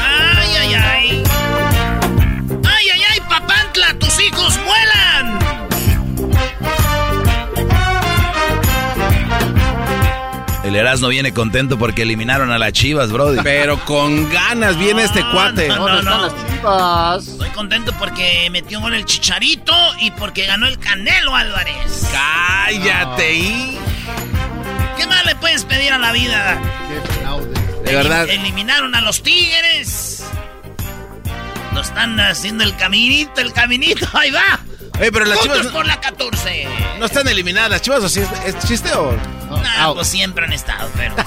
¡Ay, ay, ay! ¡Ay, ay, ay, papantla! ¡Tus hijos vuelan! El Erasmo viene contento porque eliminaron a las chivas, Brody. Pero con ganas viene este cuate. No, no, no. Estoy contento porque metió gol el Chicharito y porque ganó el Canelo Álvarez. Cállate y. ¿Qué más le puedes pedir a la vida? De verdad. Eliminaron a los Tigres. Lo están haciendo el caminito, el caminito. Ahí va. Oye, pero las Juntos chivas por la 14. no están eliminadas. ¿Las chivas o sí es, es chiste o.? No, pues siempre han estado, pero.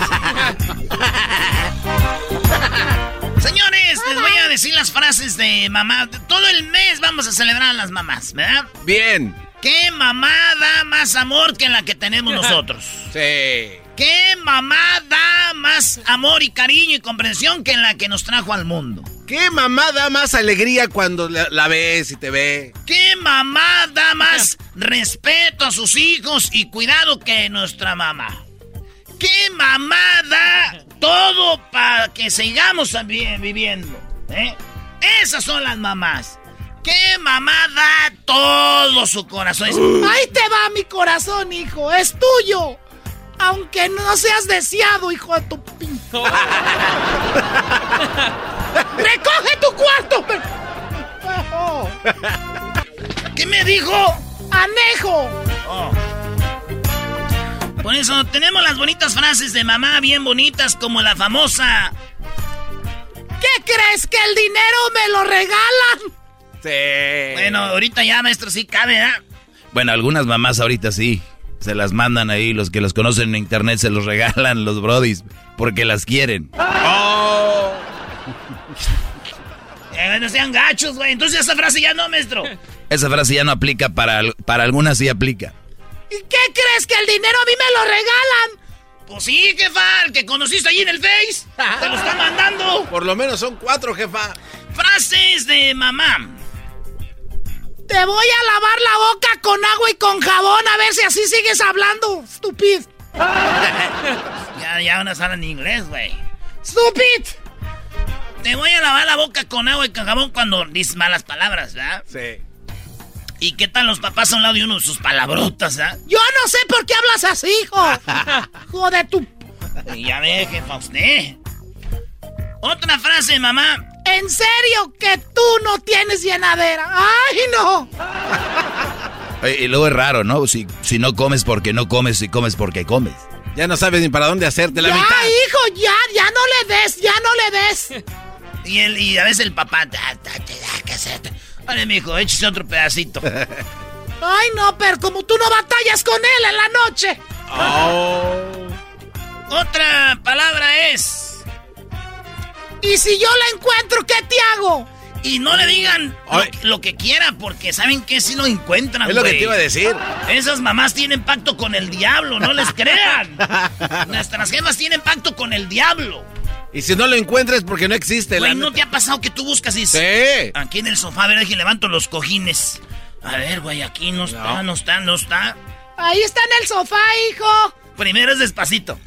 Señores, les voy a decir las frases de mamá. Todo el mes vamos a celebrar a las mamás, ¿verdad? Bien. ¿Qué mamá da más amor que la que tenemos nosotros? Sí. ¿Qué mamá da más amor y cariño y comprensión que la que nos trajo al mundo? ¿Qué mamá da más alegría cuando la, la ves y te ve? ¿Qué mamá da más respeto a sus hijos y cuidado que nuestra mamá? ¿Qué mamá da todo para que sigamos vi- viviendo? ¿eh? Esas son las mamás. ¿Qué mamá da todo su corazón? Ahí te va mi corazón, hijo. Es tuyo. Aunque no seas deseado, hijo de tu pin... ¡Recoge tu cuarto! Oh, ¿Qué me dijo? ¡Anejo! Oh. Por eso tenemos las bonitas frases de mamá bien bonitas como la famosa ¿Qué crees que el dinero me lo regalan? Sí. Bueno, ahorita ya, maestro, sí cabe, ¿verdad? Bueno, algunas mamás ahorita sí. Se las mandan ahí, los que los conocen en internet se los regalan los brodis porque las quieren. Oh. Eh, no sean gachos, güey. Entonces esa frase ya no, maestro. Esa frase ya no aplica para, para algunas sí aplica. ¿Y qué crees que el dinero a mí me lo regalan? Pues sí, jefa, el que conociste ahí en el Face. Te lo está mandando. Por lo menos son cuatro, jefa. Frases de mamá. Te voy a lavar la boca con agua y con jabón a ver si así sigues hablando, stupid. Ya, ya unas hablan inglés, güey. Stupid. Te voy a lavar la boca con agua y con jabón cuando dices malas palabras, ¿verdad? Sí. ¿Y qué tal los papás a un lado de uno de sus palabrotas, ¿ah? Yo no sé por qué hablas así, hijo. De tu... Ya ve, jefa, usted. Otra frase, mamá. ¿En serio que tú no tienes llenadera? ¡Ay, no! Y luego es raro, ¿no? Si, si no comes porque no comes, si comes porque comes. Ya no sabes ni para dónde hacerte la ya, mitad. hijo, ya, ya no le des, ya no le des. Y, el, y a veces el papá. "Ta, ta, te da que hacer. Vale, mijo, échese otro pedacito. Ay, no, pero como tú no batallas con él en la noche. Oh. Otra palabra es. Y si yo la encuentro, ¿qué te hago? Y no le digan lo, que quiera, porque saben que si lo encuentran. Es lo que te iba a decir. Esas mamás tienen pacto con el diablo, no les crean. Nuestras jefas tienen pacto con el diablo. Y si no lo encuentras porque no existe. Güey, ¿no te ha pasado que tú buscas y... Sí. Aquí en el sofá, a ver, que levanto los cojines. A ver, güey, aquí no está, no está, no está. Ahí está en el sofá, hijo. Primero es despacito.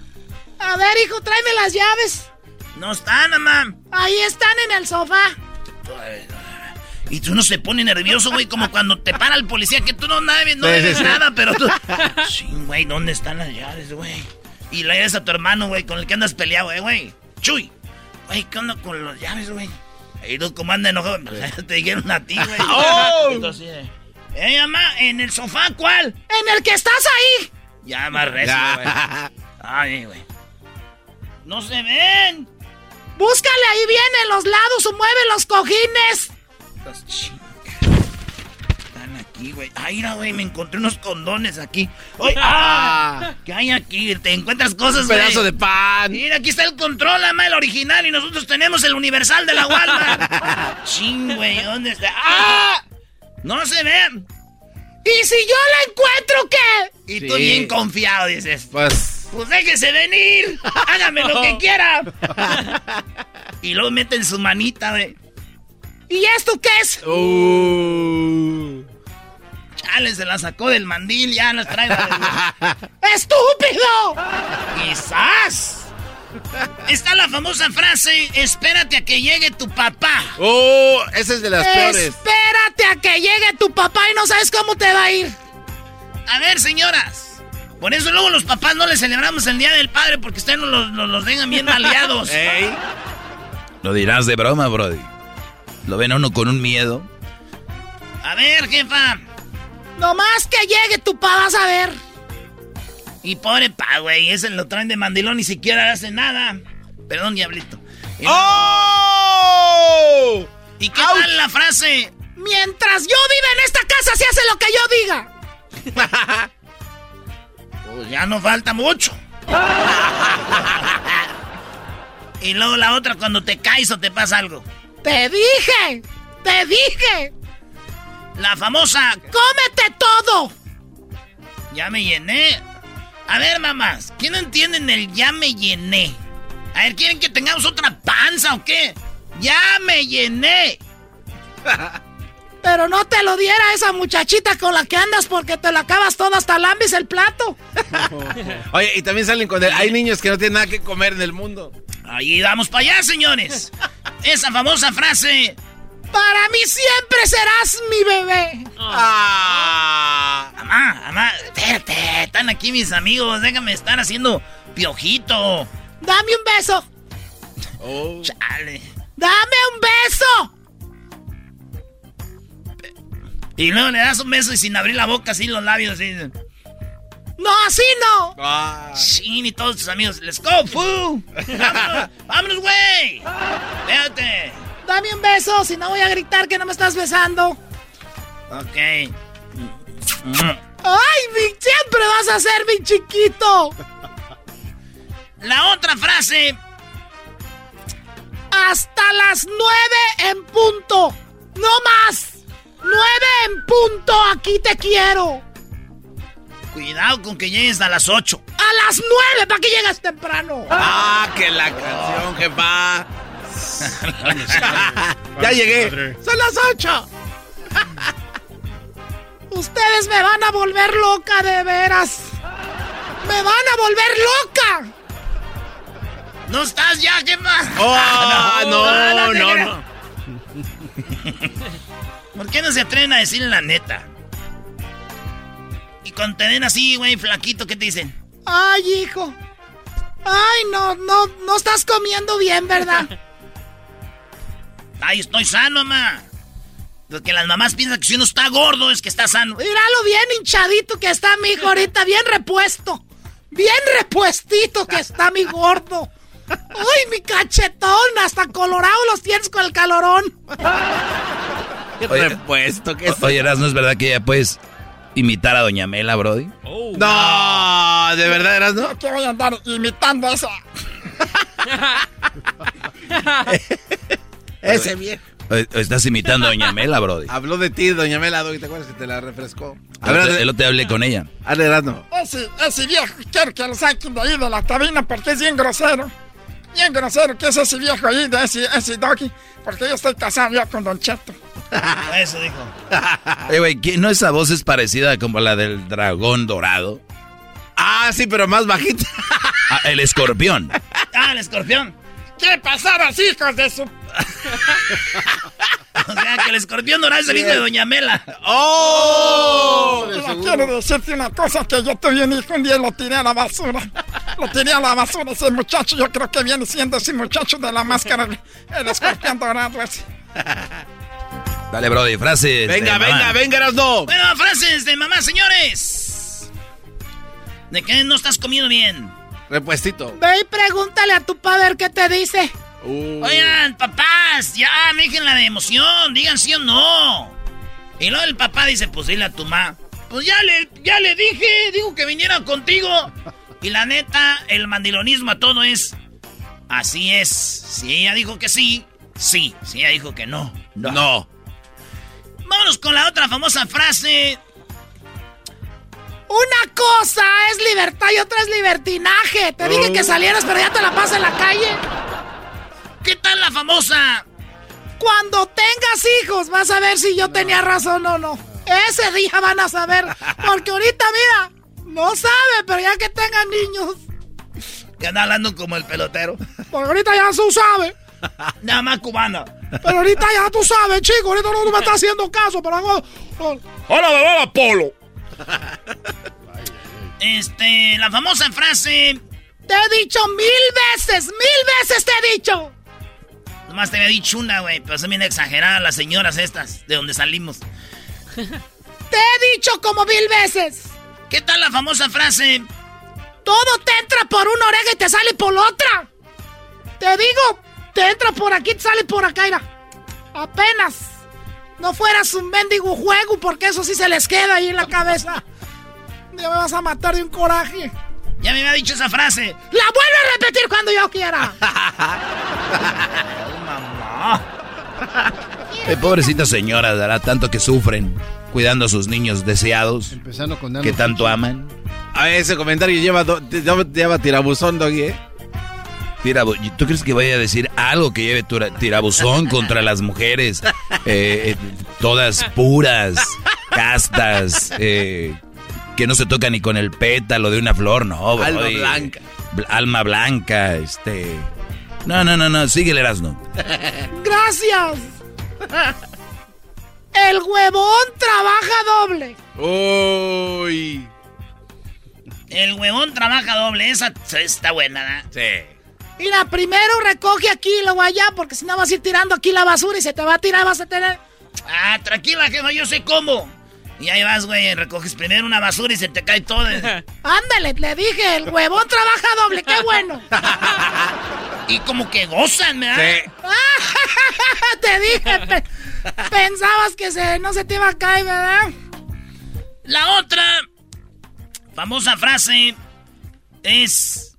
A ver, hijo, tráeme las llaves. No están, mamá. Ahí están en el sofá. Y tú no se pone nervioso, güey, como cuando te para el policía, que tú no, nada, no eres nada, pero tú... Sí, güey, ¿dónde están las llaves, güey? Y le das a tu hermano, güey, con el que andas peleado, güey, güey. Chuy. Güey, ¿qué onda con las llaves, güey? Ahí tú como anda enojado, te dijeron a ti, güey. ¡Oh! Entonces, eh, mamá, ¿en el sofá cuál? En el que estás ahí. Ya, más recio, güey. Ay, güey. No se ven. Búscale ahí bien en los lados o mueve los cojines. Los Están aquí, güey. Ay, mira, güey, me encontré unos condones aquí. ¡Ay! ¡Ah! ¿Qué hay aquí? Te encuentras cosas, güey. Un pedazo de pan. Mira, aquí está el control, ama, el original, y nosotros tenemos el universal de la Walmart. Ching, güey, ¿dónde está? ¡Ah! No se ven. ¿Y si yo la encuentro qué? Y tú bien confiado dices. Pues. Pues déjese venir. Hágame lo que quiera. y luego meten su manita, güey. ¿Y esto qué es? Uh. Chale, se la sacó del mandil, ya las trae. ¡Estúpido! Quizás. Está la famosa frase, espérate a que llegue tu papá. Oh, esa es de las peores. Espérate a que llegue tu papá y no sabes cómo te va a ir. A ver, señoras. Por eso luego los papás no le celebramos el Día del Padre porque ustedes nos los, nos los vengan bien aliados. Lo dirás de broma, Brody. Lo ven a uno con un miedo. A ver, jefa. Nomás que llegue tu papá, vas a ver. Y pobre pa, güey, ese lo traen de mandilón, ni siquiera hace nada. Perdón, diablito. ¡Oh! ¿Y qué tal la frase? Mientras yo viva en esta casa, se hace lo que yo diga. pues ya no falta mucho. y luego la otra cuando te caes o te pasa algo. Te dije, te dije. La famosa... ¡Cómete todo! Ya me llené. A ver, mamás, ¿quién no entienden el ya me llené? A ver, ¿quieren que tengamos otra panza o qué? ¡Ya me llené! Pero no te lo diera esa muchachita con la que andas porque te la acabas todo hasta lambis el plato. Oye, y también salen con el... Hay niños que no tienen nada que comer en el mundo. Ahí vamos para allá, señores. Esa famosa frase para mí siempre serás mi bebé. Ah. Mamá, mamá, espérate. Están aquí mis amigos. Déjame estar haciendo piojito. Dame un beso. Oh. Chale. Dame un beso. Y luego le das un beso y sin abrir la boca, así los labios, así. No, así no. Ah. Sí, ni todos tus amigos. Let's go, fu. Vámonos, vámonos, güey. Espérate. Dame un beso, si no voy a gritar que no me estás besando. Ok. ¡Ay, mi, siempre vas a ser mi chiquito! La otra frase. Hasta las nueve en punto. No más. Nueve en punto, aquí te quiero. Cuidado con que llegues a las ocho. A las nueve, ¿para que llegas temprano? Ah, que la canción, jefa. ya llegué. Son las ocho. Ustedes me van a volver loca, de veras. Me van a volver loca. ¿No estás ya? ¿Qué más? Oh, no, no, no, ¿Por qué no se atreven a decirle la neta? Y cuando te den así, güey, flaquito, ¿qué te dicen? Ay, hijo. Ay, no, no, no estás comiendo bien, ¿verdad? Ay, estoy sano, mamá. Porque las mamás piensan que si uno está gordo es que está sano. Míralo bien hinchadito que está mi hijo ahorita, bien repuesto. Bien repuestito que está mi gordo. ¡Ay, mi cachetón! Hasta colorado los tienes con el calorón. Qué repuesto que es. Oye, ¿no es verdad que ya puedes imitar a Doña Mela, Brody? No, de verdad eras, ¿no? ¿Qué voy a andar imitando eso? Ese viejo. Estás imitando a Doña Mela, Brody. Habló de ti, doña Mela, Doggy, ¿te acuerdas que te la refrescó? A El ver, otro- el otro hablé con ella. hazle Erasmo. Ese, ese viejo, quiero que lo saquen de ahí de la cabina porque es bien grosero. Bien grosero que es ese viejo ahí, de ese, ese doggy. Porque yo estoy casado ya con Don Cheto. Eso dijo. Eh, güey, ¿quién- ¿no esa voz es parecida como la del dragón dorado? Ah, sí, pero más bajita. Ah, el escorpión. Ah, el escorpión. ¿Qué pasaron, hijos de su...? O sea, que el escorpión dorado es el hijo de Doña Mela. ¡Oh! Mira, quiero decirte una cosa, que yo tuve un hijo un día y lo tiré a la basura. Lo tiré a la basura ese muchacho, yo creo que viene siendo ese muchacho de la máscara, el, escorpión dorado ese. Dale, Brody, frases. Venga, de venga, mamá. venga, Erasmo. Bueno, frases de mamá, señores. ¿De qué no estás comiendo bien? Repuestito. Ve y pregúntale a tu padre qué te dice. Uh. Oigan, papás, ya, déjenla de emoción, digan sí o no. Y luego el papá dice, pues dile a tu mamá. Pues ya le, ya le dije, digo que viniera contigo. Y la neta, el mandilonismo a todo es, así es. Si ella dijo que sí, sí. Si ella dijo que no, no. No. Vámonos con la otra famosa frase. Una cosa es libertad y otra es libertinaje. Te dije que salieras, pero ya te la pasas en la calle. ¿Qué tal la famosa? Cuando tengas hijos, vas a ver si yo tenía razón o no. Ese día van a saber. Porque ahorita, mira, no sabe, pero ya que tengan niños, Que anda hablando como el pelotero. porque ahorita ya tú sabes. Nada más cubana. Pero ahorita ya tú sabes, chico. Ahorita no me estás haciendo caso, pero hago. ¡Hola, bebé, Polo! Este, la famosa frase. Te he dicho mil veces, mil veces te he dicho. Nomás te había dicho una, güey, pero son bien exageradas las señoras estas, de donde salimos. Te he dicho como mil veces. ¿Qué tal la famosa frase? Todo te entra por una oreja y te sale por la otra. Te digo, te entra por aquí y te sale por acá, mira. Apenas. No fueras un mendigo juego, porque eso sí se les queda ahí en la cabeza. Ya me vas a matar de un coraje. Ya me había dicho esa frase. La vuelvo a repetir cuando yo quiera. Eh, pobrecitas señoras, ¿verdad? Tanto que sufren cuidando a sus niños deseados Empezando con que tanto aman. A ver, ese comentario lleva, do- te- lleva, lleva tirabuzón, Doggy, ¿eh? Tirabu- ¿Tú crees que vaya a decir algo que lleve tirabuzón contra las mujeres? Eh, eh, todas puras, castas, eh, que no se tocan ni con el pétalo de una flor, no. Alma brody. blanca. Bl- alma blanca, este... No, no, no, no, síguele, Erasmo. Gracias. El huevón trabaja doble. Uy. El huevón trabaja doble. Esa está buena, ¿no? Sí. Mira, primero recoge aquí y luego allá, porque si no vas a ir tirando aquí la basura y se te va a tirar, vas a tener... Ah, tranquila, jefa, yo sé cómo. Y ahí vas, güey, recoges primero una basura y se te cae todo. Ándale, le dije, el huevón trabaja doble, qué bueno. y como que gozan, ¿verdad? Sí. te dije, pe- pensabas que se, no se te iba a caer, ¿verdad? La otra famosa frase es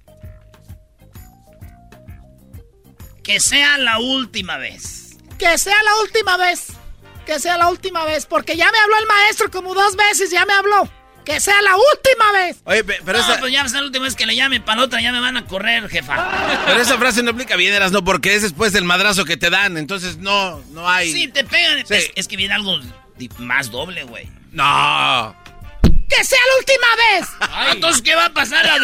que sea la última vez. Que sea la última vez. Que sea la última vez, porque ya me habló el maestro como dos veces, ya me habló. Que sea la última vez. Oye, pe- pero, no, esa, pues ya va a ser la última vez que le llame para otra, ya me van a correr, jefa. pero esa frase no aplica bien, Eras, no, porque es después del madrazo que te dan, entonces no, no hay. Sí, te pegan. Sí. Es, es que viene algo más doble, güey. No. Que sea la última vez. Ah, Entonces, ¿qué va a pasar?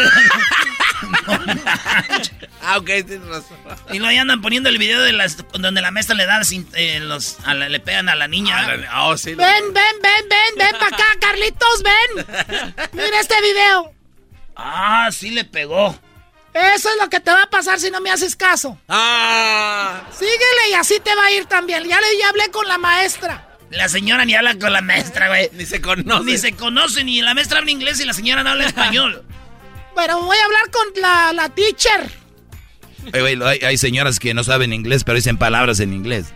Ah, ok, tienes razón. y luego ya andan poniendo el video de las donde la maestra le da eh, los, a la- le pegan a la niña. Oh, sí. lo- Ven, ven, ven, ven, ven para acá, Carlitos, ven. Mira este video. Ah, sí le pegó. Eso es lo que te va a pasar si no me haces caso. Ah. Síguele y así te va a ir también. Ya le ya hablé con la maestra. La señora ni habla con la maestra, güey. Ni se conoce. Ni se conocen, y la maestra habla inglés y la señora no habla español. Pero voy a hablar con la, la teacher. Güey, hay, hay señoras que no saben inglés, pero dicen palabras en inglés.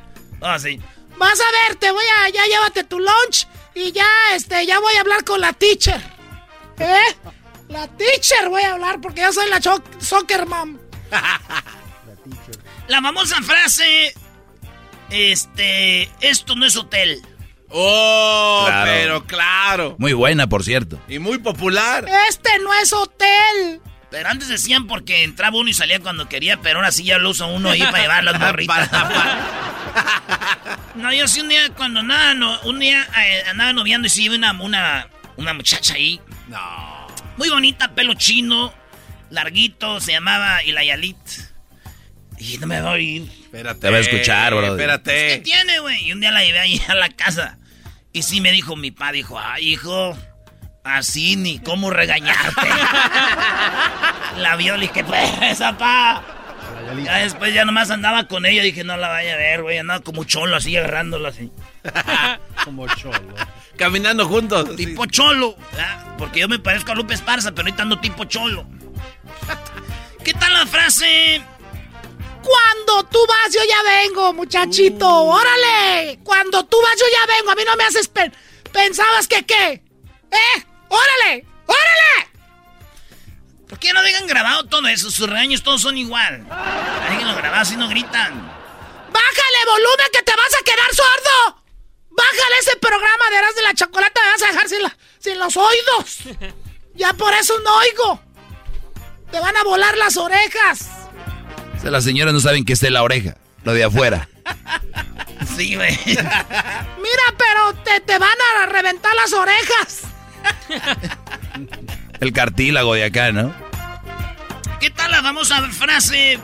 Ah, sí. Vas a ver, te voy a. Ya llévate tu lunch. Y ya, este, ya voy a hablar con la teacher. ¿Eh? La teacher voy a hablar porque yo soy la soccer mom. La famosa frase, este, esto no es hotel. Oh, pero claro. Muy buena, por cierto. Y muy popular. Este no es hotel. Pero antes decían porque entraba uno y salía cuando quería, pero ahora sí ya lo usa uno ahí para llevar las morritas. no, yo sí un día cuando nada, no, un día eh, andaba noviando y sí una, una, una muchacha ahí. No. Muy bonita, pelo chino, larguito, se llamaba Ilayalit. Y no me va a oír. Espérate. Te va a escuchar, bro. Espérate. ¿Qué tiene, güey? Y un día la llevé ahí a la casa. Y sí me dijo mi padre, dijo, ay, hijo, así ni cómo regañarte. la vio, le dije, pues, papá. Ya después ya nomás andaba con ella, dije, no la vaya a ver, güey. Andaba como cholo así, agarrándola así. como cholo. Caminando juntos. Tipo cholo. Porque yo me parezco a Lupe Esparza, pero ahorita ando tipo cholo. ¿Qué tal la frase? Cuando tú vas, yo ya vengo, muchachito. Uh. ¡Órale! Cuando tú vas, yo ya vengo. A mí no me haces... ¿Pensabas que qué? ¿Eh? ¡Órale! ¡Órale! ¿Por qué no dejan grabado todo eso? Sus regaños todos son igual. Déjenlo grabado así no gritan. ¡Bájale volumen que te vas a quedar sordo! ¡Bájale ese programa de Eras de la Chocolata! Me vas a dejar sin, sin los oídos. Ya por eso no oigo. Te van a volar las orejas. Las señoras no saben que esté la oreja, lo de afuera. sí, güey. Mira, pero te, te van a reventar las orejas. El cartílago de acá, ¿no? ¿Qué tal la famosa frase?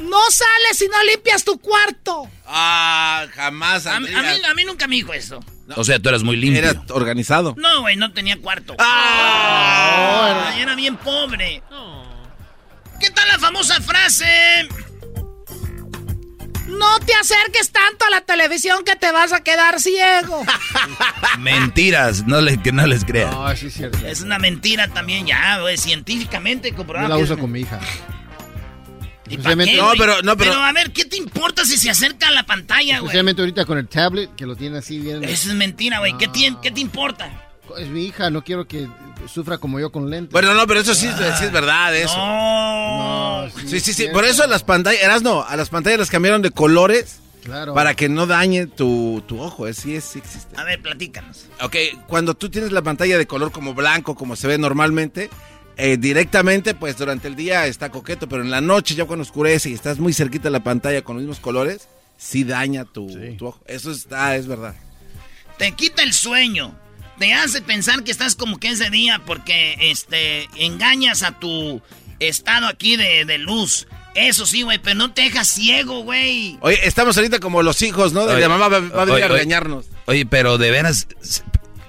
No sales si no limpias tu cuarto. Ah, jamás. A, mí, a mí, nunca me dijo eso. O sea, tú eras muy limpio. Era organizado. No, güey, no tenía cuarto. Ah, era... bien pobre. ¿Qué tal la famosa frase? No te acerques tanto a la televisión que te vas a quedar ciego. Mentiras, no que no les crean. No, sí es cierto. Es una mentira también ya, güey, científicamente comprobado. Yo la uso con mi hija. ¿Y para qué, no, pero, no, pero... pero... a ver, ¿qué te importa si se acerca a la pantalla, güey? Especialmente ahorita con el tablet, que lo tiene así bien... Eso es mentira, güey. ¿Qué, ¿Qué te importa? Es mi hija, no quiero que sufra como yo con lentes. Bueno, no, pero eso sí, sí es verdad, eso. No. sí, sí, sí. Por eso las pantallas, eras no, a las pantallas las cambiaron de colores. Claro. Para que no dañe tu, tu ojo, es, sí, sí existe. A ver, platícanos. Ok, cuando tú tienes la pantalla de color como blanco, como se ve normalmente, eh, directamente, pues durante el día está coqueto, pero en la noche, ya cuando oscurece y estás muy cerquita de la pantalla con los mismos colores, sí daña tu, tu ojo. Eso está, es verdad. Te quita el sueño te hace pensar que estás como que ese día porque este engañas a tu estado aquí de, luz. Eso sí, güey, pero no te dejas ciego, güey. Oye, estamos ahorita como los hijos, ¿no? De la mamá va, a venir a regañarnos. Oye, pero de veras,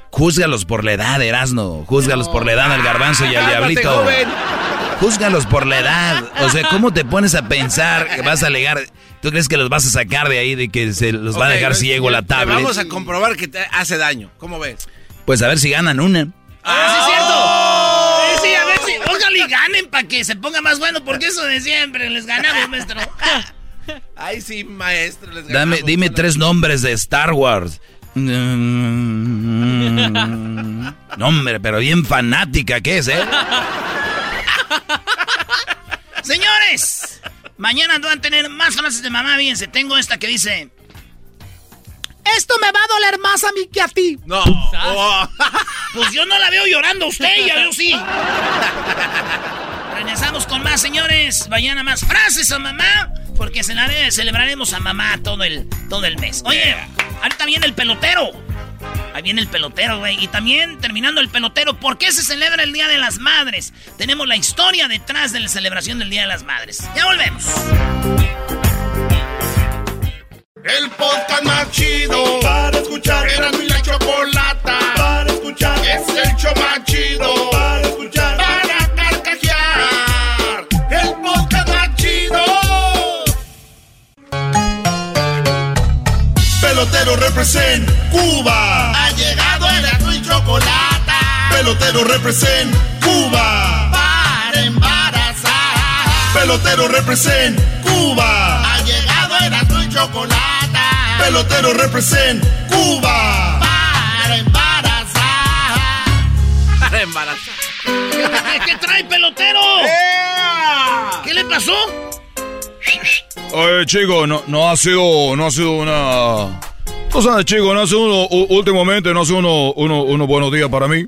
júzgalos por la edad, Erasno. Júzgalos por la edad al garbanzo y al diablito. Júzgalos por la edad. O sea, ¿cómo te pones a pensar que vas a alegar? ¿Tú crees que los vas a sacar de ahí de que se los va a dejar ciego la tablet? Vamos a comprobar que te hace daño. ¿Cómo ves? Pues a ver si ganan una. ¡Ah, sí es cierto! Sí, a ver si, ojalá y ganen para que se ponga más bueno, porque eso de siempre les ganamos, maestro. Ay, sí, maestro, les ganamos. Dame, dime tres nombres de Star Wars. Nombre, pero bien fanática que es, ¿eh? Señores, mañana van a tener más frases de mamá. Fíjense, tengo esta que dice... Esto me va a doler más a mí que a ti. No. pues yo no la veo llorando a usted, ya veo sí. Regresamos con más, señores. Mañana más frases a mamá. Porque celebraremos a mamá todo el, todo el mes. Oye, ahorita viene el pelotero. Ahí viene el pelotero, güey. Y también, terminando el pelotero, ¿por qué se celebra el Día de las Madres? Tenemos la historia detrás de la celebración del Día de las Madres. Ya volvemos. El podcast más chido para escuchar. Era mi la chocolata para escuchar. Es el show más chido para escuchar. Para carcajear. El podcast más chido. Pelotero represent Cuba. Ha llegado el y chocolata. Pelotero represent Cuba. Para embarazar. Pelotero represent Cuba. Ha llegado el y chocolate pelotero represent Cuba. para embarazar. Para embarazar. ¿Qué, qué trae, pelotero? ¿Qué le pasó? Oye, chico, no, no ha sido, no ha sido una... Tú sabes, chico, no ha sido uno, u- últimamente, no ha sido uno, uno, unos buenos días para mí.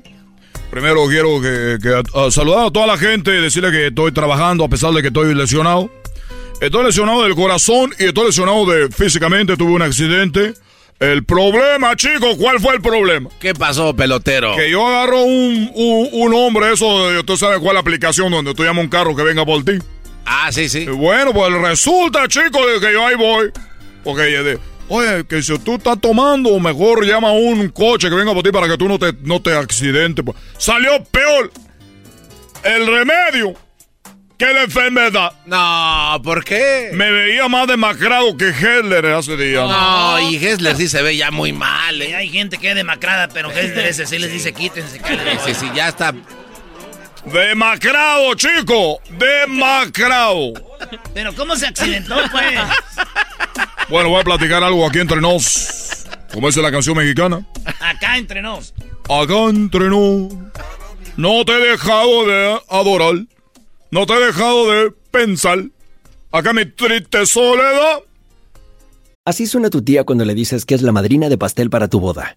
Primero quiero que, que, ah, saludar a toda la gente y decirle que estoy trabajando a pesar de que estoy lesionado. Estoy lesionado del corazón y estoy lesionado de físicamente, tuve un accidente. El problema, chico, ¿cuál fue el problema? ¿Qué pasó, pelotero? Que yo agarro un, un, un hombre, eso, de- usted sabe cuál aplicación donde tú llamas un carro que venga por ti. Ah, sí, sí. Y bueno, pues resulta, chico, de que yo ahí voy. Porque, eh, de- oye, que si tú estás tomando, mejor llama a un coche que venga por ti para que tú no te, no te accidentes. pues. Salió peor el remedio que la enfermedad. No, ¿por qué? Me veía más demacrado que Hitler hace días. No, y Hessler sí se ve ya muy mal, ¿eh? hay gente que es demacrada, pero Hessler ese sí les dice quítense. Sí, sí, ya está. Demacrado, chico. Demacrado. Pero ¿cómo se accidentó, pues? Bueno, voy a platicar algo aquí entre nos. Como dice la canción mexicana. Acá entre nos. Acá entre nos. No te he dejado de adorar. No te he dejado de pensar. Acá mi triste soledad. Así suena tu tía cuando le dices que es la madrina de pastel para tu boda.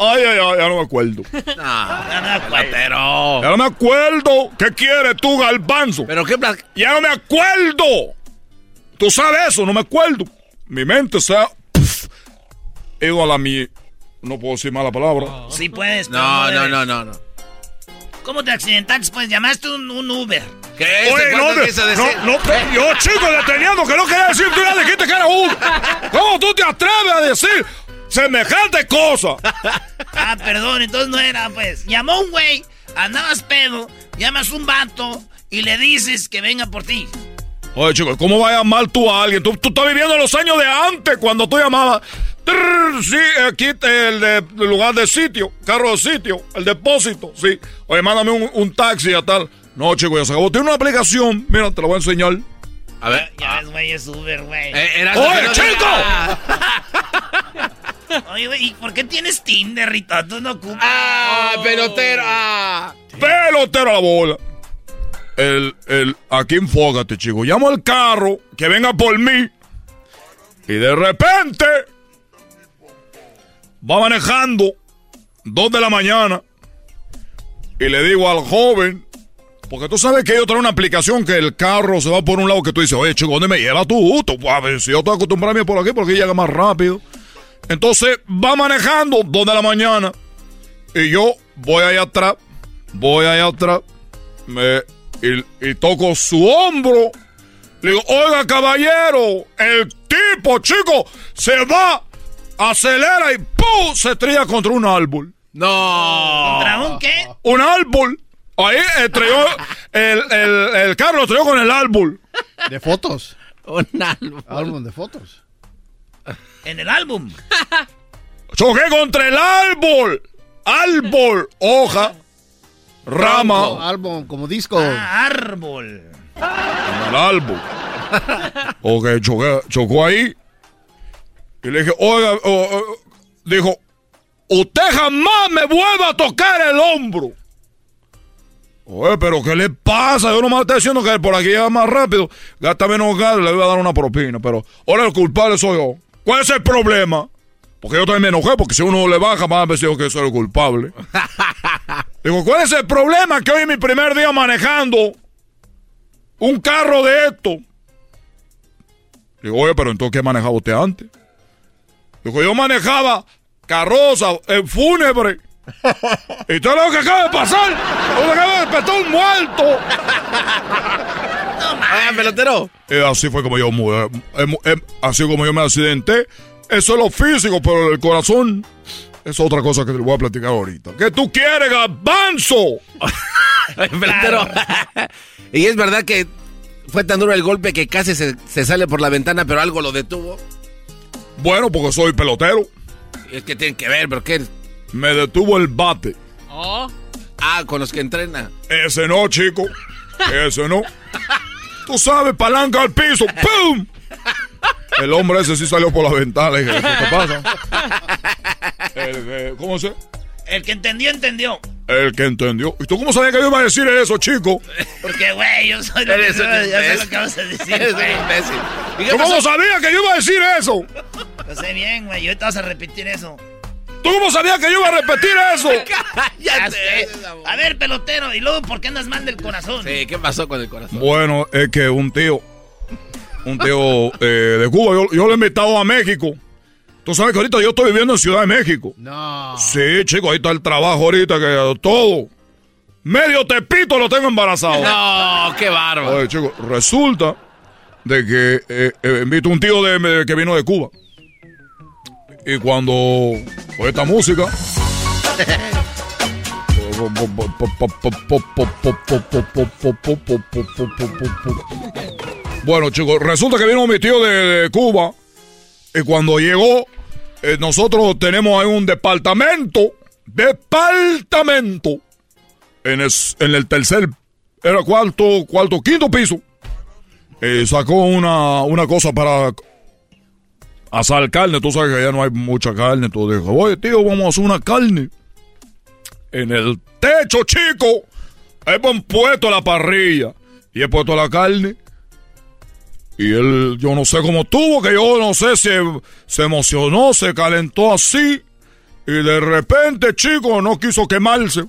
Ay, ay, ay, ya no me acuerdo. Pelotero. Ya no me acuerdo. ¿Qué quieres tú, Galbanzo? ¿Pero qué pla- Ya no me acuerdo. Tú sabes eso, no me acuerdo. Mi mente se ha. ido a la mi. No puedo decir mala palabra. Sí puedes, No, no, no, no, no. ¿Cómo te accidentaste? Pues llamaste un, un Uber. ¿Qué? Oye, ¿Este no, cuándo de- no, no, pero yo, chico, deteniendo que no quería decir, tú ya dijiste que era un. ¿Cómo tú te atreves a decir semejante cosa? Ah, perdón, entonces no era, pues. Llamó un güey, andabas pedo, llamas un vato y le dices que venga por ti. Oye, chico, ¿cómo va a llamar tú a alguien? Tú, tú estás viviendo los años de antes, cuando tú llamabas. Trrr, sí, aquí te- el, de, el lugar de sitio, carro de sitio, el depósito, sí. Oye, mándame un, un taxi a tal. No, chico, ya se acabó. Tiene una aplicación, mira, te la voy a enseñar. A ver. Ya ves, güey, es Uber, güey. Eh, ¡Oye, chico! Oye, güey, ¿y por qué tienes Tinder, Rito? Tú no ocupas. Ah, pelotero. Ah. Pelotero a la bola. El, el, aquí enfócate, chico. Llamo al carro, que venga por mí. Y de repente, va manejando, dos de la mañana. Y le digo al joven, porque tú sabes que ellos traen una aplicación que el carro se va por un lado que tú dices, oye, chico, ¿dónde me lleva tú? Tú, A ver, si yo estoy acostumbrado a ir por aquí, porque llega más rápido. Entonces, va manejando, dos de la mañana. Y yo voy allá atrás, voy allá atrás, me, y, y toco su hombro. Le digo, oiga, caballero, el tipo, chico, se va, acelera y ¡pum! se estrella contra un árbol. No. ¿Contra un qué? Un árbol. Ahí estrelló, el, el, el carro estrelló con el árbol. De fotos. Un árbol. Álbum de fotos. En el álbum. Choqué contra el árbol. Árbol, hoja, rama. Álbum como disco. Ah, árbol. En el árbol. Ok, choqué- chocó ahí. Y le dije, oiga, o- o- dijo, usted jamás me vuelva a tocar el hombro. Oye, pero ¿qué le pasa? Yo nomás estoy diciendo que por aquí llega más rápido. Gasta menos gas, le voy a dar una propina. Pero ahora el culpable soy yo. ¿Cuál es el problema? Porque yo también me enojé, porque si uno le baja, más veces digo que soy el culpable. Digo, ¿cuál es el problema? Que hoy es mi primer día manejando un carro de esto. Digo, oye, pero entonces, ¿qué manejaba usted antes? Digo, yo manejaba carroza, eh, fúnebre. ¿Y todo lo que acaba de pasar? Lo que acaba de despertar un muerto. Ah, pelotero. Eh, así fue como yo, eh, eh, eh, así como yo me accidenté. Eso es lo físico, pero el corazón es otra cosa que te voy a platicar ahorita. ¿Qué tú quieres, garbanzo? pelotero. y es verdad que fue tan duro el golpe que casi se, se sale por la ventana, pero algo lo detuvo. Bueno, porque soy pelotero. Es que tienen que ver, pero ¿qué? Me detuvo el bate. Ah, con los que entrena. Ese no, chico. Ese no. Tú sabes, palanca al piso. ¡Pum! El hombre ese sí salió por la ventana. Le dije, ¿qué te pasa? El que- ¿Cómo se? El que entendió, entendió. El que entendió. ¿Y tú cómo sabías que yo iba a decir eso, chico? Porque, güey, yo soy lo que ya sé imbécil. lo que vas a decir, Eres un imbécil. ¿Y qué ¿Tú cómo sabías que yo iba a decir eso? Lo sé bien, güey. Y ahorita vas a repetir eso. ¿Tú cómo sabías que yo iba a repetir eso? Sé. A ver, pelotero. ¿Y luego por qué andas mal del corazón? Sí, ¿qué pasó con el corazón? Bueno, es que un tío, un tío eh, de Cuba, yo, yo lo he invitado a México. Tú sabes que ahorita yo estoy viviendo en Ciudad de México. No. Sí, chico, ahí está el trabajo ahorita, que todo. Medio tepito lo tengo embarazado. No, qué bárbaro. Oye, chico, resulta de que eh, eh, invito a un tío de, de- que vino de Cuba. Y cuando esta música. Bueno, chicos, resulta que vino mi tío de, Cuba. Y cuando llegó, eh, nosotros tenemos ahí un departamento. Departamento. En el, en el tercer, era cuarto, cuarto, quinto piso. Eh, sacó una, una cosa para asar carne. Tú sabes que allá no hay mucha carne. Entonces dijo, oye, tío, vamos a hacer una carne. En el techo, chico. He puesto la parrilla. Y he puesto la carne. Y él, yo no sé cómo tuvo, que yo no sé si se emocionó, se calentó así. Y de repente, chico, no quiso quemarse.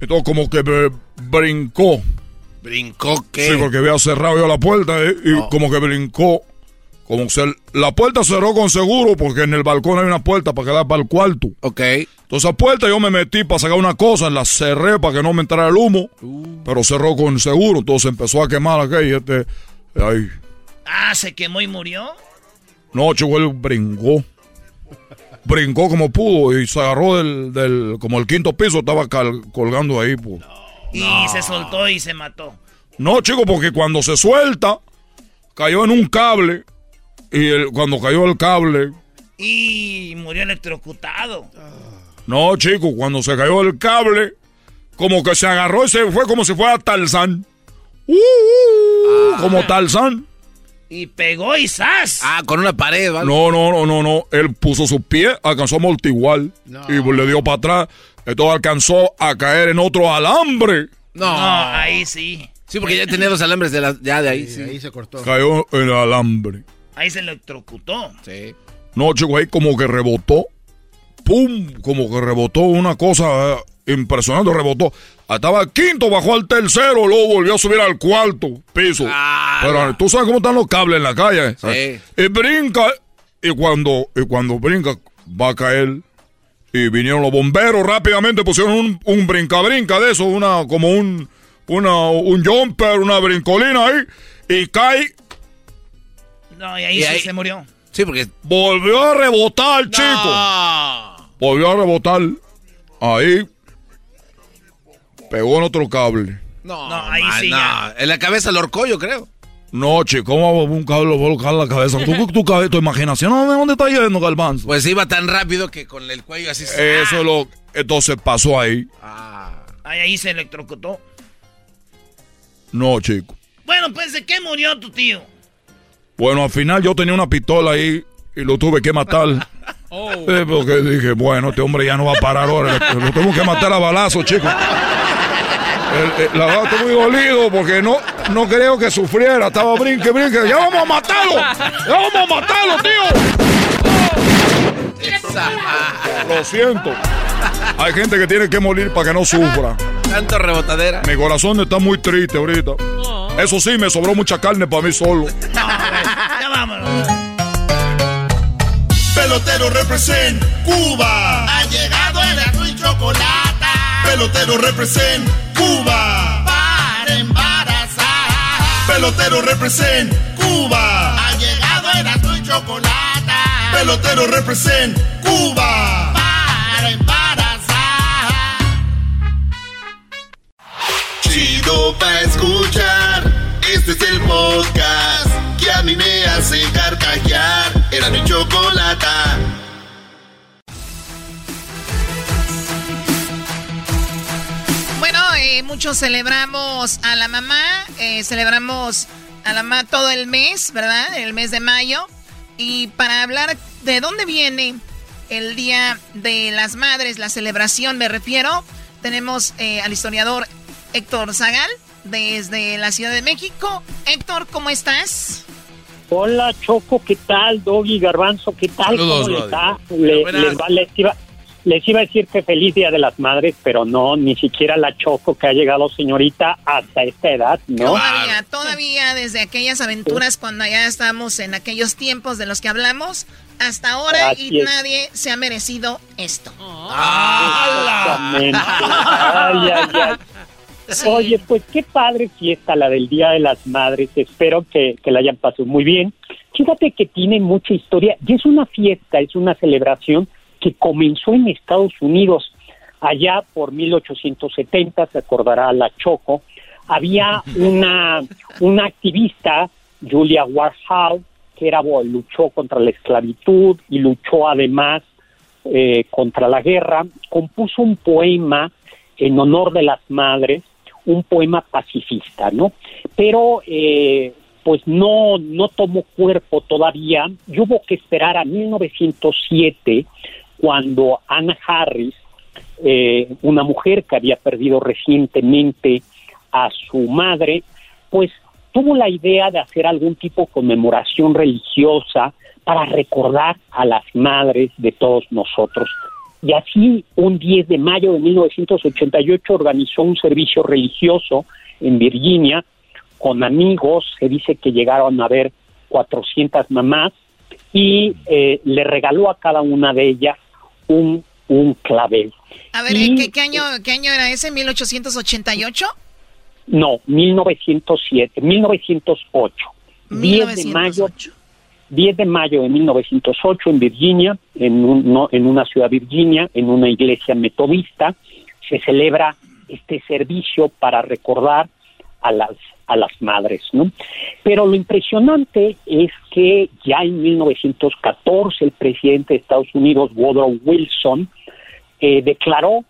Entonces como que br- brincó. ¿Brincó qué? Sí, porque había cerrado yo la puerta eh, y como que brincó. Como se, la puerta cerró con seguro porque en el balcón hay una puerta para quedar para el cuarto. Ok. Entonces esa puerta yo me metí para sacar una cosa, la cerré para que no me entrara el humo, pero cerró con seguro, entonces empezó a quemar aquello. Este, ay, Ah, se quemó y murió. no, chico, él brincó. Brincó como pudo y se agarró del, del como el quinto piso, estaba cal- colgando ahí. Pues. Y se soltó y se mató. No, chico, porque cuando se suelta, cayó en un cable. Y el- cuando cayó el cable, Y murió electrocutado. no, chico, cuando se cayó el cable, como que se agarró y se fue como si fuera Tarzán. Uh, uh, Como Tarzán. Y pegó y ¡zas! Ah, con una pared, ¿vale? No, no, no, no, no. Él puso sus pies, alcanzó a amortiguar. Y le dio para atrás. Entonces alcanzó a caer en otro alambre. No. No, ahí sí. Sí, porque ya tenía los alambres de la, ya de ahí, sí. Ahí se cortó. Cayó en el alambre. Ahí se electrocutó. Sí. No, chico, ahí como que rebotó. ¡Pum! Como que rebotó una cosa eh, impresionante, rebotó. Estaba al quinto, bajó al tercero, luego volvió a subir al cuarto piso. Ah, Pero tú sabes cómo están los cables en la calle. Sí. Y brinca, y cuando, y cuando brinca, va a caer. Y vinieron los bomberos rápidamente, pusieron un, un brinca-brinca de eso, una, como un, una, un jumper, una brincolina ahí, y cae, No, y ahí Y sí ahí- se murió. Sí, porque. volvió a rebotar, chico. No. Volvió a rebotar. Ahí. Pegó en otro cable. No, No, ahí man, sí no. ya. En la cabeza lo horcó, yo creo. No, chico, ¿cómo va un cable a volcar la cabeza? ¿Tú, tu, cabeza, tu imaginación, ¿a ¿dónde está yendo, Galvanzo? Pues iba tan rápido que con el cuello así. Eso es lo. Entonces pasó ahí. Ah. Ahí, ahí se electrocutó. No, chico. Bueno, pues, ¿de qué murió tu tío? Bueno, al final yo tenía una pistola ahí y lo tuve que matar. Oh. Eh, porque dije, bueno, este hombre ya no va a parar ahora. Lo tengo que matar a balazo, chicos. Eh, eh, la verdad estoy muy dolido porque no, no creo que sufriera. Estaba brinque, brinque. ¡Ya vamos a matarlo! ¡Ya vamos a matarlo, tío! Lo siento. Hay gente que tiene que morir para que no sufra. Tanto rebotadera. Mi corazón está muy triste ahorita. Eso sí, me sobró mucha carne para mí solo. Ya vámonos. Pelotero represent Cuba. Ha llegado el azul y chocolate. Pelotero represent Cuba. Para embarazar. Pelotero represent Cuba. Ha llegado el azul y chocolate. Pelotero represent Cuba. Escuchar. Este es el que a mí me hace. Era mi chocolata. Bueno, eh, muchos celebramos a la mamá, eh, celebramos a la mamá todo el mes, ¿verdad? El mes de mayo. Y para hablar de dónde viene el Día de las Madres, la celebración me refiero, tenemos eh, al historiador Héctor Zagal desde la Ciudad de México. Héctor, ¿cómo estás? Hola Choco, ¿qué tal? Doggy Garbanzo, ¿qué tal? Saludos, ¿Cómo les va? Le- les, va- les iba, les iba a decir que feliz Día de las Madres, pero no, ni siquiera la Choco que ha llegado señorita hasta esta edad, ¿no? Todavía, todavía desde aquellas aventuras cuando ya estamos en aquellos tiempos de los que hablamos, hasta ahora Así y es. nadie se ha merecido esto. Exactamente. Ay, ay, ay. Oye, pues qué padre fiesta la del Día de las Madres. Espero que, que la hayan pasado muy bien. Fíjate que tiene mucha historia y es una fiesta, es una celebración que comenzó en Estados Unidos allá por 1870, se acordará la Choco. Había una, una activista, Julia Warhol, que era, luchó contra la esclavitud y luchó además eh, contra la guerra, compuso un poema en honor de las madres, un poema pacifista, ¿no? Pero eh, pues no, no tomó cuerpo todavía y hubo que esperar a 1907 cuando Anna Harris, eh, una mujer que había perdido recientemente a su madre, pues tuvo la idea de hacer algún tipo de conmemoración religiosa para recordar a las madres de todos nosotros. Y así, un 10 de mayo de 1988 organizó un servicio religioso en Virginia con amigos, se dice que llegaron a ver 400 mamás y eh, le regaló a cada una de ellas un, un clavel. A ver, Y- ¿eh, ¿qué, qué año, ¿qué año era ese? ¿1888? No, 1907, 1908. 10 de mayo 10 de mayo de 1908 en Virginia, en, un- no- en una ciudad Virginia, en una iglesia metodista, se celebra este servicio para recordar a las, a las madres, ¿no? Pero lo impresionante es que ya en 1914 el presidente de Estados Unidos, Woodrow Wilson, eh, declaró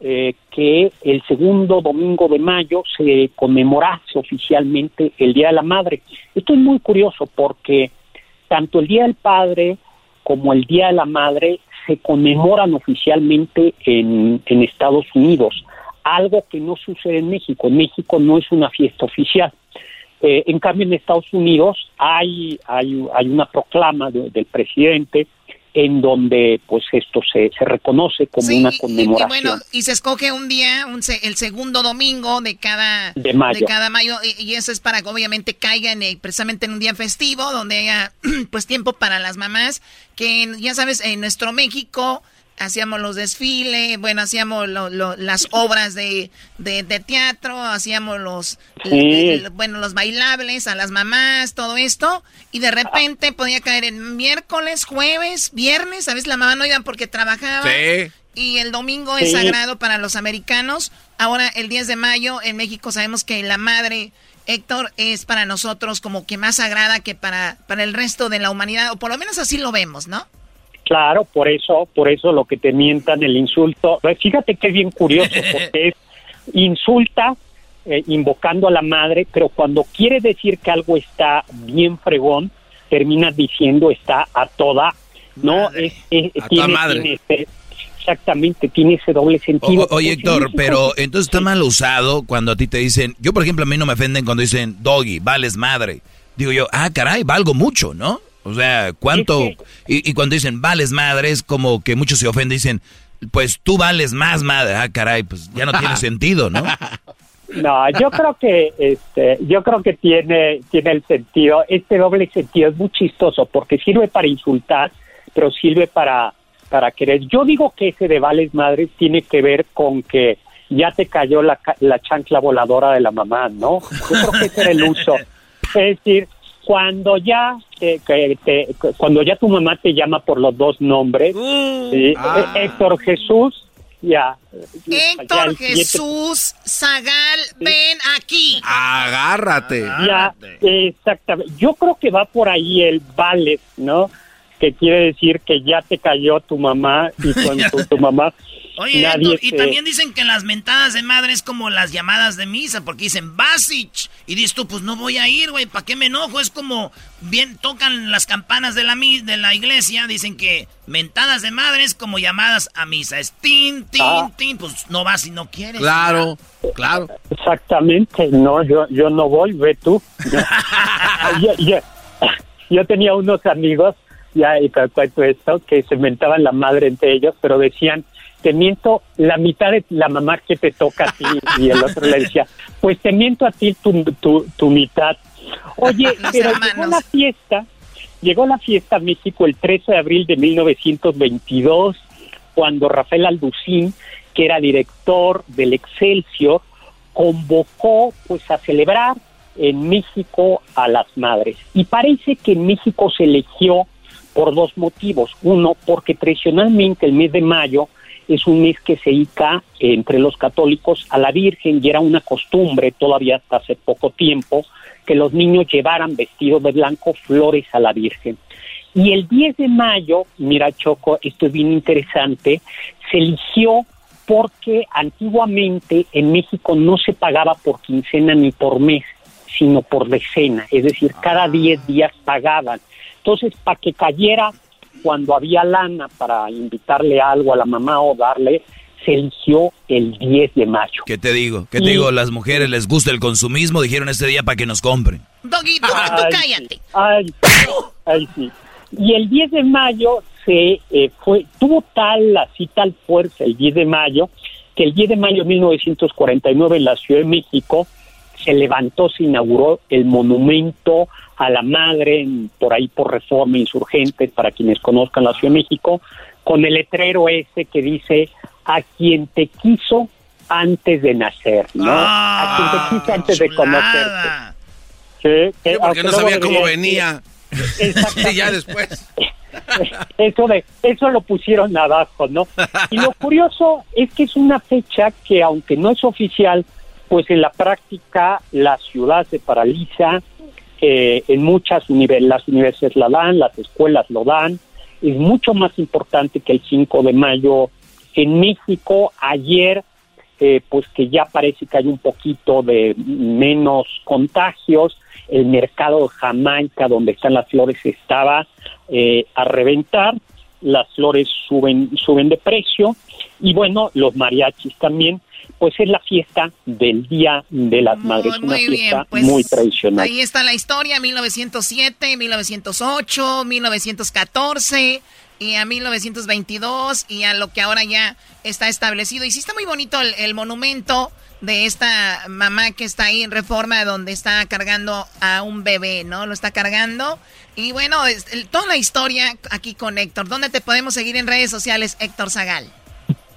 eh, que el segundo domingo de mayo se conmemorase oficialmente el Día de la Madre. Esto es muy curioso porque tanto el Día del Padre como el Día de la Madre se conmemoran oficialmente en, Estados Unidos, algo que no sucede en México. En México no es una fiesta oficial. Eh, en cambio, en Estados Unidos hay, hay, hay una proclama de- del presidente en donde pues esto se, se reconoce como Sí, una y- y, conmemoración. bueno, y se escoge un día, un se- el segundo domingo de cada De mayo. cada mayo, y, y eso es para que obviamente caigan eh, precisamente en un día festivo, donde haya pues tiempo para las mamás, que ya sabes, en nuestro México hacíamos los desfiles, bueno, hacíamos lo- lo- las obras de, de, de teatro, hacíamos los, Sí. el- bueno, los bailables a las mamás, todo esto, y de repente podía caer en miércoles, jueves, viernes, ¿sabes? La mamá no iba porque trabajaba. Sí. Y el domingo es sagrado para los americanos. Ahora, el 10 de mayo, en México sabemos que la madre, Héctor, es para nosotros como que más sagrada que para, para el resto de la humanidad, o por lo menos así lo vemos, ¿no? Claro, por eso, por eso lo que te mientan el insulto. Pues Fíjate que es bien curioso, porque es insulta, eh, invocando a la madre, pero cuando quiere decir que algo está bien fregón, termina diciendo está a toda, ¿no? Es, es- A tiene, madre. tiene exactamente, tiene ese doble sentido. O- oye, Héctor, pero entonces está mal usado cuando a ti te dicen, yo por ejemplo a mí no me ofenden cuando dicen doggy, vales madre. Digo yo, ah, caray, valgo mucho, ¿no? O sea, ¿cuánto? Y, y cuando dicen vales madre es como que muchos se ofenden, dicen, pues tú vales más madre. Ah, caray, pues ya no tiene sentido, ¿no? No, yo creo que este, yo creo que tiene tiene el sentido. Este doble sentido es muy chistoso porque sirve para insultar, pero sirve para para querer. Yo digo que ese de vales madres tiene que ver con que ya te cayó la, la chancla voladora de la mamá, ¿no? Yo creo que ese era el uso. Es decir, cuando ya te- que te- cuando ya tu mamá te llama por los dos nombres, ¿sí? Ah. Héctor Jesús, ya. Héctor Jesús Zagal, ven aquí. Agárrate. Ya, exactamente. Yo creo que va por ahí el vale, ¿no? Que quiere decir que ya te cayó tu mamá y con tu, tu mamá Oye, nadie Héctor, y se- también dicen que las mentadas de madre es como las llamadas de misa, porque dicen Basich. Y dices tú, pues no voy a ir, güey, ¿para qué me enojo? Es como, bien, tocan las campanas de la, de la iglesia, dicen que mentadas de madre es como llamadas a misa. Es tin, tin, Ah. tin, pues no vas si no quieres. Claro, claro. Exactamente, no, yo, yo no voy, ve tú. yo, yo- yo tenía unos amigos, ya, y te cuento esto, que se mentaban la madre entre ellos, pero decían, te miento la mitad de la mamá que te toca a ti, y el otro le decía, pues te miento a ti tu, tu, tu mitad. Oye, pero hermanos. llegó la fiesta, llegó la fiesta a México el 13 de abril de 1922, cuando Rafael Alducín, que era director del Excelsior, convocó pues a celebrar en México a las madres. Y parece que en México se eligió por dos motivos. Uno, porque tradicionalmente el mes de mayo es un mes que se dedica entre los católicos a la Virgen y era una costumbre todavía hasta hace poco tiempo que los niños llevaran vestidos de blanco flores a la Virgen. Y el 10 de mayo, mira Choco, esto es bien interesante, se eligió porque antiguamente en México no se pagaba por quincena ni por mes, sino por decena, es decir, cada 10 días pagaban. Entonces, para que cayera cuando había lana para invitarle algo a la mamá o darle, se eligió el 10 de mayo. ¿Qué te digo? ¿Qué te digo? Las mujeres les gusta el consumismo, dijeron este día para que nos compren. Doggy, tú, tú Ay, cállate. sí. Ay, ay, sí. Y el 10 de mayo se eh, fue, tuvo tal, así tal fuerza el 10 de mayo, que el 10 de mayo de 1949 en la Ciudad de México se levantó, se inauguró el monumento a la madre, por ahí por reforma insurgentes, para quienes conozcan la Ciudad de México, con el letrero ese que dice, a quien te quiso antes de nacer, ¿no? a quien te quiso antes de conocerte. Sí, que porque no sabía cómo venía. Y ya después. eso de eso lo pusieron abajo, ¿no? Y lo curioso es que es una fecha que aunque no es oficial, pues en la práctica la ciudad se paraliza, eh, en muchas univer- las universidades la dan, las escuelas lo dan, es mucho más importante que el 5 de mayo en México. Ayer, eh, pues que ya parece que hay un poquito de menos contagios, el mercado de Jamaica, donde están las flores, estaba eh, a reventar, las flores suben, suben de precio, y bueno, los mariachis también, pues es la fiesta del Día de las Madres, una Muy bien, fiesta pues muy tradicional. ahí está la historia, 1907, 1908, 1914 y a 1922 y a lo que ahora ya está establecido. Y sí está muy bonito el, el monumento de esta mamá que está ahí en Reforma donde está cargando a un bebé, ¿no? Lo está cargando. Y bueno, es- el- toda la historia aquí con Héctor. ¿Dónde te podemos seguir en redes sociales, Héctor Zagal?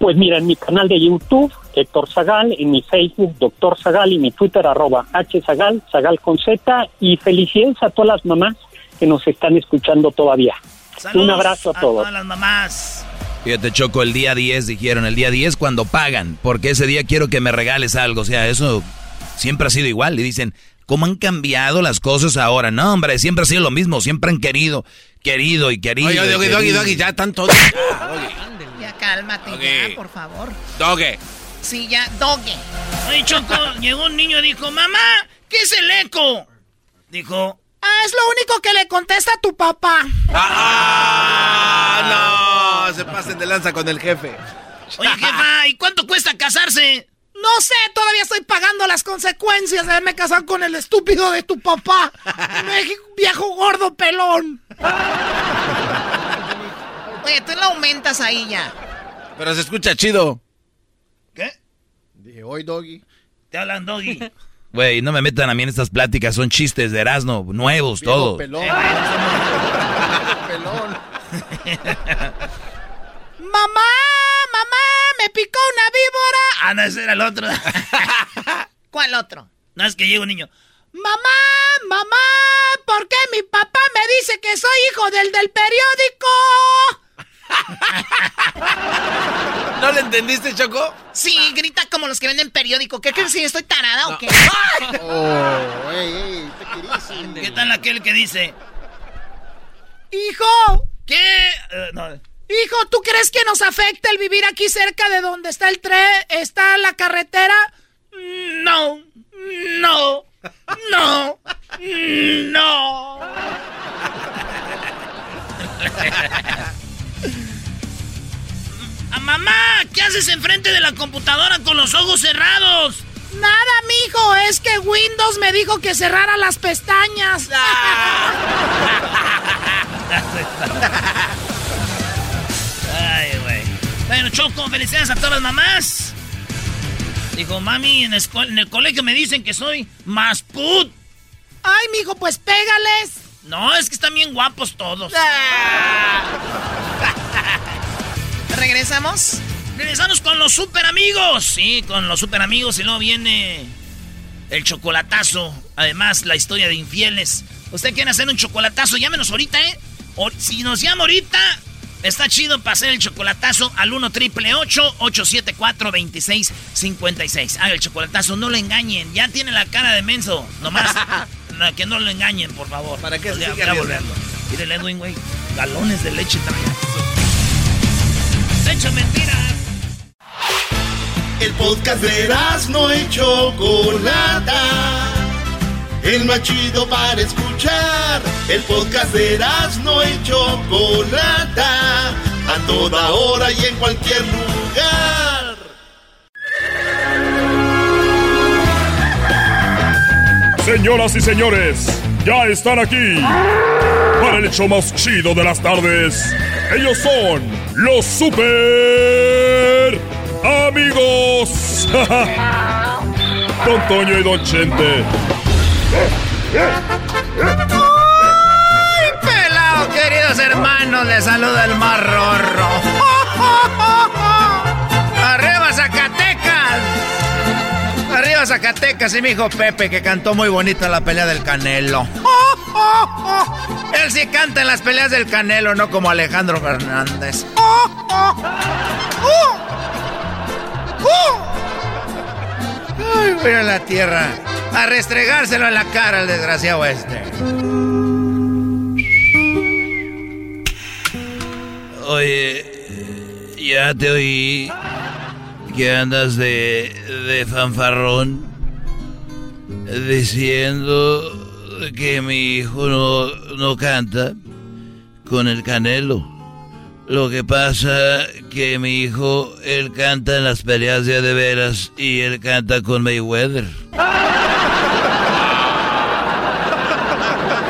Pues mira, en mi canal de YouTube, Héctor Zagal, en mi Facebook, Doctor Zagal, y mi Twitter, arroba hzagal, Zagal con Z, y felicidades a todas las mamás que nos están escuchando todavía. Saludos Un abrazo a todos. todas las mamás. Fíjate, Choco, el día 10 dijeron, el día 10 cuando pagan, porque ese día quiero que me regales algo. O sea, eso siempre ha sido igual. Y dicen, ¿cómo han cambiado las cosas ahora? No, hombre, siempre ha sido lo mismo. Siempre han querido, querido y querido. Oye, Doggy, querido. Doggy, ya están todos. Ya cálmate, Ok. ya, por favor. Doggy. Sí, ya, Doggy. Oye, Choco, llegó un niño y dijo, mamá, ¿qué es el eco? Dijo, Ah, es lo único que le contesta a tu papá. ¡Ah! No, se pasen de lanza con el jefe. oye, jefa, ¿y cuánto cuesta casarse? No sé, todavía estoy pagando las consecuencias de haberme casado con el estúpido de tu papá. México, viejo gordo pelón. Oye, tú lo aumentas ahí ya. Pero se escucha chido. ¿Qué? Dije, hoy, Doggy. Te hablan, Doggy. Güey, no me metan a mí en estas pláticas, son chistes de Erasmo, nuevos, Viejo todo. pelón. Pelón. Mamá, mamá, me picó una víbora. Ah, no, ese era el otro. ¿Cuál otro? No, es que llega un niño. Mamá, mamá, ¿por qué mi papá me dice que soy hijo del del periódico? ¿No le entendiste, Choco? Sí, grita como los que venden periódico. ¿Qué crees si estoy tarada o qué? Oh, ey, ey. ¿Qué tal aquel que dice? Hijo, ¿Qué? Eh, no. hijo, ¿tú crees que nos afecta el vivir aquí cerca de donde está el tren, está la carretera? No, no, no, no. Ah, mamá, ¿qué haces enfrente de la computadora con los ojos cerrados? Nada, mijo, es que Windows me dijo que cerrara las pestañas. Ay, güey. Bueno, Choco, felicidades a todas las mamás. Dijo, mami, en, el colegio me dicen que soy más put. Ay, mijo, pues pégales. No, es que están bien guapos todos. ¿Regresamos? Regresamos con los super amigos. Sí, con los super amigos y luego viene el chocolatazo. Además, la historia de infieles. ¿Usted quiere hacer un chocolatazo? Llámenos ahorita, ¿eh? O- si nos llama ahorita, está chido para hacer el chocolatazo al 1 triple 874 2656 Haga el chocolatazo, no lo engañen. Ya tiene la cara de menso. Nomás no, que no lo engañen, por favor. ¿Para qué se sigue ya arriesgando? volvemos. Mire, Edwin, güey. Galones de leche trae. Leche mentira. El podcast de no y Chocolata. El más chido para escuchar. El podcast de no y Chocolata. A toda hora y en cualquier lugar. Señoras y señores, ya están aquí para el hecho más chido de las tardes. Ellos son los super amigos. Don Toño y Don Chente. ¡Ay, pelado, queridos hermanos! Les saluda el más rorro. ¡Arriba, Zacatecas! Arriba, Zacatecas y mi hijo Pepe, que cantó muy bonito la pelea del Canelo. Él sí canta en las peleas del Canelo, no como Alejandro Fernández. ¡Ay, voy la tierra! A restregárselo en la cara al desgraciado este. Oye, ya te oí que andas de, de fanfarrón diciendo que mi hijo no, no canta con el canelo. Lo que pasa que mi hijo, él canta en las peleas de veras y él canta con Mayweather.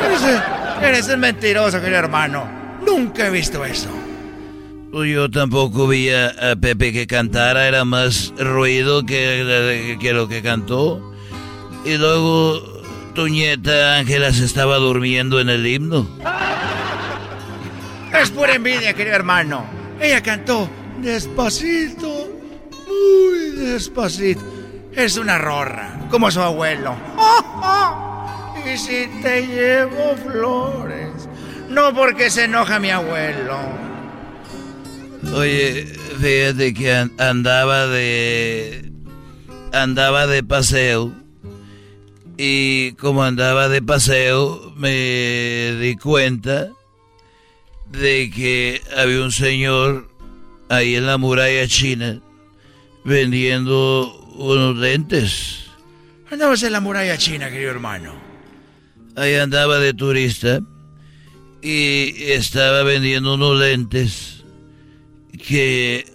Eres, eres un mentiroso, querido hermano. Nunca he visto eso. Yo tampoco vi a, a Pepe que cantara, era más ruido que, que lo que cantó. Y luego tu nieta Ángela se estaba durmiendo en el himno. Es pura envidia, querido hermano. Ella cantó despacito, muy despacito. Es una rorra, como su abuelo. Y si te llevo flores, no porque se enoja mi abuelo. Oye, fíjate que an- andaba de. andaba de paseo. Y como andaba de paseo, me di cuenta de que había un señor ahí en la muralla china vendiendo unos lentes. Andabas en la muralla china, querido hermano. Ahí andaba de turista y estaba vendiendo unos lentes que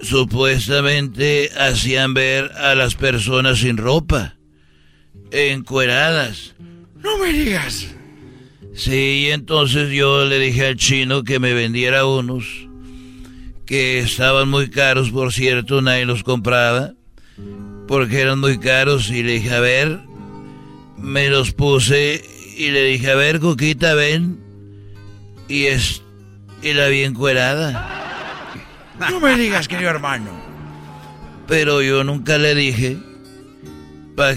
supuestamente hacían ver a las personas sin ropa, encueradas. No me digas. Sí, entonces yo le dije al chino que me vendiera unos que estaban muy caros, por cierto, nadie los compraba, porque eran muy caros y le dije, a ver, me los puse y le dije, a ver, Coquita, ven, y es, y la vi encuerada. No me digas, querido hermano. Pero yo nunca le dije,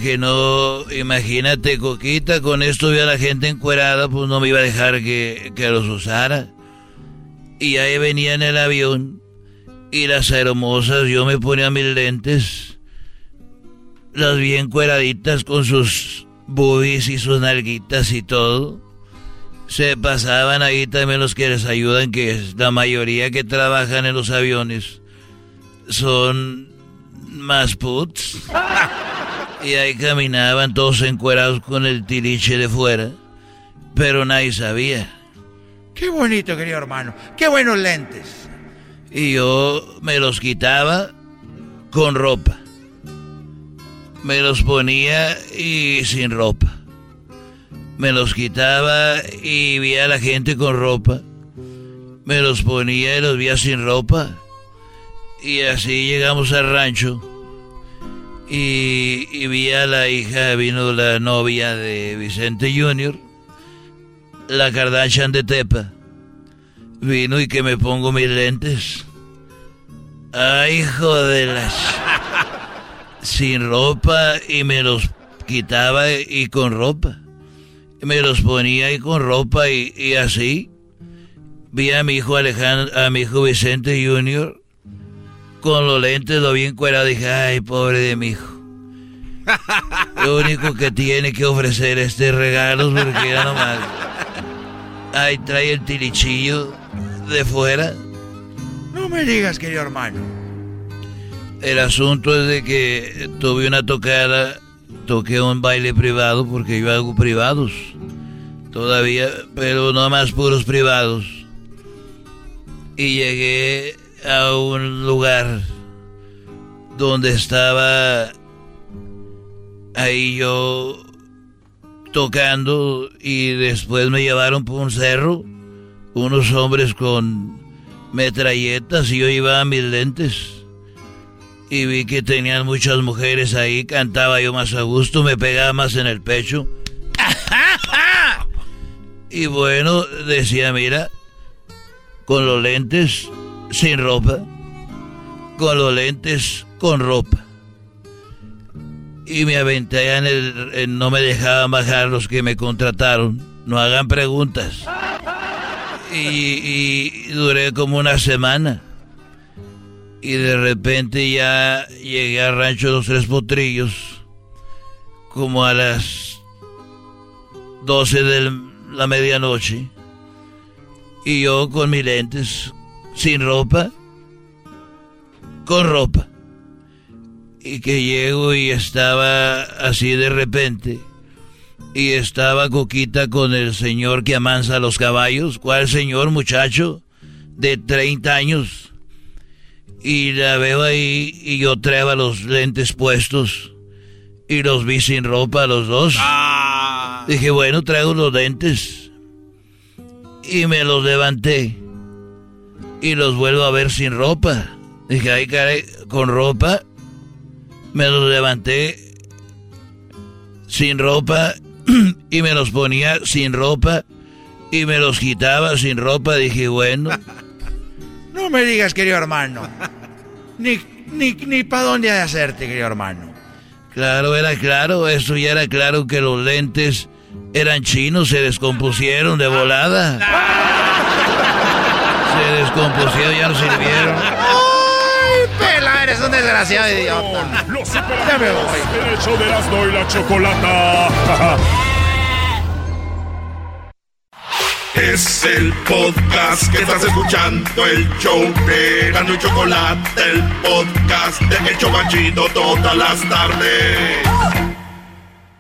que no, imagínate, Coquita, con esto vi a la gente encuerada, pues no me iba a dejar que, que los usara. Y ahí venía en el avión y las hermosas, yo me ponía mis lentes, las bien cueraditas con sus boobies y sus nalguitas y todo. Se pasaban ahí también los que les ayudan, que es la mayoría que trabajan en los aviones son más puts. Y ahí caminaban todos encuerados con el tiriche de fuera, pero nadie sabía. Qué bonito, querido hermano. Qué buenos lentes. Y yo me los quitaba con ropa. Me los ponía y sin ropa. Me los quitaba y vi a la gente con ropa. Me los ponía y los vi sin ropa. Y así llegamos al rancho. Y, y vi a la hija, vino la novia de Vicente Jr., la Kardashian de Tepa. Vino y que me pongo mis lentes. Ay, hijo de las... Sin ropa y me los quitaba y con ropa. Me los ponía y con ropa y, y así. Vi a mi hijo Alejandro, a mi hijo Vicente Jr. con los lentes lo bien cuerado. Dije, ay, pobre de mi hijo. Lo único que tiene que ofrecer este regalos porque ya nomás. Ahí trae el tilichillo de fuera. No me digas, querido hermano. El asunto es de que tuve una tocada, toqué un baile privado porque yo hago privados todavía, pero no más puros privados. Y llegué a un lugar donde estaba ahí yo tocando y después me llevaron por un cerro unos hombres con metralletas y yo iba a mis lentes y vi que tenían muchas mujeres ahí, cantaba yo más a gusto, me pegaba más en el pecho. Y bueno, decía, mira, con los lentes sin ropa, con los lentes con ropa. Y me aventé el... no me dejaban bajar los que me contrataron. No hagan preguntas. Y, y duré como una semana. Y de repente ya llegué al rancho de los tres potrillos. Como a las 12 de la medianoche. Y yo con mis lentes, sin ropa, con ropa. Y que llego y estaba así de repente. Y estaba Coquita con el señor que amansa los caballos. ¿Cuál señor, muchacho? De 30 años. Y la veo ahí y yo traía los lentes puestos. Y los vi sin ropa los dos. Dije, bueno, traigo los lentes. Y me los levanté. Y los vuelvo a ver sin ropa. Dije, ay, caray, con ropa. Me los levanté sin ropa. Y me los ponía sin ropa. Y me los quitaba sin ropa. Dije, bueno. No me digas, querido hermano. Ni, ni, ni para dónde ha de hacerte, querido hermano. Claro, era claro, eso ya era claro que los lentes eran chinos, se descompusieron de volada. Descompusieron, ya no sirvieron. ¡Ay, pela! Eres un desgraciado idiota. Los Ya me voy. El hecho de Erasmo y la chocolata. Es el podcast que estás escuchando, el show de Gano y Chocolate, el podcast de El Chobachito todas las tardes.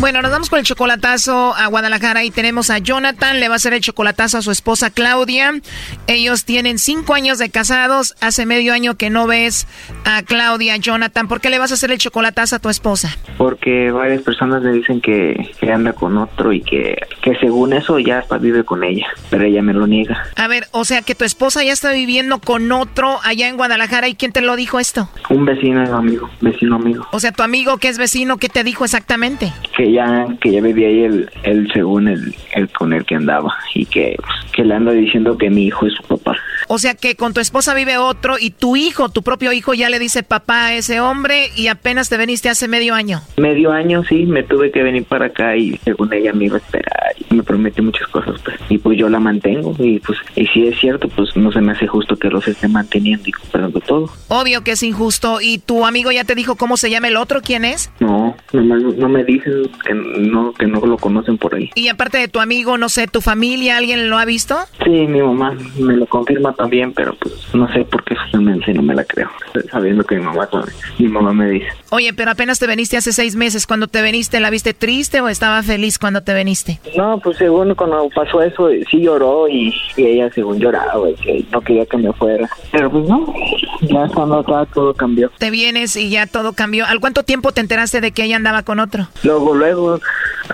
Bueno, nos vamos con el chocolatazo a Guadalajara y tenemos a Jonathan, le va a hacer el chocolatazo a su esposa Claudia. Ellos tienen cinco años de casados, hace medio año que no ves a Claudia, Jonathan. ¿Por qué le vas a hacer el chocolatazo a tu esposa? Porque varias personas le dicen que, que anda con otro y que, que según eso ya vive con ella, pero ella me lo niega. A ver, o sea que tu esposa ya está viviendo con otro allá en Guadalajara y ¿quién te lo dijo esto? Un vecino amigo, vecino amigo. O sea, tu amigo que es vecino, ¿qué te dijo exactamente? Que ya que ya vivía ahí el, el según el, el con el que andaba y que, que le anda diciendo que mi hijo es su papá. O sea que con tu esposa vive otro y tu hijo, tu propio hijo ya le dice papá a ese hombre y apenas te veniste hace medio año. Medio año sí, me tuve que venir para acá y según ella me iba a esperar y me prometió muchas cosas pues y pues yo la mantengo y pues y si es cierto pues no se me hace justo que los esté manteniendo y comprando todo. Obvio que es injusto y tu amigo ya te dijo cómo se llama el otro, ¿quién es? No, no, me- no me dicen que no que no lo conocen por ahí. Y aparte de tu amigo, no sé, tu familia, ¿alguien lo ha visto? Sí, mi mamá me lo confirma también, pero pues no sé por qué solamente no me la creo, sabiendo que mi mamá mi mamá me dice. Oye, pero apenas te veniste hace seis meses. Cuando te veniste, ¿la viste triste o estaba feliz cuando te veniste? No, pues según cuando pasó eso, sí lloró y, y ella según lloraba y que no quería que me fuera. Pero pues no, ya cuando todo, todo cambió. Te vienes y ya todo cambió. ¿Al cuánto tiempo te enteraste de que ella andaba con otro? Luego, luego,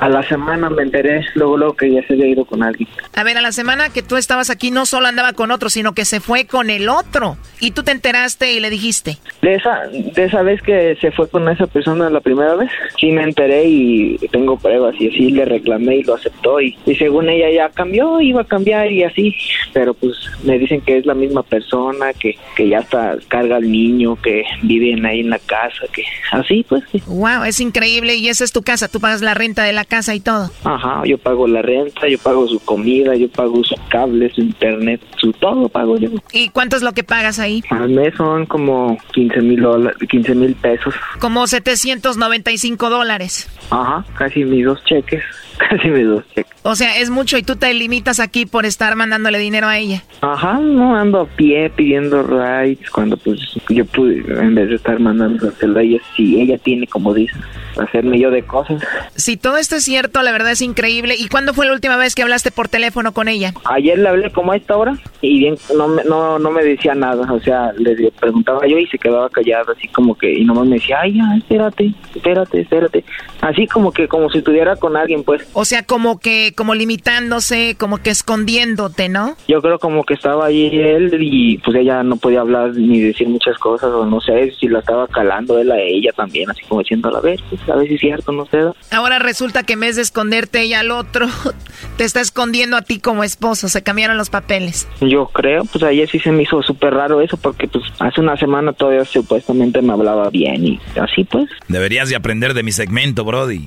a la semana me enteré, luego, luego que ya se había ido con alguien. A ver, a la semana que tú estabas aquí no solo andaba con otro, sino que se fue con el otro. Y tú te enteraste y le dijiste. De esa, de esa vez que se fue con esa persona la primera vez, sí me enteré y tengo pruebas y así le reclamé y lo aceptó y, y según ella ya cambió, iba a cambiar y así, pero pues me dicen que es la misma persona, que, que ya está carga al niño, que viven ahí en la casa, que así pues. sí. Wow, es increíble. Y esa es tu casa. Tú pagas la renta de la casa y todo. Ajá, yo pago la renta, yo pago su comida, yo pago su cable, su internet, su todo pago yo. ¿Y cuánto es lo que pagas ahí? Al mes son como 15 mil dólares, 15 mil pesos. Como 795 dólares. Ajá, casi mis dos cheques, casi mis dos cheques. O sea, es mucho y tú te limitas aquí por estar mandándole dinero a ella. Ajá, no ando a pie pidiendo rides cuando pues yo pude, en vez de estar mandando a ella, si ella tiene, como dicen, hacerme yo de cosas. Si todo esto es cierto, la verdad es increíble. ¿Y cuándo fue la última vez que hablaste por teléfono con ella? Ayer le hablé como a esta hora y bien no me, no, no me decía nada, o sea, le preguntaba yo y se quedaba callado, así como que, y nomás me decía, ay, ya, espérate, espérate, espérate. Así como que, como si estuviera con alguien, pues. O sea, como que, como limitándose, como que escondiéndote, ¿no? Yo creo como que estaba ahí él y pues ella no podía hablar ni decir muchas cosas, o no sé si la estaba calando él a ella también, así como diciendo, a ver, pues, a ver si es cierto, no sé. Ahora resulta que en vez de esconderte ella al otro, te está escondiendo a ti como esposo. Se cambiaron los papeles. Yo creo, pues ayer sí se me hizo súper raro eso, porque pues hace una semana todavía supuestamente me hablaba bien y así pues. Deberías de aprender de mi segmento, Brody.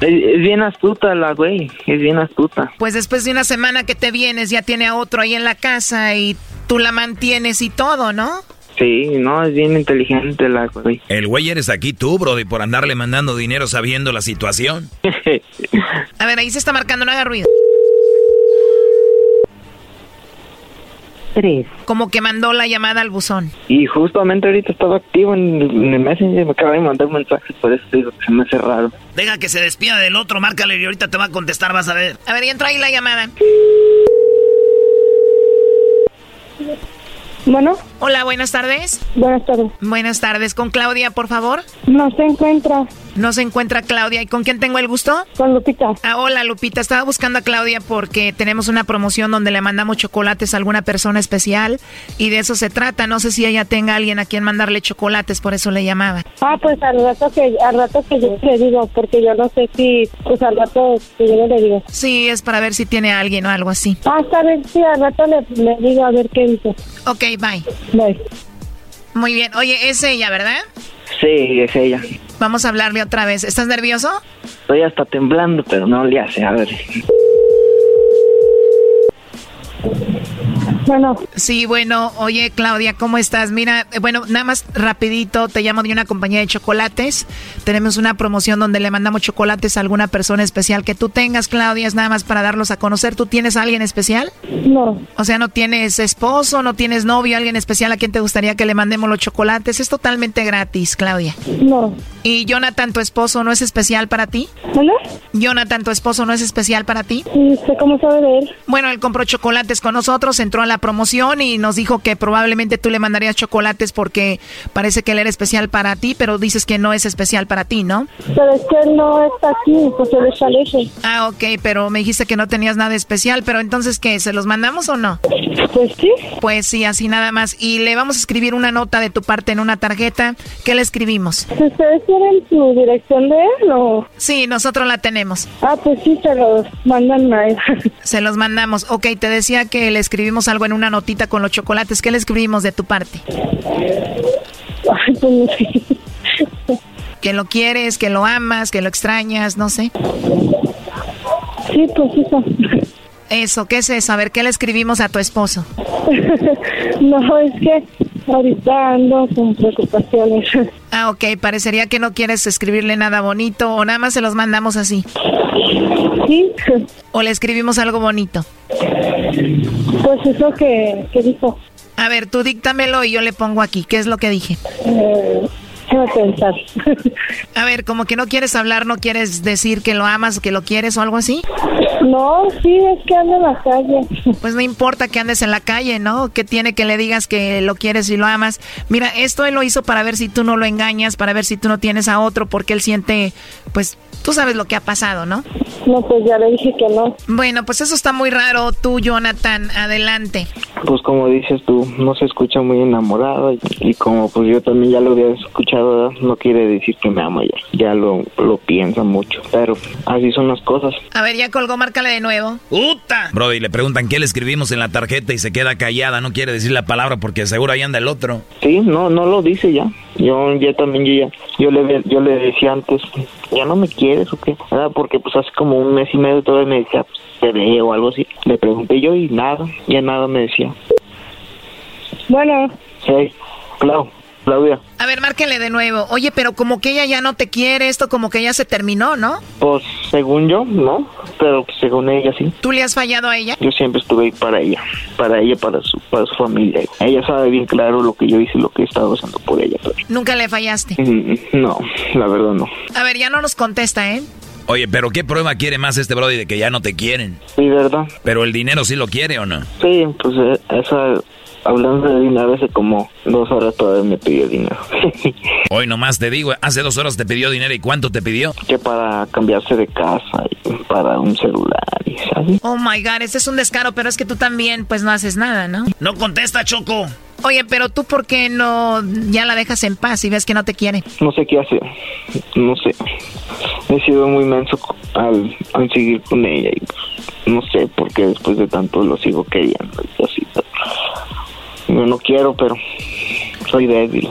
Es, es bien astuta la güey, es bien astuta. Pues después de una semana que te vienes, ya tiene a otro ahí en la casa y tú la mantienes y todo, ¿no? Sí, no, es bien inteligente la güey. El güey eres aquí tú, Brody, por andarle mandando dinero sabiendo la situación. A ver, ahí se está marcando, no haga ruido. Como que mandó la llamada al buzón. Y justamente ahorita estaba activo en, en el Messenger, me acaba de mandar un mensaje, por eso te digo que se me hace raro. Deja que se despida del otro, márcale y ahorita te va a contestar, vas a ver. A ver, y entró ahí la llamada. Bueno, Hola, buenas tardes. Buenas tardes. Buenas tardes. ¿Con Claudia, por favor? No se encuentra. No se encuentra Claudia. ¿Y con quién tengo el gusto? Con Lupita. Ah, hola, Lupita. Estaba buscando a Claudia porque tenemos una promoción donde le mandamos chocolates a alguna persona especial y de eso se trata. No sé si ella tenga alguien a quien mandarle chocolates, por eso le llamaba. Ah, pues al rato que, al rato que yo le digo, porque yo no sé si, pues al rato que yo le digo. Sí, es para ver si tiene a alguien o algo así. Ah, está bien, sí, al rato le, le digo a ver qué dice. Ok, bye. Bye. Muy bien. Oye, es ella, ¿verdad? Sí, es ella. Vamos a hablarle otra vez. ¿Estás nervioso? Estoy hasta temblando, pero no le hace. A ver. Bueno. Sí, bueno, oye Claudia, ¿cómo estás? Mira, bueno, nada más rapidito, te llamo de una compañía de chocolates. Tenemos una promoción donde le mandamos chocolates a alguna persona especial que tú tengas, Claudia, es nada más para darlos a conocer. ¿Tú tienes a alguien especial? No. O sea, ¿no tienes esposo, no tienes novio, alguien especial a quien te gustaría que le mandemos los chocolates? Es totalmente gratis, Claudia. No. ¿Y Jonathan, tu esposo, no es especial para ti? ¿Hola? Jonathan, tu esposo, no es especial para ti? ¿Y usted cómo sabe de él? Bueno, él compró chocolates con nosotros, entró a la promoción y nos dijo que probablemente tú le mandarías chocolates porque parece que él era especial para ti, pero dices que no es especial para ti, ¿no? Pero es que él no está aquí, pues él está lejos. Ah, ok, pero me dijiste que no tenías nada especial, pero entonces, ¿qué? ¿Se los mandamos o no? Pues sí. Pues sí, así nada más. Y le vamos a escribir una nota de tu parte en una tarjeta. ¿Qué le escribimos? ¿Ustedes tienen su dirección de él o...? Sí, nosotros la tenemos. Ah, pues sí, se los mandan a él. Se los mandamos. Ok, te decía que le escribimos algo en una notita con los chocolates. ¿Qué le escribimos de tu parte? Ay, pues no sé. Que lo quieres, que lo amas, que lo extrañas, no sé. Sí, pues eso. Eso, ¿qué es eso? A ver, ¿qué le escribimos a tu esposo? no, es que ahorita ando con preocupaciones. Ah, ok, parecería que no quieres escribirle nada bonito o nada más se los mandamos así. Sí. O le escribimos algo bonito. Pues eso que, que dijo. A ver, tú díctamelo y yo le pongo aquí. ¿Qué es lo que dije? Eh, déjame pensar. A ver, como que no quieres hablar, no quieres decir que lo amas, que lo quieres o algo así. No, sí, es que ando en la calle. Pues no importa que andes en la calle, ¿no? Que tiene que le digas que lo quieres y lo amas. Mira, esto él lo hizo para ver si tú no lo engañas, para ver si tú no tienes a otro, porque él siente, pues, tú sabes lo que ha pasado, ¿no? No, pues ya le dije que no. Bueno, pues eso está muy raro. Tú, Jonathan, adelante. Pues como dices tú, no se escucha muy enamorado y, y como pues yo también ya lo había escuchado, no quiere decir que me ama ya. Ya lo, lo piensa mucho, pero así son las cosas. A ver, ya colgó, márcale de nuevo. ¡Puta! Brody, le preguntan qué le escribimos en la tarjeta y se queda callada, no quiere decir la palabra porque seguro ahí anda el otro. Sí, no, no lo dice ya. Yo ya también, yo ya, yo le, yo le decía antes, ¿ya no me quieres o qué? Ah, porque pues hace como un mes y medio todavía me decía, pues, te veo o algo así. Le pregunté yo y nada, ya nada me decía. Bueno, Sí, Clau, Claudia, A ver, márquele de nuevo. Oye, pero como que ella ya no te quiere, esto como que ya se terminó, ¿no? pues según yo, no, pero según ella sí. ¿Tú le has fallado a ella? Yo siempre estuve ahí para ella, para ella, para su, para su familia. Ella sabe bien claro lo que yo hice y lo que he estado haciendo por ella. pero- Nunca le fallaste. Mm, No, la verdad no. A ver, ya no nos contesta, ¿eh? Oye, pero ¿qué prueba quiere más este Brody de que ya no te quieren? Sí, ¿verdad? Pero el dinero sí lo quiere o no? Sí, pues eh, esa, hablando de dinero, hace como dos horas todavía me pidió dinero. Hoy nomás te digo, hace dos horas te pidió dinero y ¿cuánto te pidió? que para cambiarse de casa y para un celular y ¿sabes? Oh my god, este es un descaro, pero es que tú también, pues no haces nada, ¿no? No contesta, Choco. Oye, pero tú, ¿por qué no ya la dejas en paz y ves que no te quiere? No sé qué hacer, no sé. He sido muy menso al, al seguir con ella y no sé por qué después de tanto lo sigo queriendo y así. Yo no quiero, pero soy débil.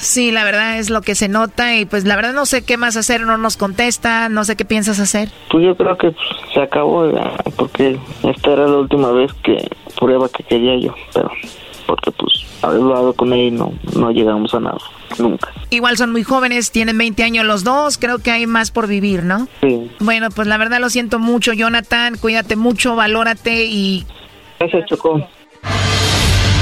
Sí, la verdad es lo que se nota y pues la verdad no sé qué más hacer, no nos contesta, no sé qué piensas hacer. Pues yo creo que pues, se acabó porque esta era la última vez que prueba que quería yo, pero porque pues haber hablado con ella y no, no llegamos a nada, nunca. Igual son muy jóvenes, tienen 20 años los dos, creo que hay más por vivir, ¿no? Sí. Bueno, pues la verdad lo siento mucho, Jonathan, cuídate mucho, valórate y Gracias, Chocó.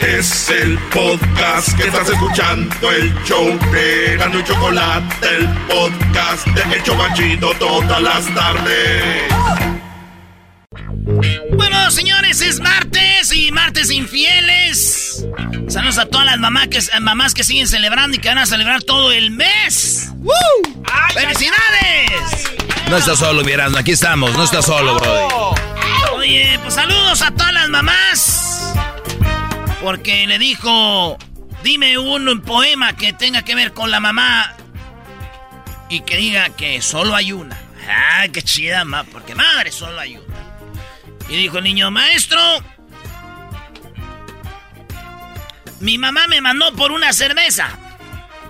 Es el podcast que estás escuchando, el show de Gano y Chocolate, el podcast de El Chocachito todas las tardes. Bueno, señores, es martes y martes infieles. Saludos a todas las mamás que, mamás que siguen celebrando y que van a celebrar todo el mes. ¡Woo! ¡Felicidades! No estás solo, Miranda, aquí estamos, no estás solo, Brody. Oye, pues saludos a todas las mamás. Porque le dijo, dime un poema que tenga que ver con la mamá y que diga que solo hay una. Ah, qué chida, ma, porque madre solo hay una. Y dijo el niño, maestro, mi mamá me mandó por una cerveza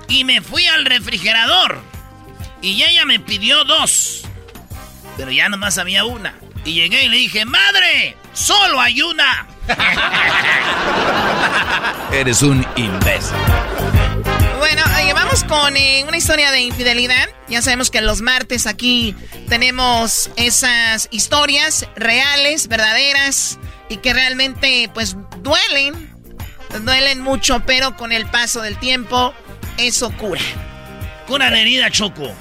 y me fui al refrigerador y ella me pidió dos, pero ya nomás había una. Y llegué y le dije, madre, solo hay una. Eres un imbécil. Bueno, oye, vamos con eh, una historia de infidelidad. Ya sabemos que los martes aquí tenemos esas historias reales, verdaderas y que realmente pues duelen. Duelen mucho, pero con el paso del tiempo eso cura. Cura la herida, Choco.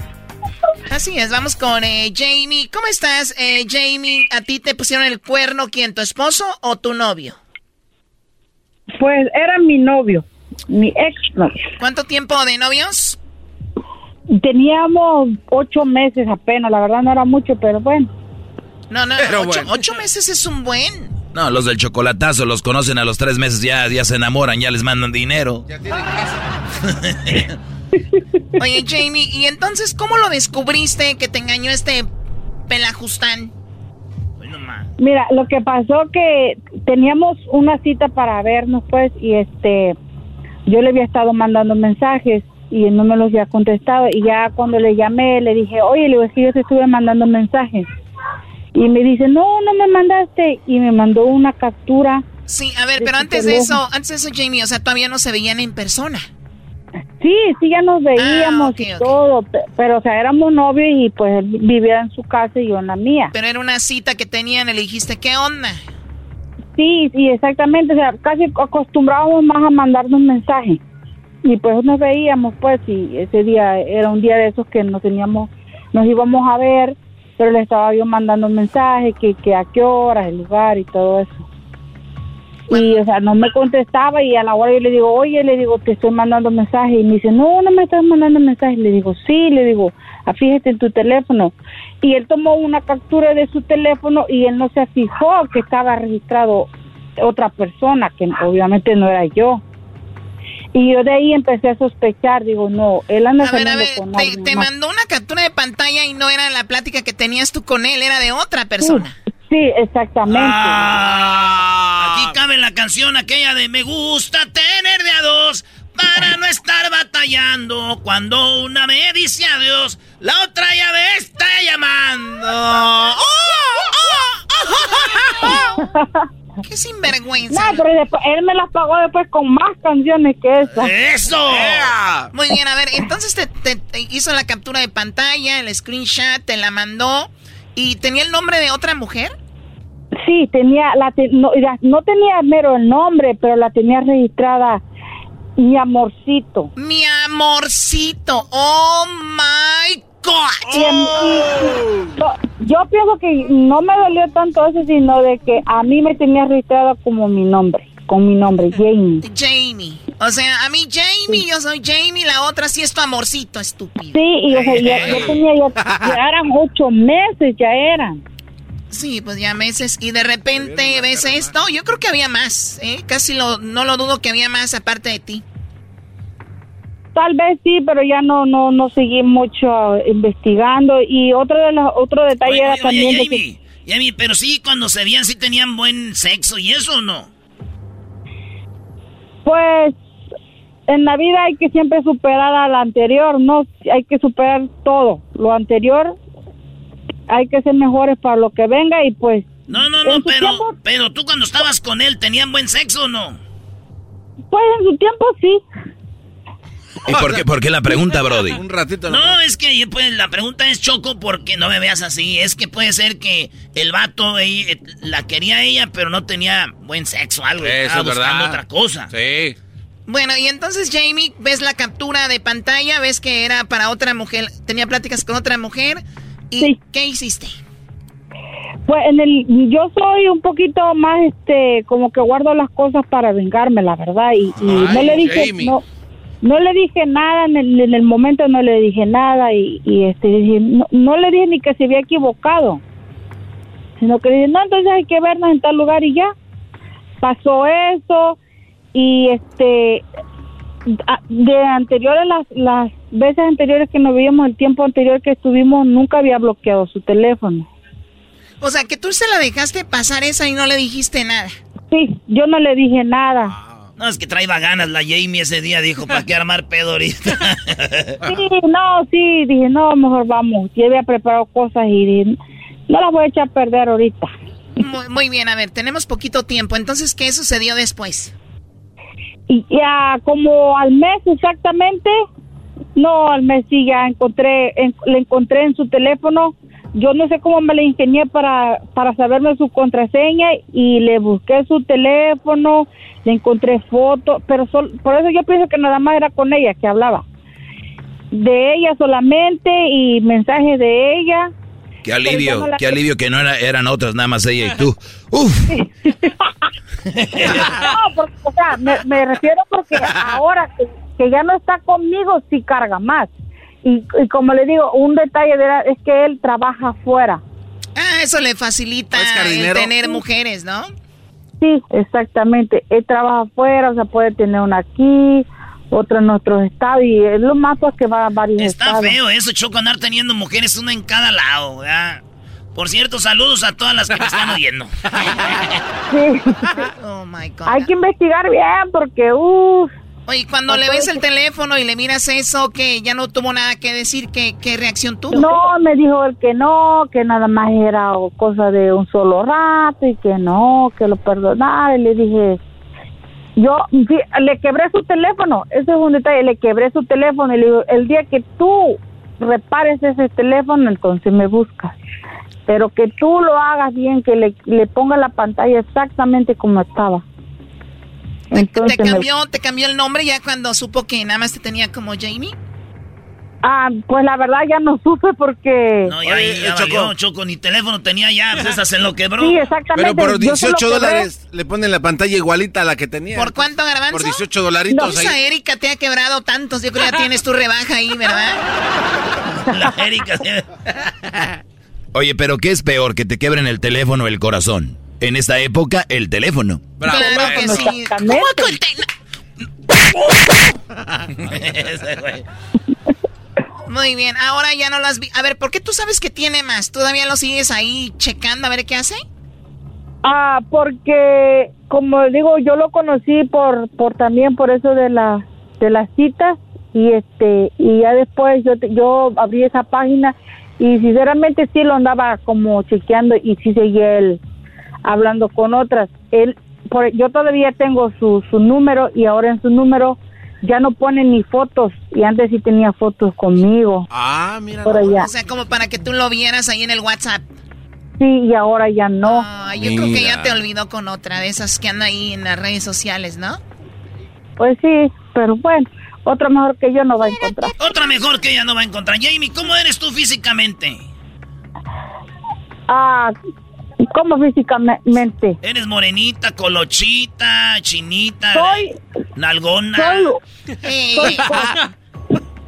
Así es, vamos con eh, Jamie. ¿Cómo estás, eh, Jamie? ¿A ti te pusieron el cuerno quién, tu esposo o tu novio? Pues era mi novio, mi ex novio. ¿Cuánto tiempo de novios? Teníamos ocho meses apenas, la verdad no era mucho, pero bueno. No, no, Pero ocho, bueno. ocho meses es un buen. No, los del chocolatazo los conocen a los tres meses, ya, ya se enamoran, ya les mandan dinero. Oye, Jamie, ¿y entonces cómo lo descubriste que te engañó este pelajustán? Mira, lo que pasó que teníamos una cita para vernos, pues, y este, yo le había estado mandando mensajes y él no me los había contestado. Y ya cuando le llamé, le dije, oye, le digo, es que yo te estuve mandando mensajes. Y me dice, no, no me mandaste. Y me mandó una captura. Sí, a ver, pero antes de eso, antes de eso, Jamie, o sea, todavía no se veían en persona. Sí, sí, ya nos veíamos Ah, y todo, pe- pero o sea, éramos novios y pues él vivía en su casa y yo en la mía. Pero era una cita que tenían le dijiste, ¿qué onda? Sí, sí, exactamente, o sea, casi acostumbrábamos más a mandarnos mensajes y pues nos veíamos pues y ese día era un día de esos que nos teníamos, nos íbamos a ver, pero le estaba yo mandando mensajes que, que a qué horas, el lugar y todo eso. Y, o sea, no me contestaba y a la hora yo le digo, oye, le digo, te estoy mandando mensajes. Y me dice, no, no me estás mandando mensajes. Le digo, sí, le digo, "Ah, fíjate en tu teléfono. Y él tomó una captura de su teléfono y él no se fijó que estaba registrado otra persona, que obviamente no era yo. Y yo de ahí empecé a sospechar, digo, no, él anda A ver, a ver, con te, te mandó una captura de pantalla y no era la plática que tenías tú con él, era de otra persona. Sí, exactamente. Aquí cabe la canción aquella de Me gusta tener de a dos para no estar batallando. Cuando una me dice adiós, la otra ya me está llamando. ¡Qué sinvergüenza! No, pero después, él me las pagó después con más canciones que esa. ¡Eso! Muy bien, a ver, entonces te, te- te hizo la captura de pantalla, el screenshot, te la mandó y tenía el nombre de otra mujer. Sí, tenía, la te- no, no tenía mero el nombre, pero la tenía registrada mi amorcito. Mi amorcito, oh my god. Y y- no, yo pienso que no me dolió tanto eso, sino de que a mí me tenía registrada como mi nombre, con mi nombre, Jamie. Jamie. O sea, a mí Jamie, yo soy Jamie, la otra sí es tu amorcito, estúpido. Sí, y o sea, ya, yo tenía, ya, ya eran ocho meses, ya eran. Sí, pues ya meses. Y de repente ves esto. Yo creo que había más, ¿eh? Casi lo, no lo dudo que había más aparte de ti. Tal vez sí, pero ya no no no seguí mucho investigando y otro de los otro detalle Oye, era oye, también oye, de que- Jamie, Jamie, pero sí, cuando se veían, sí tenían buen sexo y eso o no. Pues en la vida hay que siempre superar a la anterior, no hay que superar todo. Lo anterior hay que ser mejores para lo que venga y pues. No, no, no, pero, pero tú cuando estabas con él, ¿tenían buen sexo o no? Pues en su tiempo sí. ¿Y por qué, por qué la pregunta, Brody? Un ratito. No, es que pues, la pregunta es Choco porque no me veas así. Es que puede ser que el vato eh, la quería ella, pero no tenía buen sexo, algo. Eso estaba es buscando verdad. otra cosa. Sí. Bueno, y entonces Jamie, ves la captura de pantalla, ves que era para otra mujer, tenía pláticas con otra mujer. ¿Y qué hiciste? Pues en el, yo soy un poquito más, este, como que guardo las cosas para vengarme, la verdad, y, y no le dije, Jamie. no, no le dije nada en el, en el momento, no le dije nada y, y este, dije, no, no le dije ni que se había equivocado, sino que dije, no, entonces hay que vernos en tal lugar y ya. Pasó eso y este, de anteriores, las, las veces anteriores que nos veíamos, el tiempo anterior que estuvimos, nunca había bloqueado su teléfono. O sea, que tú se la dejaste pasar esa y no le dijiste nada. Sí, yo no le dije nada. No, es que traía ganas la Jamie ese día, dijo, ¿para qué armar pedo ahorita? Sí, no, sí, dije, no, mejor vamos. Yo había preparado cosas y dije, no las voy a echar a perder ahorita. Muy, muy bien, a ver, tenemos poquito tiempo. Entonces, ¿qué sucedió después? Y ya como al mes exactamente, no, al mes sí ya encontré, en- le encontré en su teléfono. Yo no sé cómo me la ingenié para, para saberme su contraseña y le busqué su teléfono, le encontré fotos, pero sol- por eso yo pienso que nada más era con ella que hablaba. De ella solamente y mensajes de ella. Qué alivio, qué alivio que no era, eran otras, nada más ella y tú. Uf. No, porque, o sea, me, me refiero porque ahora que, que ya no está conmigo, sí carga más. Y, y como le digo, un detalle de la- es que él trabaja afuera. Ah, eso le facilita el tener mujeres, ¿no? Sí, exactamente. Él trabaja afuera, o sea, puede tener una aquí, otra en otros estados, y es lo más pues, que va a varios Está estados. feo eso, Choco, andar teniendo mujeres una en cada lado, ¿verdad? Por cierto, saludos a todas las que me están oyendo. Sí. Oh my God. Hay que investigar bien porque, uff. Oye, cuando le ves el teléfono y le miras eso, que ya no tuvo nada que decir, ¿qué, qué reacción tuvo? No, me dijo él que no, que nada más era cosa de un solo rato y que no, que lo perdonara. Y le dije, yo le quebré su teléfono, ese es un detalle, le quebré su teléfono y le digo, el día que tú repares ese teléfono, entonces me buscas. Pero que tú lo hagas bien, que le, le ponga la pantalla exactamente como estaba. Entonces ¿Te me- cambió, ¿Te cambió el nombre ya cuando supo que nada más te tenía como Jamie? Ah, pues la verdad ya no supe porque... No, ya, ahí ya valió, Choco, ni teléfono tenía ya, pues esa se lo quebró. Sí, exactamente. Pero por Yo se lo 18 quebré. dólares le ponen la pantalla igualita a la que tenía. ¿Por cuánto, Garbanzo? Por 18 dolaritos. No, esa ahí. Erika te ha quebrado tantos, yo creo que ya tienes tu rebaja ahí, ¿verdad? La Erika. Oye, pero ¿qué es peor, que te quebren el teléfono o el corazón? En esta época, el teléfono. Claro que sí. ¿Cómo que el. Muy bien, ahora ya no las vi. A ver, ¿por qué tú sabes que tiene más? ¿Todavía lo sigues ahí checando a ver qué hace? Ah, porque como digo, yo lo conocí por por también por eso de la de las citas y este y ya después yo te- yo abrí esa página y sinceramente sí lo andaba como chequeando y sí seguía él hablando con otras. Él por, yo todavía tengo su su número y ahora en su número ya no pone ni fotos y antes sí tenía fotos conmigo. Ah, mira. Por allá. O sea, como para que tú lo vieras ahí en el WhatsApp. Sí, y ahora ya no. Ay, yo creo que ya te olvidó con otra de esas que andan ahí en las redes sociales, ¿no? Pues sí, pero bueno, otro mejor que yo no va a encontrar. Otra mejor que ella no va a encontrar. Jamie, ¿cómo eres tú físicamente? Ah, ¿cómo físicamente? Eres morenita, colochita, chinita, Soy- nalgona. Soy, soy,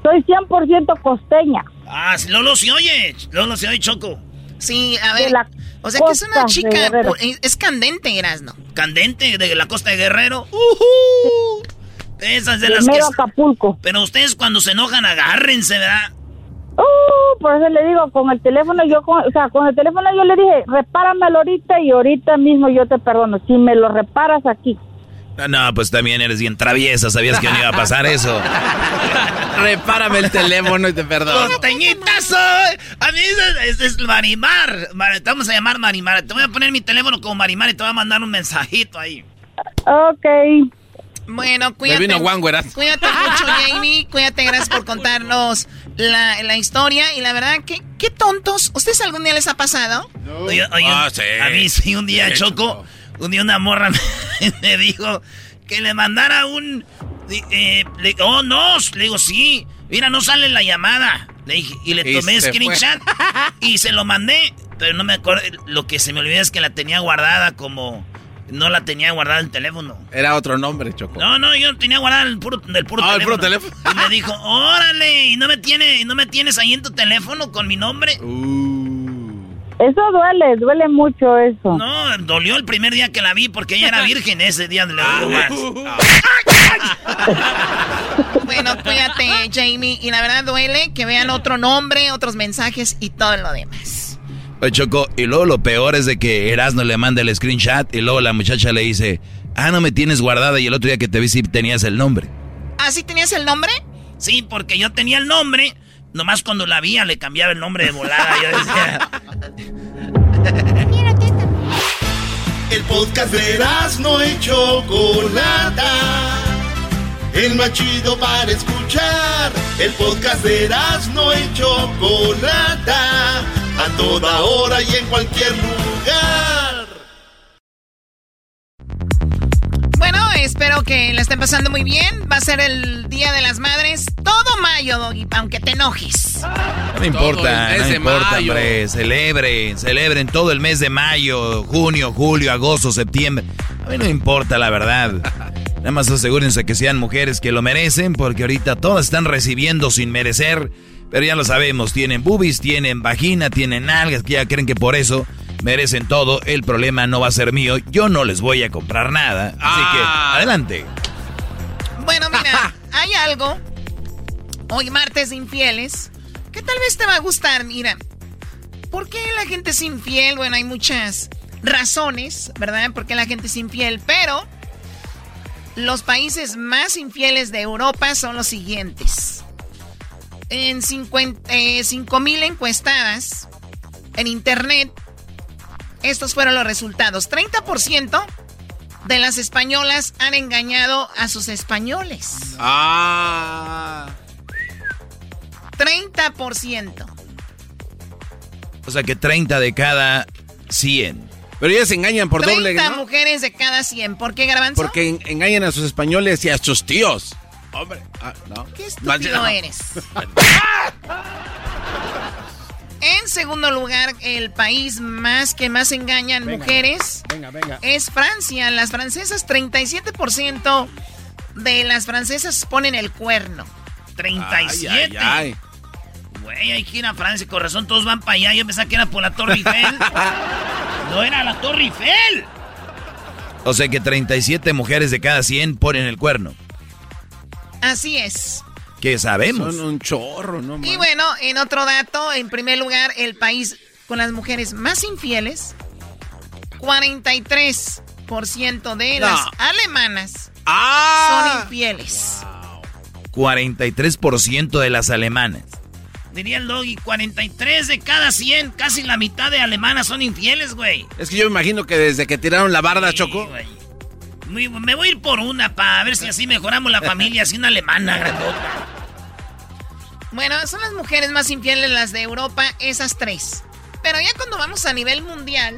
soy 100% costeña. Ah, sí, Lolo se oye. Lolo se oye, Choco. Sí, a ver. O sea, que es una chica. Guerrero. pu- Es candente, eras, ¿no? Candente, de la costa de Guerrero. ¡Ujú! Esas de De las que... Acapulco. Pero ustedes cuando se enojan, agárrense, ¿verdad? Uh, por eso le digo, con el teléfono yo, con, o sea, con el teléfono yo le dije, repáramelo ahorita y ahorita mismo yo te perdono. Si me lo reparas aquí. No, pues también eres bien traviesa, sabías que no iba a pasar eso. Repárame el teléfono y te perdono. ¡Costeñitazo! A mí es, es, Marimar. Mar- Te vamos a llamar Marimar. Te voy a poner mi teléfono como Marimar y te voy a mandar un mensajito ahí. Ok. Bueno, cuídate. vino Juan, güeras. Cuídate mucho, Jamie. Cuídate, gracias por contarnos la, la historia. Y la verdad, ¿qué, qué tontos. ¿Ustedes algún día les ha pasado? Oye, oye, Ah, sí. A mí sí, un día, Sí, Choco, un día una morra me, me dijo que le mandara un... eh, le- oh, no, le digo, sí. Mira, no sale la llamada. Le dije, y le Y tomé se screenshot y se lo mandé. Pero no me acuerdo, lo que se me olvidó es que la tenía guardada como... No la tenía guardada el teléfono. Era otro nombre, Choco. No, no, yo tenía guardado el puro, el puro Ah, el teléfono. puro teléfono. Y me dijo, órale, ¿y no me, tiene, no me tienes ahí en tu teléfono con mi nombre? Eso duele, duele mucho eso. No, dolió el primer día que la vi porque ella era virgen ese día le dolió más. Bueno, cuídate, Jamie. Y la verdad duele que vean otro nombre, otros mensajes y todo lo demás. Oye, Choco, y luego lo peor es de que Erasmo le manda el screenshot y luego la muchacha le dice, ah, no me tienes guardada y el otro día que te vi sí tenías el nombre. ¿Ah, sí tenías el nombre? Sí, porque yo tenía el nombre, nomás cuando la veía le cambiaba el nombre de volada. Yo decía, El podcast de no y Chocolata. El más chido para escuchar. El podcast de no y Chocolata. A toda hora y en cualquier lugar. Bueno, espero que la estén pasando muy bien. Va a ser el Día de las Madres. Todo mayo, Doggy, aunque te enojes. No me importa, no importa, mayo. hombre. Celebren, celebren todo el mes de mayo, junio, julio, agosto, septiembre. A mí no me importa, la verdad. Nada más asegúrense que sean mujeres que lo merecen, porque ahorita todas están recibiendo sin merecer. Pero ya lo sabemos, tienen boobies, tienen vagina, tienen nalgas, que ya creen que por eso merecen todo. El problema no va a ser mío, yo no les voy a comprar nada. Así que, adelante. Bueno, mira, hay algo. Hoy martes de infieles. Que tal vez te va a gustar, mira. ¿Por qué la gente es infiel? Bueno, hay muchas razones, ¿verdad? Por qué la gente es infiel, pero los países más infieles de Europa son los siguientes. En 50 eh, 5.000 encuestadas en internet, estos fueron los resultados. 30% de las españolas han engañado a sus españoles. Ah. 30%. O sea que 30 de cada 100. Pero ellas se engañan por 30 doble, ¿no? mujeres de cada 100. ¿Por qué, Garbanzo? Porque en- engañan a sus españoles y a sus tíos. Hombre, ah, no. Qué estúpido eres. En segundo lugar, el país más que más engañan Venga, mujeres Venga, venga. es Francia. Las francesas, 37% de las francesas ponen el cuerno. 37. Ay, ay, ay. Güey, hay que ir a Francia, con razón todos van para allá. Yo pensaba que era por la Torre Eiffel. no era la Torre Eiffel. O sea que 37 mujeres de cada 100 ponen el cuerno. Así es. Que sabemos. Son un chorro, ¿no? Y bueno, en otro dato, en primer lugar, el país con las mujeres más infieles, 43% de No. las alemanas Ah. son infieles. 43% de las alemanas. Diría el Doggy, 43 de cada 100, casi la mitad de alemanas son infieles, güey. Es que yo me imagino que desde que tiraron la barda, Choco. Me voy a ir por una para ver si así mejoramos la familia, así una alemana grandota. Bueno, son las mujeres más infieles las de Europa, esas tres. Pero ya cuando vamos a nivel mundial,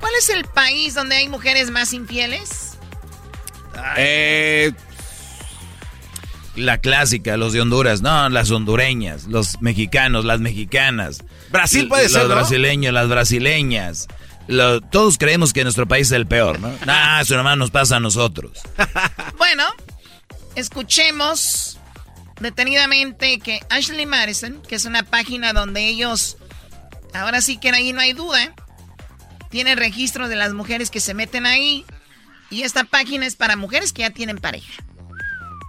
¿cuál es el país donde hay mujeres más infieles? Eh, La clásica, los de Honduras, no, las hondureñas, los mexicanos, las mexicanas. Brasil puede los ser, ¿no? brasileños, las brasileñas. Lo- todos creemos que nuestro país es el peor, ¿no? Nah, eso nomás nos pasa a nosotros. Bueno, escuchemos detenidamente que Ashley Madison, que es una página donde ellos, ahora sí que ahí no hay duda, tiene registros de las mujeres que se meten ahí. Y esta página es para mujeres que ya tienen pareja.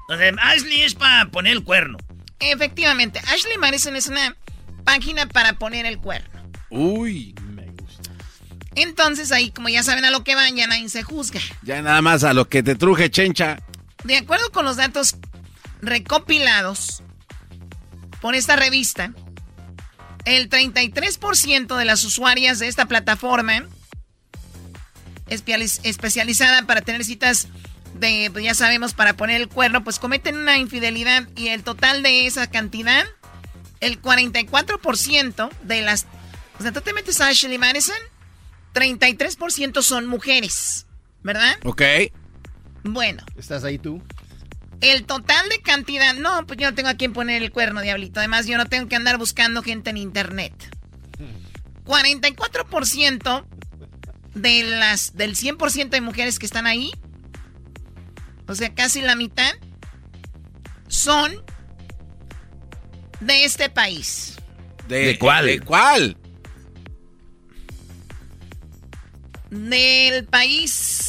Sea, Ashley es para poner el cuerno. Efectivamente, Ashley Madison es una página para poner el cuerno. Uy. Entonces ahí, como ya saben a lo que van, ya nadie se juzga. Ya nada más a lo que te truje, chencha. De acuerdo con los datos recopilados por esta revista, el 33% de las usuarias de esta plataforma especializada para tener citas de, pues ya sabemos, para poner el cuerno, pues cometen una infidelidad y el total de esa cantidad, el 44% de las... O sea, tú te metes a Ashley Madison, 33% son mujeres, ¿verdad? Ok. Bueno. ¿Estás ahí tú? El total de cantidad, no, pues yo no tengo a quién poner el cuerno, diablito. Además, yo no tengo que andar buscando gente en internet. 44% de las, del 100% de mujeres que están ahí, o sea, casi la mitad, son de este país. ¿De, cuál? ¿De cuál? Del país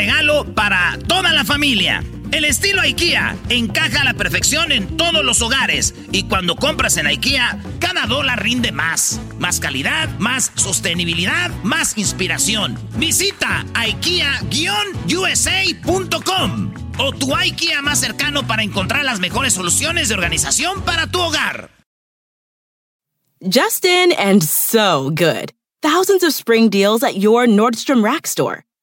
para toda la familia. El estilo IKEA encaja a la perfección en todos los hogares y cuando compras en IKEA, cada dólar rinde más. Más calidad, más sostenibilidad, más inspiración. Visita IKEA-USA.com o tu IKEA más cercano para encontrar las mejores soluciones de organización para tu hogar. Justin and so good. Thousands of spring deals at your Nordstrom Rack store.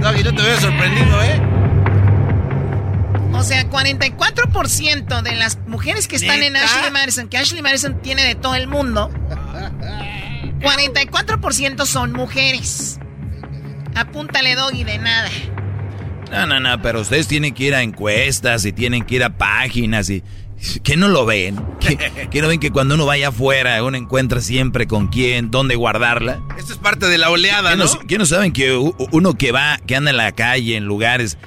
Doggy, no te veo sorprendido, ¿eh? O sea, 44% de las mujeres que están en Ashley Madison, que Ashley Madison tiene de todo el mundo, 44% son mujeres. Apúntale, Doggy, de nada. No, no, no, pero ustedes tienen que ir a encuestas y tienen que ir a páginas y... ¿Qué no lo ven? ¿Qué, no ven que cuando uno vaya afuera uno encuentra siempre con quién, dónde guardarla? Esto es parte de la oleada, ¿no? ¿Qué no saben que uno que va, que anda en la calle, en lugares,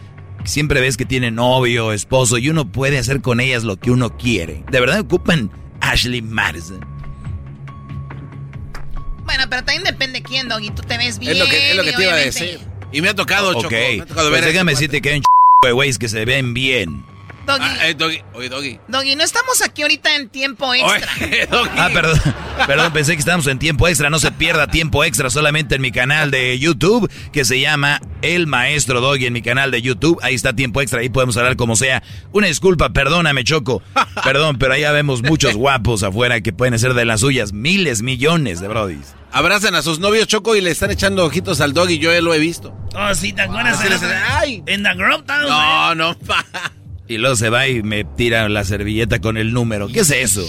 siempre ves que tiene novio, esposo, y uno puede hacer con ellas lo que uno quiere? ¿De verdad ocupan Ashley Madison? Bueno, pero también depende quién, Doggy. Tú te ves bien. Es lo que, es lo que te iba a decir. Y me ha tocado, Ok, Choco, me ha tocado pues ver déjame decirte que hay un ch... de güeyes que se ven bien. Doggy. Ah, eh, doggy. Oye, Doggy. Doggy, no estamos aquí ahorita en tiempo extra. Oye, Doggy. Ah, perdón, perdón, pensé que estábamos en tiempo extra. No se pierda tiempo extra solamente en mi canal de YouTube, que se llama El Maestro Doggy en mi canal de YouTube. Ahí está tiempo extra, ahí podemos hablar como sea. Una disculpa, perdóname, Choco. Perdón, pero allá vemos muchos guapos afuera que pueden ser de las suyas. Miles, millones de brodis. Abrazan a sus novios, Choco, y le están echando ojitos al Doggy. Yo ya lo he visto. Oh, sí, ¿te acuerdas? Ah, sí, les- ¡Ay! En The Grove Town, No, no, pa. Y luego se va y me tira la servilleta con el número. ¿Qué es eso?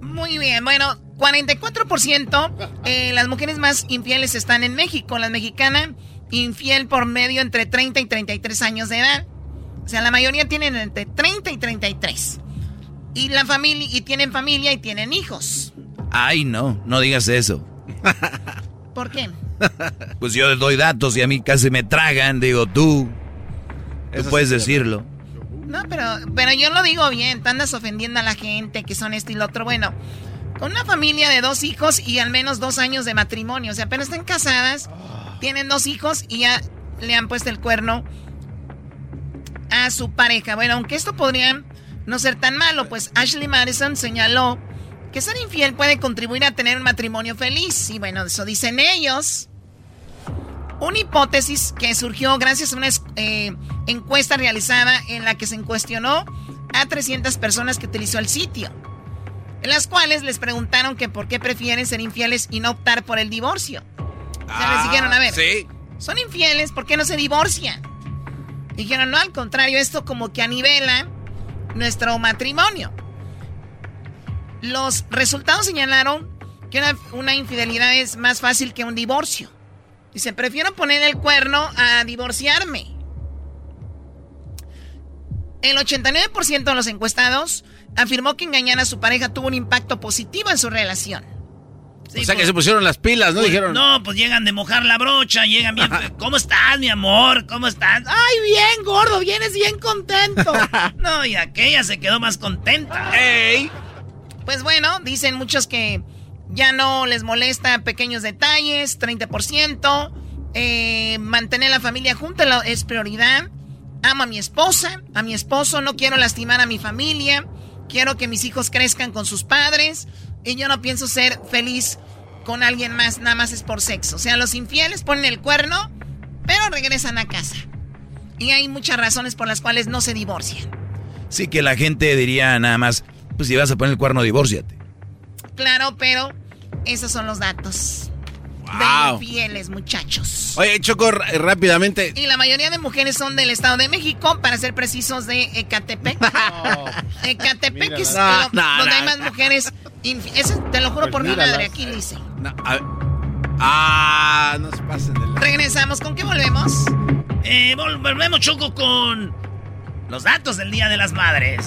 Muy bien, bueno, 44% eh, las mujeres más infieles están en México. La mexicana infiel por medio entre 30 y 33 años de edad. O sea, la mayoría tienen entre 30 y 33. Y la familia y tienen familia y tienen hijos. Ay, no, no digas eso. ¿Por qué? Pues yo doy datos y a mí casi me tragan. Digo, tú. Tú Eso puedes sí, decirlo. No, pero, pero yo lo digo bien, te andas ofendiendo a la gente que son esto y lo otro. Bueno, con una familia de dos hijos y al menos dos años de matrimonio. O sea, apenas están casadas, tienen dos hijos y ya le han puesto el cuerno a su pareja. Bueno, aunque esto podría no ser tan malo, pues Ashley Madison señaló que ser infiel puede contribuir a tener un matrimonio feliz. Y bueno, eso dicen ellos. Una hipótesis que surgió gracias a una eh, encuesta realizada en la que se cuestionó a 300 personas que utilizó el sitio. en las cuales les preguntaron que por qué prefieren ser infieles y no optar por el divorcio. o sea, les dijeron, a ver, Sí. son infieles, ¿por qué no se divorcian? Dijeron, no, al contrario, esto como que anivela nuestro matrimonio. Los resultados señalaron que una, una infidelidad es más fácil que un divorcio. Dice, prefiero poner el cuerno a divorciarme. El 89% de los encuestados afirmó que engañar a su pareja tuvo un impacto positivo en su relación. o sea que se pusieron las pilas, ¿no? Pues, Dijeron. No, pues llegan de mojar la brocha, llegan bien. ¿Cómo estás, mi amor? ¿Cómo estás? Ay, bien, gordo, vienes bien contento. No, y aquella se quedó más contenta. ¡Ey! Pues bueno, dicen muchos que ya no les molesta pequeños detalles, 30%. eh, mantener la familia junta es prioridad. Amo a mi esposa, a mi esposo, no quiero lastimar a mi familia. Quiero que mis hijos crezcan con sus padres. Y yo no pienso ser feliz con alguien más, nada más es por sexo. O sea, los infieles ponen el cuerno, pero regresan a casa. Y hay muchas razones por las cuales no se divorcian. Sí que la gente diría nada más, pues si vas a poner el cuerno, divórciate. Claro, pero esos son los datos. Wow. De infieles, muchachos. Oye, Choco, rápidamente. Y la mayoría de mujeres son del Estado de México, para ser precisos, de Ecatepec. Ecatepec es No, lo- no, donde no, hay más mujeres. eso te lo juro Pues por mi madre, aquí dice. No, a ver. Ah, no se pasen de la... Regresamos, ¿con qué volvemos? Eh, vol- volvemos, Choco, con los datos del Día de las Madres.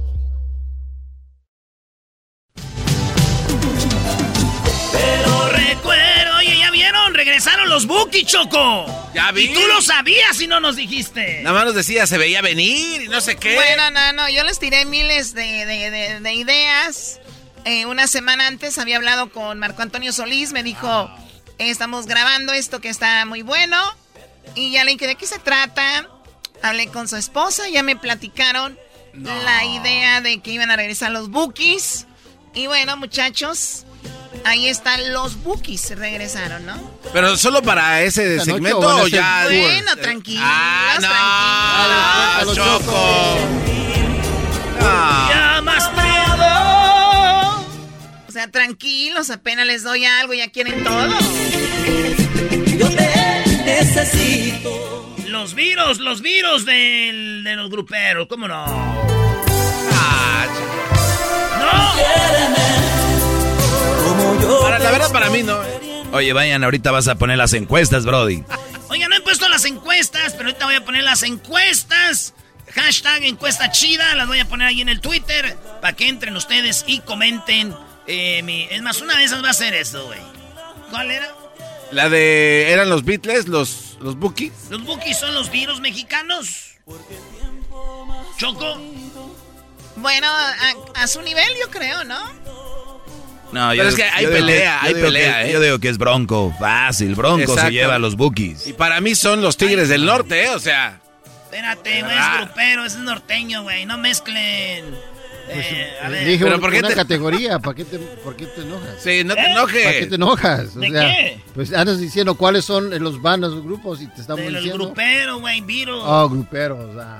Pero recuerdo, oye, ¿ya vieron? Regresaron los Buki, Choco. Ya vi. Y tú lo sabías y no nos dijiste. Nada más nos decía, se veía venir y no sé qué. Bueno, no, no, yo les tiré miles de, de- de- de ideas. Eh, una semana antes había hablado con Marco Antonio Solís, me dijo, eh, estamos grabando esto que está muy bueno. Y ya le dije, ¿de qué se trata? Hablé con su esposa, ya me platicaron la idea de que iban a regresar los Bookies. Y bueno, muchachos, ahí están los Bookies, regresaron, ¿no? Pero solo para ese Esta segmento o ya. Bueno, tranquilos, Ah, no, tranquilos. Choco. Ya más O sea, tranquilos, apenas les doy algo, ya quieren todo. Yo te necesito. Los virus, los virus del, de los gruperos, ¿cómo no? Ah, ¡No! Para, la verdad, para mí no. Oye, vayan, ahorita vas a poner las encuestas, Brody. Oiga, no he puesto las encuestas, pero ahorita voy a poner las encuestas. Hashtag encuesta chida, las voy a poner ahí en el Twitter para que entren ustedes y comenten. eh, mi- es más, una de esas va a ser esto, güey. ¿Cuál era? La de. ¿Eran los Beatles, los, los Bookies? ¿Los Bookies son los virus mexicanos? ¿Choco? Bueno, a, a su nivel yo creo, ¿no? No, Pero es que hay pelea, yo hay pelea, que- ¿eh? Yo digo que es Bronco, fácil. Bronco Exacto. se lleva a los bookies. Y para mí son los Tigres del Norte, ¿eh? O sea. Espérate, güey, es grupero, es norteño, güey. No mezclen. Eh, a ver. Dije Pero ¿por qué una te- categoría, ¿para qué, te, ¿por qué te enojas? Sí, no te ¿Eh? enojes. ¿Para qué te enojas? O ¿De sea, qué? Pues andas diciendo cuáles son los bandas, los grupos y te estamos De los diciendo. gruperos, güey, virus. Oh, gruperos. ah.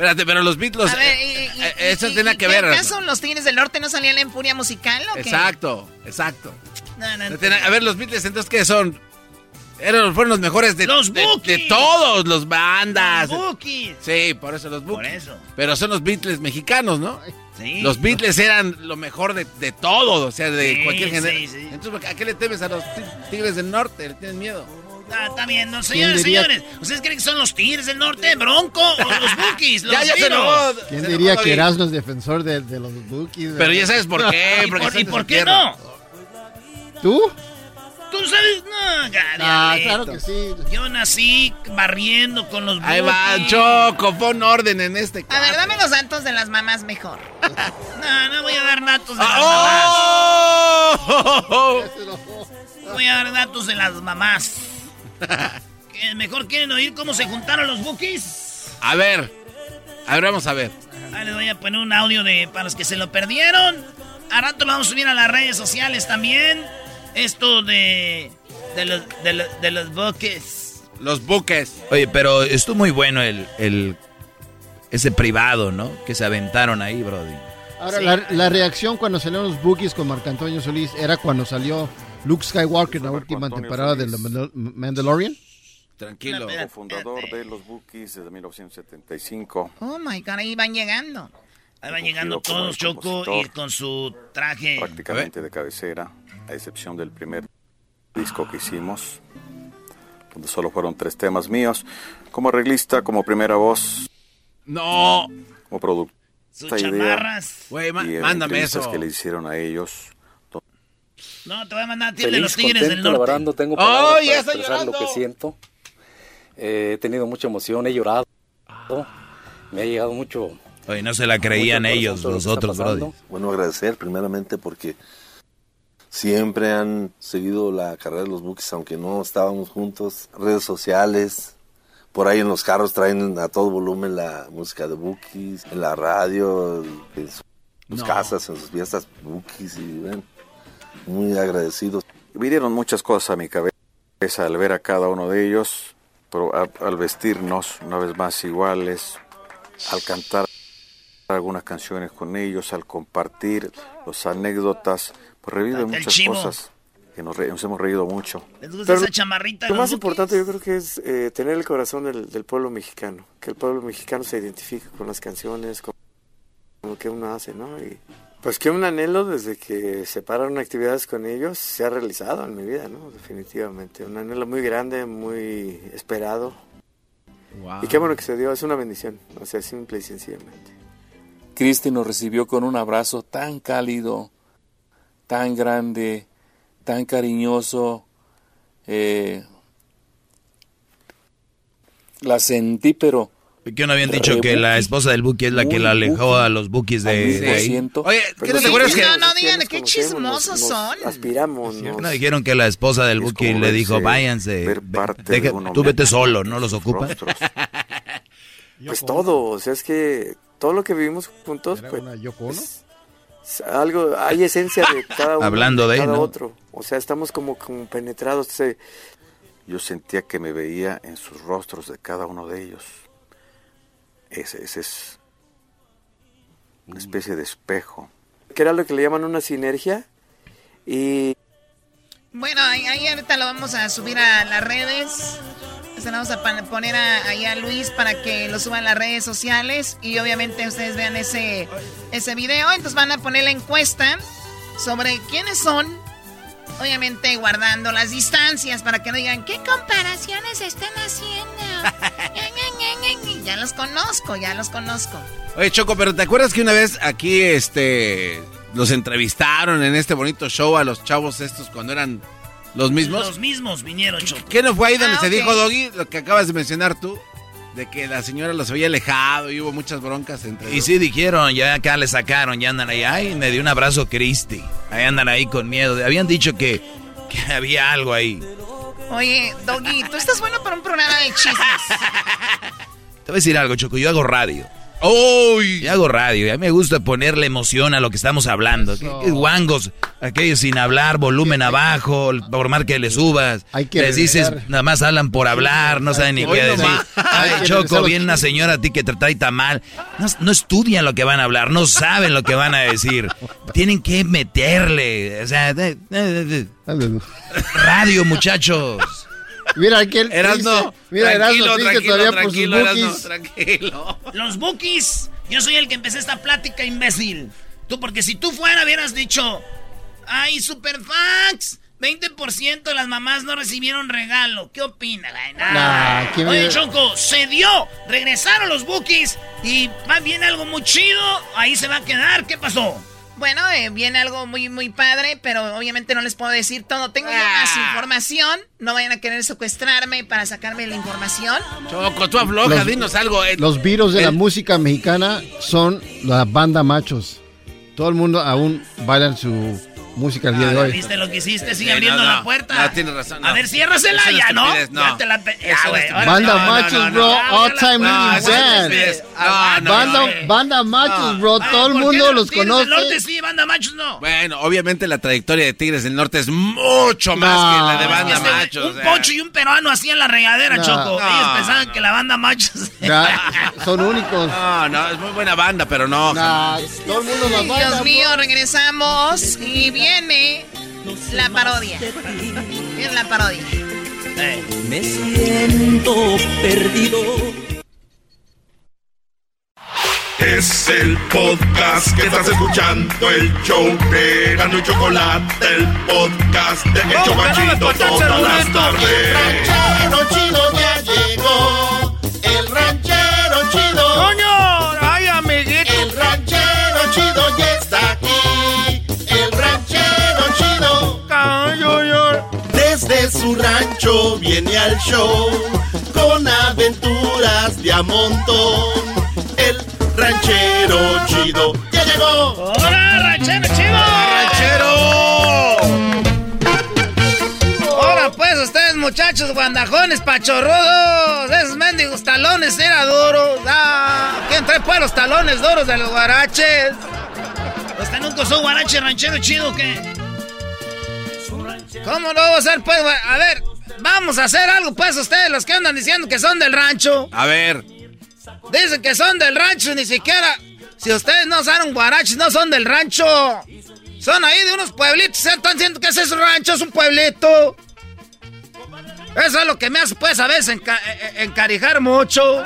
Espérate, pero los Beatles. A ver, y- eh, y- eh, eso y- tiene que ver. ¿Acaso los Tigres del Norte no salían en Furia Musical o qué? Exacto, exacto. No, no, No tiene- A ver, los Beatles, entonces, ¿qué son? Eran, fueron los mejores de, Los de, todos los bandas. Los Bookies. Sí, por eso los Por Bookies. eso. Pero son los Beatles mexicanos, ¿no? Sí. Los Beatles eran lo mejor de, de todo, o sea, de Sí, cualquier sí, género. sí. Entonces, ¿a qué le temes a los ti- Tigres del Norte? ¿Le tienes miedo? Ah, está bien, no, señores, diría- señores. ¿Ustedes creen que son los Tigres del Norte, Bronco o los Bookies? Los Ya, ya se enojó. ¿Quién Se diría que. Erasmo es defensor de, de los bookies? Pero ya sabes por qué. ¿Y porque por, y por qué tierra. no? ¿Tú? ¿Tú sabes? No, ya, Ah, diablito. claro que sí. Yo nací barriendo con los Ahí va. Choco, pon orden en este. A ver, dame los datos de las mamás mejor. No, no voy a dar datos de las ¡Oh! mamás. Voy a dar datos de las mamás. ¿Qué, ¿Mejor quieren oír cómo se juntaron los Bookies? A ver, a ver, vamos a ver. Ahí les voy a poner un audio de para los que se lo perdieron. A rato lo vamos a subir a las redes sociales también. Esto de. de los, de los, de los buques. Oye, pero estuvo muy bueno el, el ese privado, ¿no? Que se aventaron ahí, Brody. Ahora, Sí. la, la reacción cuando salieron los bookies con Marco Antonio Solís era cuando salió Luke Skywalker en la última temporada de The Mandal- Mandalorian. Tranquilo. Cofundador de los Bookies desde 1975. Oh my god, ahí van llegando. Ahí van llegando todos, Choco, y con su traje. prácticamente de cabecera, a excepción del primer disco que hicimos, donde solo fueron tres temas míos. Como arreglista, como primera voz, No. como productor. Sus chamarras. Güey, mándame eso. que le hicieron a ellos. No, te voy a mandar a ti de Feliz, los Tigres del contento, Norte. laborando, tengo ¡Oh, ya está expresar lo que siento. Eh, he tenido mucha emoción, he llorado. Me ha llegado mucho. Oye, no se la creían ellos, los otros. Brody. Bueno, agradecer primeramente porque siempre han seguido la carrera de los Bookies, aunque no estábamos juntos. Redes sociales, por ahí en los carros traen a todo volumen la música de Bookies, en la radio, en sus No. casas, en sus fiestas Bookies y ven, muy agradecidos. Vinieron muchas cosas a mi cabeza al ver a cada uno de ellos, pero a- al vestirnos una vez más iguales, al cantar algunas canciones con ellos, al compartir las anécdotas, pues reviven El muchas cosas que nos, re- nos hemos reído mucho. ¿Les gusta esa chamarrita? Lo más Bookies? importante yo creo que es eh, tener el corazón del, del pueblo mexicano, que el pueblo mexicano se identifique con las canciones, con, con lo que uno hace, ¿no? Y pues que un anhelo desde que se pararon actividades con ellos se ha realizado en mi vida, ¿no? Definitivamente, un anhelo muy grande, muy esperado. Y qué bueno que se dio, es una bendición, o sea, simple y sencillamente. Cristi nos recibió con un abrazo tan cálido, tan grande, tan cariñoso. eh, la sentí, pero... ¿Qué no habían dicho que la esposa del Buki es la que la alejó a los Bookies de, de ahí? Oye, ¿qué no te acuerdas que.? no, no digan qué chismosos son. Aspiramos, ¿Qué no dijeron que la esposa del Buki le dijo, verse- váyanse, de tú vete solo, ¿no los ocupa? rostros. Pues todo, o sea, es que todo lo que vivimos juntos, pues, es- es algo, hay esencia de cada uno, Hablando de ahí, cada ¿no? otro. O sea, estamos como, como penetrados. se- Yo sentía que me veía en sus rostros de cada uno de ellos. Ese, ese es una especie de espejo. que era lo que le llaman una sinergia. Y Bueno, ahí, ahí ahorita lo vamos a subir a las redes. Se lo vamos a poner a, ahí a Luis para que lo suba a las redes sociales. Y obviamente ustedes vean ese, ese video. Entonces van a poner la encuesta sobre quiénes son. Obviamente guardando las distancias para que no digan, ¿qué comparaciones están haciendo? ya los conozco, ya los conozco. Oye, Choco, pero ¿te acuerdas que una vez aquí este los entrevistaron en este bonito show a los chavos estos cuando eran los mismos? Los mismos vinieron, Choco. ¿Qué no fue ahí donde Ah, se dijo, Doggy, lo que acabas de mencionar tú? De que la señora los había alejado y hubo muchas broncas entre Y sí dijeron, ya acá le sacaron, ya andan ahí, ay, me dio un abrazo Cristi. Ahí andan ahí con miedo. Habían dicho que, que había algo ahí. Oye, Doggy, tú estás bueno para un programa de chismes. Te voy a decir algo, Choco, yo hago radio. ¡Uy! Yo hago radio y a mí me gusta ponerle emoción a lo que estamos hablando. ¿Qué, qué guangos? Aquellos sin hablar, volumen abajo, por más que le subas. que Les dices, nada más hablan por hablar, no saben ni qué decir. Hay Ay, que Choco, viene una señora a ti que te trae tan mal. No, no estudian lo que van a hablar, no saben lo que van a decir. Tienen que meterle. O sea, de- de- de- de- radio, muchachos. Mira aquel Erasno, triste. Mira, tranquilo, Erasno tranquilo, todavía por sus Erasno, bookies. tranquilo. Los Bookies. Yo soy el que empecé esta plática, imbécil. Tú, porque si tú fuera, hubieras dicho. ¡Ay, Superfax! 20% de las mamás no recibieron regalo. ¿Qué opina? Ay, nah. Nah, ¿quién Oye, me- Choco, se dio. Regresaron los bookies y va bien algo muy chido. Ahí se va a quedar. ¿Qué pasó? Bueno, eh, viene algo muy, muy padre, pero obviamente no les puedo decir todo. Tengo Ah. más información. No vayan a querer secuestrarme para sacarme la información. Choco, tú afloja, Los- dinos algo. eh. Los virus de la música mexicana son la banda machos. Todo el mundo aún baila su música el día de hoy. ¿Viste lo que hiciste? Sigue Sí, abriendo no, la puerta. No, tienes razón, no. A ver, ciérrasela ya, ¿no? Ya te la... Banda machos, bro. no. All time No, leading eso es band. estupidez. No, no, Banda, no. banda machos, bro. Todo el ¿por qué mundo los Tigres del Norte conoce. sí, banda machos no. Bueno, obviamente la trayectoria de Tigres del Norte es mucho más No. que la de banda machos. un pocho y un peruano hacían la regadera. Choco. Ellos pensaban que la banda machos... Son únicos. No, no, es muy buena banda, pero no. Nah, todo el mundo los baila. Dios bro. mío, regresamos y viene la parodia. Viene la parodia. Me siento perdido. Es el podcast que estás escuchando, el show de Gano y Chocolate, el podcast de El Chocachito todas las tardes. ranchero chido ya llegó. El ranchero chido. ¡Coño! ¡Ay, amiguito! El ranchero chido ya está aquí. El ranchero chido. Desde su rancho viene al show con aventuras de a montón. El ranchero chido ya llegó. ¡Hola, ranchero chido! Ustedes muchachos guandajones, pachorrudos, esos mendigos talones era duros. Ah, ¿Quién trae los talones duros de los guaraches? ¿Usted nunca usó guarache ranchero chido qué? ¿Cómo no va a ser pues? A ver, vamos a hacer algo pues ustedes, los que andan diciendo que son del rancho. A ver, Dicen que son del rancho, ni siquiera. Si ustedes no usaron guaraches, no son del rancho. Son ahí de unos pueblitos. ¿eh? Están diciendo que ese es un rancho, es un pueblito. Eso es lo que me hace, pues, a veces enca- eh, eh, encarijar mucho.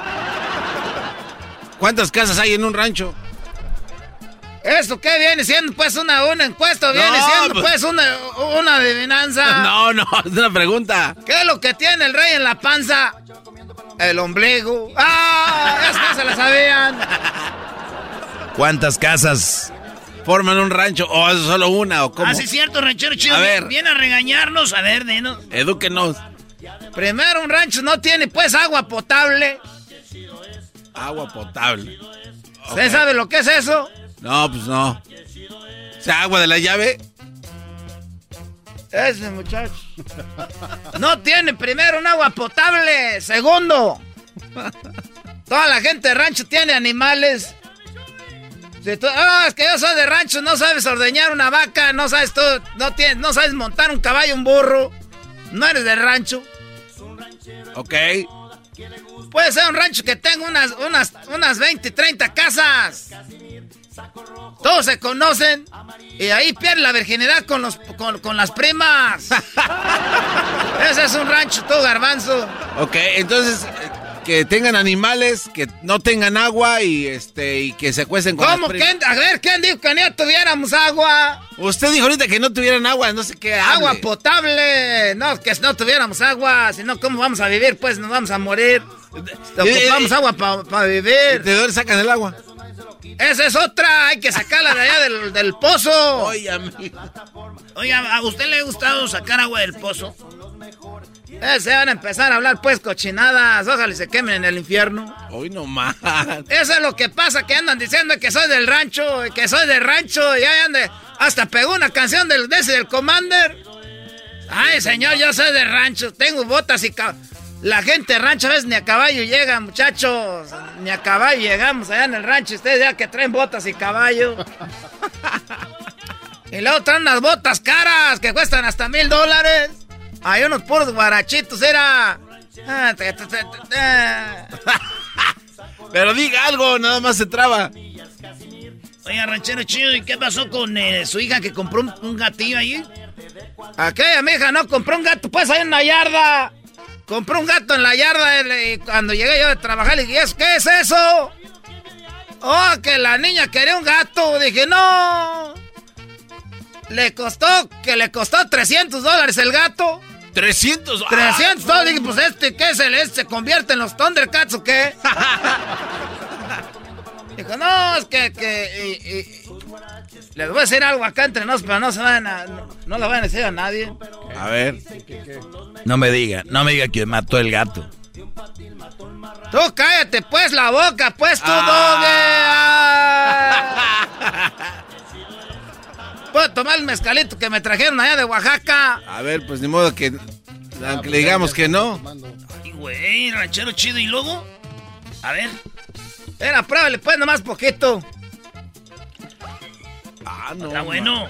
¿cuántas casas hay en un rancho? ¿Esto qué viene siendo, pues, una, una encuesta? ¿Viene No, siendo, pues- pues, una, una adivinanza? No, no, es una pregunta. ¿Qué es lo que tiene el rey en la panza? El ombligo. ¡Ah! Eso no se la sabían. ¿Cuántas casas? ¿Forman un rancho o es solo una o cómo? Ah, sí, cierto, ranchero chido. A ver. Viene a regañarnos. A ver, denos. Edúquenos. Primero, un rancho no tiene, pues, agua potable. Agua potable. ¿Usted sabe lo que es eso? No, pues no. O sea, agua de la llave. Ese muchacho. No tiene, primero, un agua potable. Segundo, toda la gente de rancho tiene animales. Si tú- ah, es que yo soy de rancho, no sabes ordeñar una vaca, no sabes tú, no, tienes, no sabes montar un caballo, un burro. No eres de rancho. Ok. Puede ser un rancho que tenga unas, unas, unas 20, 30 casas. Todos se conocen y ahí pierde la virginidad con, los, con, con las primas. Ese es un rancho, tú, garbanzo. Ok, entonces que tengan animales, que no tengan agua y este y que se cuecen con ¿Cómo? ¿Quién- a ver, ¿quién dijo que no tuviéramos agua? Usted dijo ahorita que no tuvieran agua, no sé qué hable. Agua potable. No, que si no tuviéramos agua, si no, ¿cómo vamos a vivir? Pues nos vamos a morir. Ocupamos agua para vivir. ¿De dónde sacan el agua? Esa es otra, hay que sacarla de allá del, del pozo. Oye. Oiga, ¿a usted le ha gustado sacar agua del pozo? Eh, se van a empezar a hablar pues cochinadas, ojalá y se quemen en el infierno. Hoy no más. Eso es lo que pasa, que andan diciendo que soy del rancho, que soy del rancho, y ahí ande, hasta pegó una canción del, de ese del Commander. Ay, señor, yo soy del rancho, tengo botas y... La gente de rancho a veces ni a caballo llega, muchachos. Ni a caballo llegamos allá en el rancho. Ustedes ya que traen botas y caballo. y luego traen unas botas caras que cuestan hasta mil dólares. Hay unos puros guarachitos, era... Ah. Pero diga algo, nada más se traba. Oiga, ranchero chido, ¿y qué pasó con eh, su hija que compró un, un gatillo ahí? Aquella mi hija no compró un gato, pues ahí en la yarda. Compró un gato en la yarda y cuando llegué yo de trabajar le dije, "¿Es- ¿qué es eso? Oh, que la niña quería un gato. Dije, no. Le costó, que le costó 300 dólares el gato. 300 300 dólares. Dije, pues este, ¿qué es el este? ¿Se convierte en los Thundercats o qué? Dijo, no, es que, que y- y- les voy a decir algo acá entre nos, pero no se van a, no, no lo van a decir a nadie. A ver. No me diga, no me diga que mató el gato. Tú cállate pues la boca, pues tú, doge. ¿Puedo tomar el mezcalito que me trajeron allá de Oaxaca? A ver, pues ni modo que. Aunque le digamos que no. Ay, güey, ranchero chido. ¿Y luego? A ver. Era, pruébale pues nomás poquito. Ah, no. Está bueno.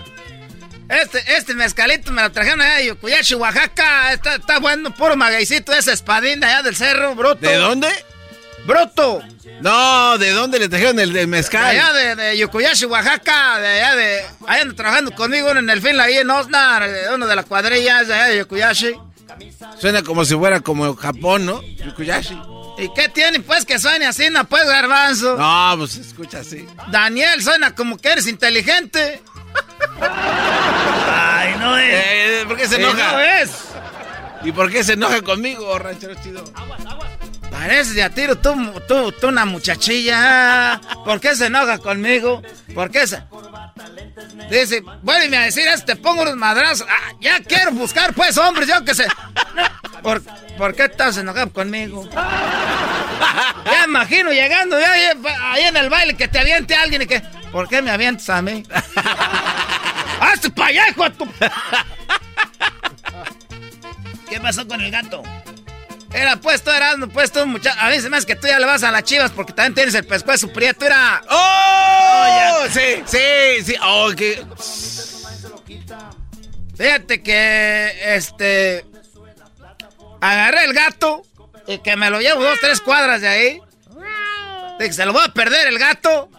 Este, este mezcalito me lo trajeron allá de Yocuyachi, Oaxaca. Está, está bueno, puro magueycito ese espadín de allá del cerro, bruto. ¿De dónde? Bruto. No, ¿de dónde le trajeron el, el mezcal? Allá de, de Yocuyachi, Oaxaca, de allá de... Ahí anda trabajando conmigo uno en el fin, ahí en Osnar, uno de las cuadrillas de allá de Yocuyachi. Suena como si fuera como Japón, ¿no? Yukuyashi. ¿Y qué tiene pues que suene así, no pues, garbanzo? No, pues se escucha así. Daniel, suena como que eres inteligente. Ay, no es. Eh, ¿Por qué se Eh, enoja? no es. ¿Y por qué se enoja conmigo, ranchero chido? Pareces de a tiro tú, tú, tú una muchachilla. ¿Por qué se enoja conmigo? ¿Por qué se...? Dice, vuelve a decir eso, te pongo unos madrazos. Ah, ya quiero buscar, pues, hombres, yo que sé. ¿Por, ¿por qué estás enojado conmigo? Ya imagino llegando ahí, en el baile que te aviente alguien y que... ¿Por qué me avientas a mí? ¡Hazte de tu... ¿Qué pasó con el gato? Era puesto, era puesto, muchacho. A veces más que tú ya le vas a las chivas porque también tienes el pescuezo prieto, era. ¡Oh! sí, sí, sí. Oh, que... Fíjate que, este. Agarré el gato y que me lo llevo dos, tres cuadras de ahí. Dije, se lo voy a perder el gato.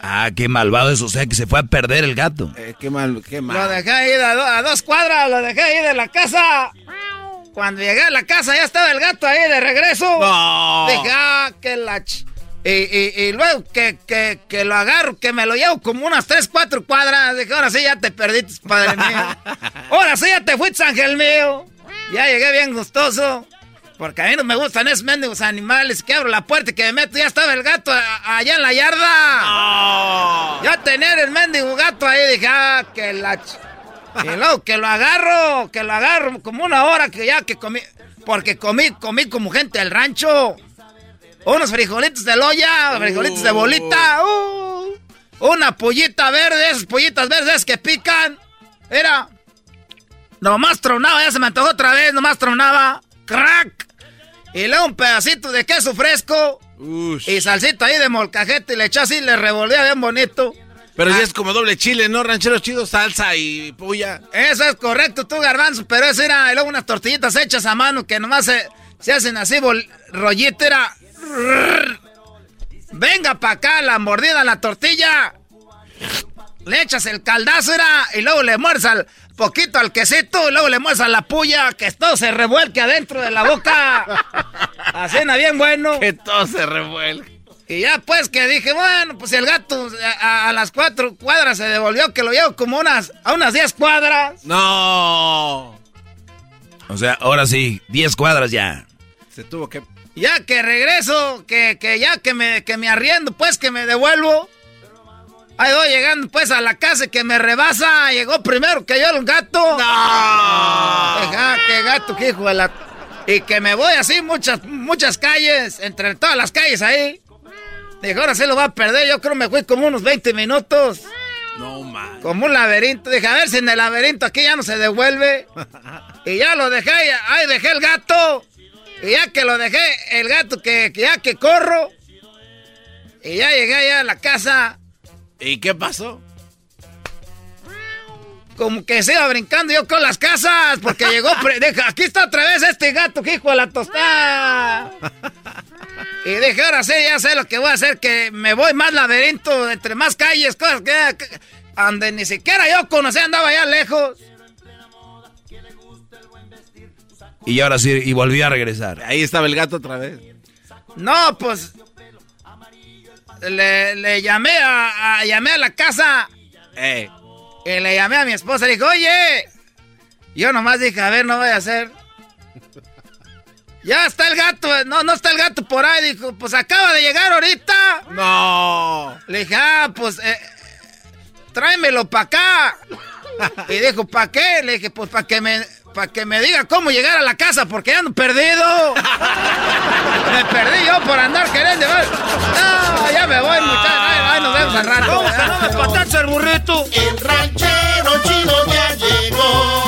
Ah, qué malvado eso, o sea que se fue a perder el gato. Eh, qué mal, qué mal. Lo dejé ahí a, do- a dos cuadras, lo dejé ahí de la casa. Cuando llegué a la casa ya estaba el gato ahí de regreso. No. Dije, ah, qué la... ch- Y, y- y luego que, que- que lo agarro, que me lo llevo como unas tres, cuatro cuadras. Dije, ahora sí ya te perdiste, padre mío. Ahora sí ya te fuiste, ángel mío. Ya llegué bien gustoso. Porque a mí no me gustan esos mendigos animales. Que abro la puerta y que me meto. Ya estaba el gato allá en la yarda. Ya tenía el mendigo gato ahí. Dije, ah, que la... ch- Y luego que lo agarro, que lo agarro como una hora que ya que comí. Porque comí, comí como gente del rancho. Unos frijolitos de loya, frijolitos de bolita. uh, una pollita verde, esas pollitas verdes que pican. Era. Nomás tronaba, ya se me antojó otra vez, nomás tronaba. ¡Crack! Y luego un pedacito de queso fresco. Y salsita ahí de molcajete y le echó así, le revolvía bien bonito. Pero ya es como doble chile, ¿no? Ranchero chido, salsa y puya. Eso es correcto, tú, garbanzo, pero eso era y luego unas tortillitas hechas a mano que nomás se, se hacen así, bol- rollito, era... Venga pa' acá la mordida a la tortilla. Le echas el caldazo, era, y luego le muerdes al poquito al quesito, y luego le muerdes a la puya, que todo se revuelque adentro de la boca. Así, bien bueno. Que todo se revuelque. Y ya pues que dije, bueno, pues el gato a, a- a las cuatro cuadras se devolvió, que lo llevo como unas, a unas diez cuadras. No. O sea, ahora sí, 10 cuadras ya. Se tuvo que. Ya que regreso, que, que ya que me, que me arriendo, pues que me devuelvo. Ahí voy llegando pues a la casa y que me rebasa. Llegó primero que yo el gato. No. Qué gato, qué hijo de la... Y que me voy así muchas, muchas calles, entre todas las calles ahí. Dije, ahora sí lo va a perder. Yo creo me fui como unos 20 minutos. No, man. Como un laberinto. Dije, a ver si en el laberinto aquí ya no se devuelve. Y ya lo dejé, ahí dejé el gato. Y ya que lo dejé, el gato que, que ya que corro. Y ya llegué allá a la casa. ¿Y qué pasó? Como que se iba brincando yo con las casas. Porque llegó. dije, aquí está otra vez este gato que hijo de la tostada. Y dije, ahora sí, ya sé lo que voy a hacer. Que me voy más laberinto, entre más calles, cosas que. donde ni siquiera yo conocía, andaba allá lejos. Y ahora sí, y volví a regresar. Ahí estaba el gato otra vez. No, pues. Le, le llamé a, a- llamé a la casa. Eh. Y le llamé a mi esposa y le dije, oye. Yo nomás dije, a ver, no voy a hacer. Ya está el gato, no, no está el gato por ahí. Dijo, pues acaba de llegar ahorita. No. Le dije, ah, pues eh, tráemelo para acá. Y dijo, ¿para qué? Le dije, pues para que me para que me diga cómo llegar a la casa porque ando perdido. me perdí yo por andar queriendo llevar. No, ya me voy, muchachos. Ahí, nos vemos al rato. ¿Cómo que no me patacha el burrito? El ranchero chido ya llegó.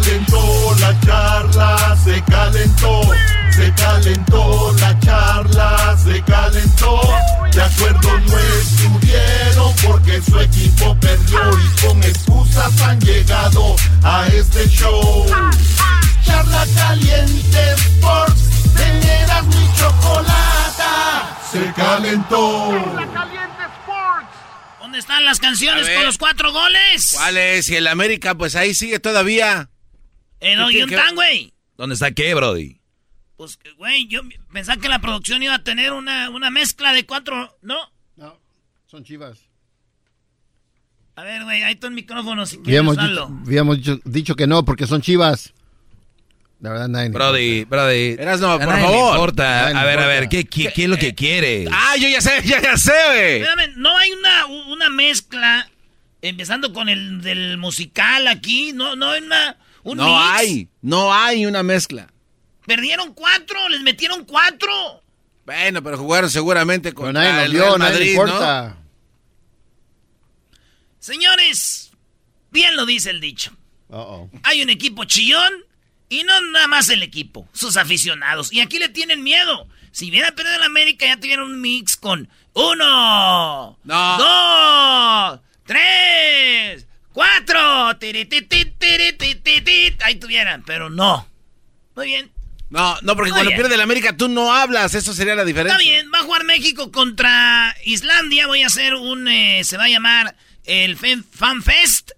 Calentó la charla, se calentó, se calentó la charla, se calentó. De acuerdo no estuvieron porque su equipo perdió y con excusas han llegado a este show. Charla caliente Sports, teneras mi chocolata. Se calentó. ¿Dónde están las canciones con los cuatro goles? ¿Cuáles? Y el América, pues ahí sigue todavía. En Oyuntán, güey. ¿Dónde está qué, Brody? Pues, güey, yo pensaba que la producción iba a tener una, una mezcla de cuatro, ¿no? No, son chivas. A ver, güey, ahí está el micrófono si quieres habíamos, dicho, habíamos dicho, dicho, que no, porque son chivas. La verdad, nadie Brody, Brody. Eras no, por favor. importa. a ver, a ver, ¿qué, qué, qué es lo que quiere? Ah, yo ya sé, ya, ya sé, güey. Espérame, no hay una, una mezcla, empezando con el del musical aquí, no, no hay una... Un no hay, no hay una mezcla. Perdieron cuatro, les metieron cuatro. Bueno, pero jugaron seguramente con nadie el Real Madrid, ¿no? Señores, bien lo dice el dicho. Uh -oh. Hay un equipo chillón y no nada más el equipo, sus aficionados. Y aquí le tienen miedo. Si hubiera perdido el América, ya tuvieron un mix con uno, no. dos, tres, cuatro. Ahí tuvieran, pero no. Muy bien. No, no, porque Muy cuando bien. pierde el América tú no hablas, eso sería la diferencia. Está bien, va a jugar México contra Islandia. Voy a hacer un. Eh, se va a llamar el Fan Fest.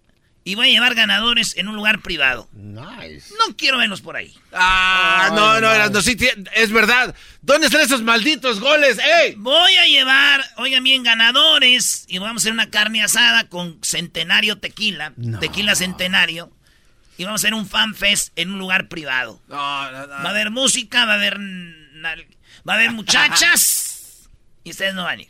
Y voy a llevar ganadores en un lugar privado. Nice. No quiero verlos por ahí. Ah, oh, no, no, no, no, sí, es verdad. ¿Dónde están esos malditos goles? ¡Ey! Voy a llevar, oigan bien, ganadores. Y vamos a hacer una carne asada con centenario tequila. No. Tequila centenario. Y vamos a hacer un fan fest en un lugar privado. No, no, no. Va a haber música, va a haber. Va a haber muchachas. y ustedes no van a ir.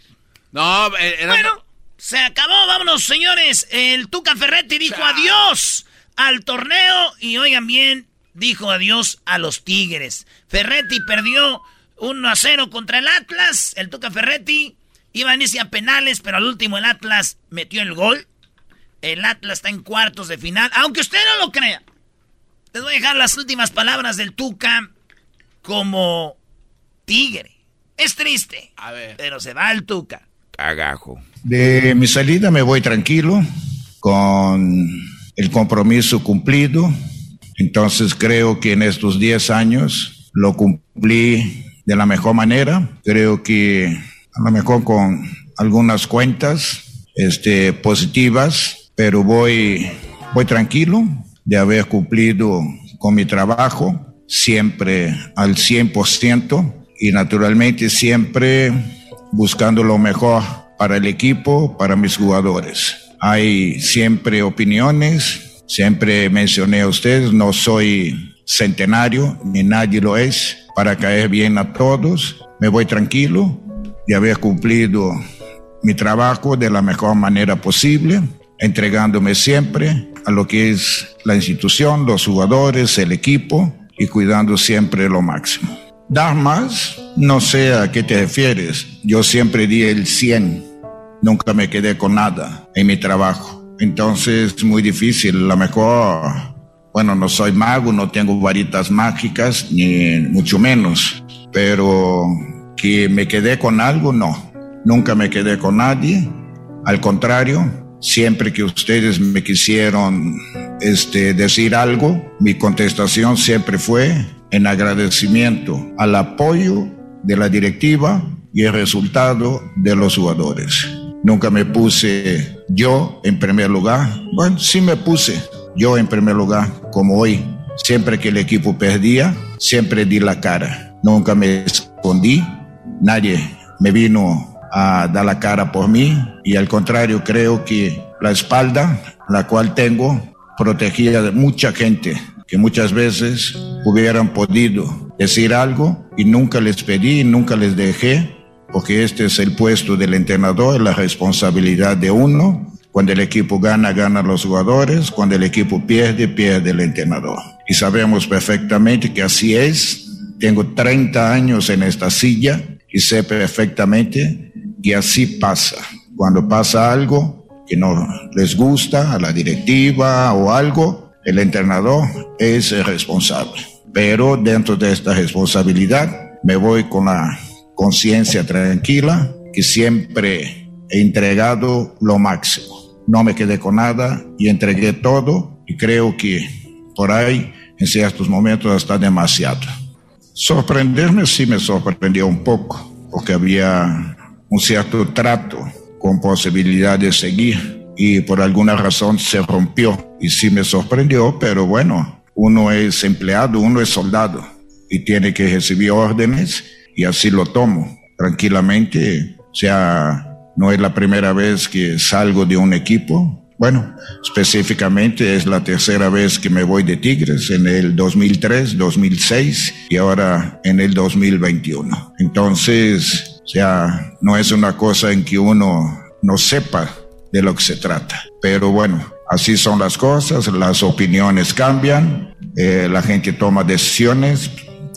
No, era... Bueno. Se acabó, vámonos, señores. El Tuca Ferretti dijo Chao. adiós al torneo y oigan bien, dijo adiós a los Tigres. Ferretti perdió 1 a 0 contra el Atlas. El Tuca Ferretti iba a irse a penales, pero al último el Atlas metió el gol. El Atlas está en cuartos de final, aunque usted no lo crea. Les voy a dejar las últimas palabras del Tuca como Tigre. Es triste, a ver. pero se va el Tuca. Cagajo. De mi salida me voy tranquilo, con el compromiso cumplido. Entonces creo que en estos 10 años lo cumplí de la mejor manera. Creo que a lo mejor con algunas cuentas este, positivas, pero voy, voy tranquilo de haber cumplido con mi trabajo, siempre al 100% y naturalmente siempre buscando lo mejor para el equipo, para mis jugadores. Hay siempre opiniones, siempre mencioné a ustedes, no soy centenario, ni nadie lo es, para caer bien a todos. Me voy tranquilo de haber cumplido mi trabajo de la mejor manera posible, entregándome siempre a lo que es la institución, los jugadores, el equipo y cuidando siempre lo máximo. Dar más, no sé a qué te refieres. Yo siempre di el 100. Nunca me quedé con nada en mi trabajo. Entonces es muy difícil. A lo mejor, bueno, no soy mago, no tengo varitas mágicas, ni mucho menos. Pero que me quedé con algo, no. Nunca me quedé con nadie. Al contrario, Siempre que ustedes me quisieron este, decir algo, mi contestación siempre fue en agradecimiento al apoyo de la directiva y el resultado de los jugadores. Nunca me puse yo en primer lugar. Bueno, sí me puse yo en primer lugar, como hoy. Siempre que el equipo perdía, siempre di la cara. Nunca me escondí. Nadie me vino a dar la cara por mí. Y al contrario, creo que la espalda, la cual tengo, protegía de mucha gente que muchas veces hubieran podido decir algo y nunca les pedí, nunca les dejé, porque este es el puesto del entrenador, la responsabilidad de uno. Cuando el equipo gana, ganan los jugadores. Cuando el equipo pierde, pierde el entrenador. Y sabemos perfectamente que así es. Tengo 30 años en esta silla y sé perfectamente que así pasa. Cuando pasa algo que no les gusta a la directiva o algo, el entrenador es el responsable. Pero dentro de esta responsabilidad me voy con la conciencia tranquila que siempre he entregado lo máximo. No me quedé con nada y entregué todo y creo que por ahí en ciertos momentos hasta demasiado. Sorprenderme sí me sorprendió un poco porque había un cierto trato con posibilidad de seguir y por alguna razón se rompió y sí me sorprendió, pero bueno, uno es empleado, uno es soldado y tiene que recibir órdenes y así lo tomo tranquilamente. O sea, no es la primera vez que salgo de un equipo. Bueno, específicamente es la tercera vez que me voy de Tigres en el 2003, 2006 y ahora en el 2021. Entonces, o sea, no es una cosa en que uno no sepa de lo que se trata. Pero bueno, así son las cosas, las opiniones cambian, eh, la gente toma decisiones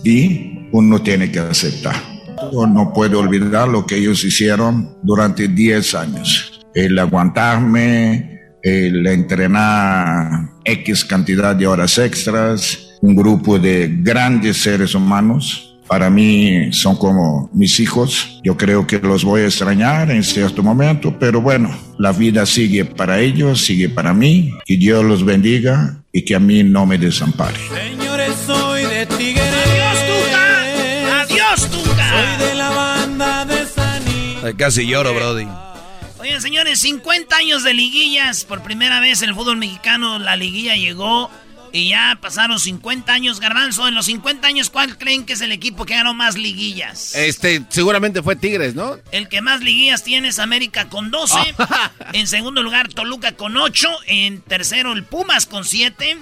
y uno tiene que aceptar. Yo no puedo olvidar lo que ellos hicieron durante 10 años. El aguantarme, el entrenar X cantidad de horas extras, un grupo de grandes seres humanos. Para mí son como mis hijos. Yo creo que los voy a extrañar en cierto momento, pero bueno, la vida sigue para ellos, sigue para mí. Que Dios los bendiga y que a mí no me desampare. Señores, soy de Tigres. ¡Adiós, Tuca! Casi lloro, Brody. Oigan, señores, 50 años de liguillas. Por primera vez en el fútbol mexicano la liguilla llegó y ya pasaron 50 años. Garbanzo, en los 50 años, ¿cuál creen que es el equipo que ganó más liguillas? Este, seguramente fue Tigres, ¿no? El que más liguillas tiene es América con 12. en segundo lugar, Toluca con 8. En tercero, el Pumas con 7.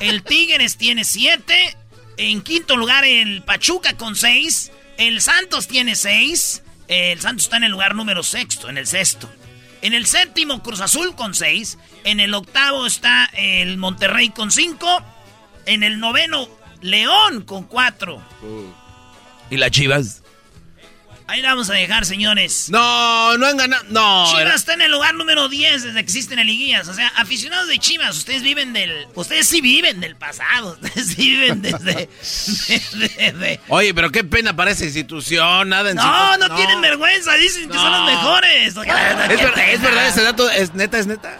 El Tigres tiene 7. En quinto lugar, el Pachuca con 6. El Santos tiene 6. El Santos está en el lugar número sexto, en el sexto. En el séptimo, Cruz Azul con 6. En el octavo está el Monterrey con 5. En el noveno, León con 4. ¿Y las chivas? Ahí la vamos a dejar, señores. No, no han ganado. No. Chivas era- está en el lugar número 10 desde que existen en liguillas. O sea, aficionados de Chivas, ustedes viven del. Ustedes sí viven del pasado. Ustedes sí viven desde. de- de- de- Oye, pero qué pena para esa institución, nada en No, cinco- no, tienen vergüenza. Dicen que son los mejores. Es verdad, es verdad ese dato, es neta, es neta.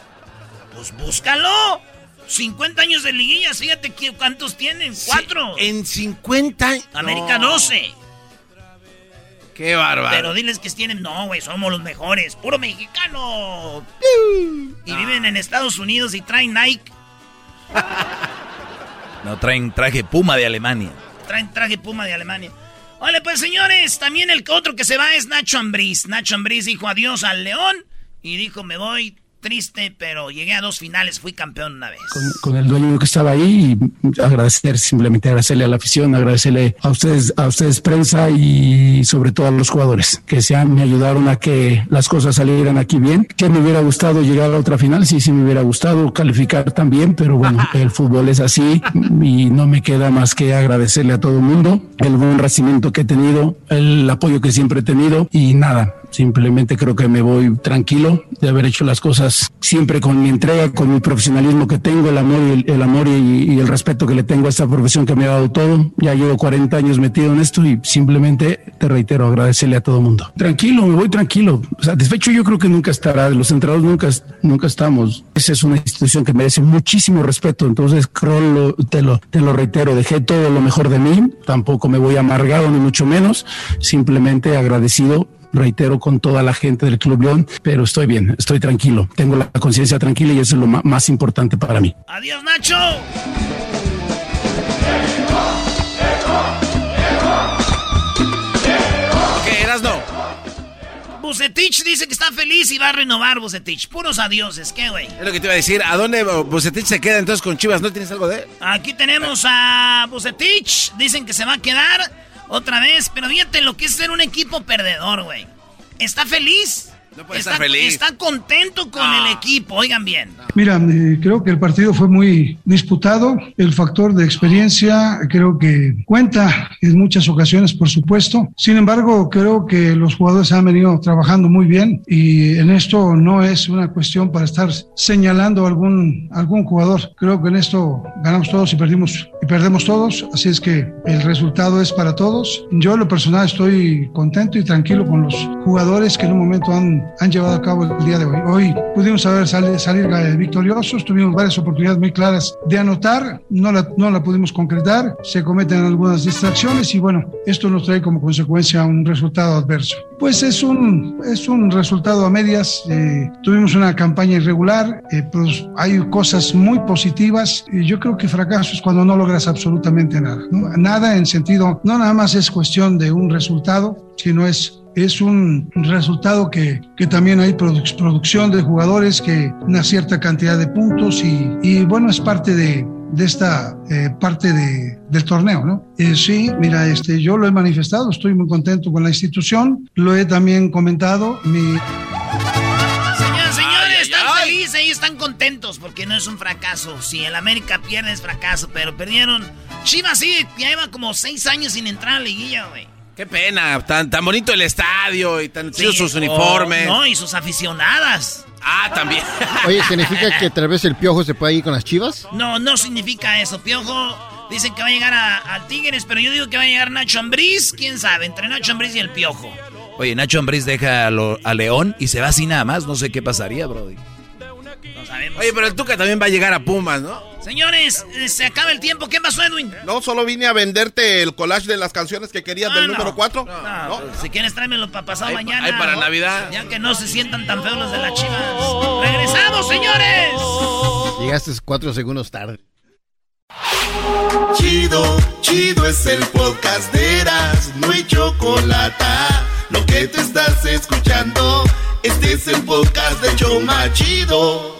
Pues búscalo. 50 años de liguillas, fíjate cuántos tienen. Cuatro. En 50 América no. 12. Qué bárbaro. Pero diles que tienen. No, güey, somos los mejores. Puro mexicano. Y viven en Estados Unidos y traen Nike. No, traen traje Puma de Alemania. Traen traje Puma de Alemania. Vale, pues señores, también el otro que se va es Nacho Ambriz. Nacho Ambriz dijo adiós al León y dijo me voy triste, pero llegué a dos finales, fui campeón una vez. con, con el dueño que estaba ahí y agradecer, simplemente agradecerle a la afición, agradecerle a ustedes, a ustedes prensa y sobre todo a los jugadores que se han, me ayudaron a que las cosas salieran aquí bien. Que me hubiera gustado llegar a otra final, sí, sí me hubiera gustado calificar también, pero bueno, el fútbol es así y no me queda más que agradecerle a todo el mundo el buen recibimiento que he tenido, el apoyo que siempre he tenido y nada, Simplemente creo que me voy tranquilo de haber hecho las cosas siempre con mi entrega, con mi profesionalismo que tengo, el amor y el, amor y, el respeto que le tengo a esta profesión que me ha dado todo. Ya llevo 40 años metido en esto y simplemente te reitero agradecerle a todo mundo. Tranquilo, me voy tranquilo. Satisfecho yo creo que nunca estará. Los entrenadores nunca, nunca estamos. Esa es una institución que merece muchísimo respeto. Entonces, te lo reitero, dejé todo lo mejor de mí. Tampoco me voy amargado ni mucho menos. Simplemente agradecido reitero, con toda la gente del Club León, pero estoy bien, estoy tranquilo, tengo la conciencia tranquila y eso es lo más importante para mí. Adiós, Nacho. Ok, no. Bucetich dice que está feliz y va a renovar Bucetich. Puros adioses, ¿qué, güey? Es lo que te iba a decir. ¿A dónde Bucetich se queda entonces con Chivas? ¿No tienes algo de él? Aquí tenemos a Bucetich. Dicen que se va a quedar otra vez. Pero fíjate lo que es ser un equipo perdedor, güey. Está feliz está, feliz. Está contento con el equipo, oigan bien. Mira, eh, creo que el partido fue muy disputado. El factor de experiencia creo que cuenta en muchas ocasiones, por supuesto. Sin embargo, creo que los jugadores han venido trabajando muy bien y en esto no es una cuestión para estar señalando algún, algún jugador. Creo que en esto ganamos todos y perdimos y perdemos todos. Así es que el resultado es para todos. Yo en lo personal estoy contento y tranquilo con los jugadores que en un momento han han llevado a cabo el día de hoy. Hoy pudimos saber salir, victoriosos, tuvimos varias oportunidades muy claras de anotar, no la, no la pudimos concretar, se cometen algunas distracciones y bueno, esto nos trae como consecuencia un resultado adverso. Pues es un, es un resultado a medias, eh, tuvimos una campaña irregular, eh, hay cosas muy positivas y yo creo que fracaso es cuando no logras absolutamente nada. Nada en sentido, no nada más es cuestión de un resultado, sino es es un resultado que, que también hay producción de jugadores, que una cierta cantidad de puntos y, y bueno, es parte de, de esta eh, parte de, del torneo, ¿no? Eh, sí, mira, este, yo lo he manifestado, estoy muy contento con la institución, lo he también comentado. Mi... Señores, señores, están felices y están contentos porque no es un fracaso. Si el América pierde es fracaso, pero perdieron. Chivas sí, ya lleva como seis años sin entrar a la liguilla, güey. Qué pena, tan, tan bonito el estadio y tan chidos sus uniformes. no, y sus aficionadas. Ah, también. Oye, ¿significa que tal vez el Piojo se puede ir con las chivas? No, no significa eso. Piojo dicen que va a llegar a, Tigres, pero yo digo que va a llegar Nacho Ambriz. ¿Quién sabe? Entre Nacho Ambriz y el Piojo. Oye, Nacho Ambriz deja a, León y se va así nada más. No sé qué pasaría, Brody. No sabemos. Oye, pero el Tuca también va a llegar a Pumas, ¿no? Señores, eh, se acaba el tiempo. ¿Qué pasó, Edwin? No, solo vine a venderte el collage de las canciones que querías del número 4. No, pues, si quieres tráemelo para pasado mañana. Ay, para Navidad. Ya que no se sientan tan feos los de las chivas. ¡Regresamos, señores! Llegaste cuatro segundos tarde. Chido, chido es el podcast de Eras, no hay chocolate. Lo que te estás escuchando, este es el podcast de Choma Chido.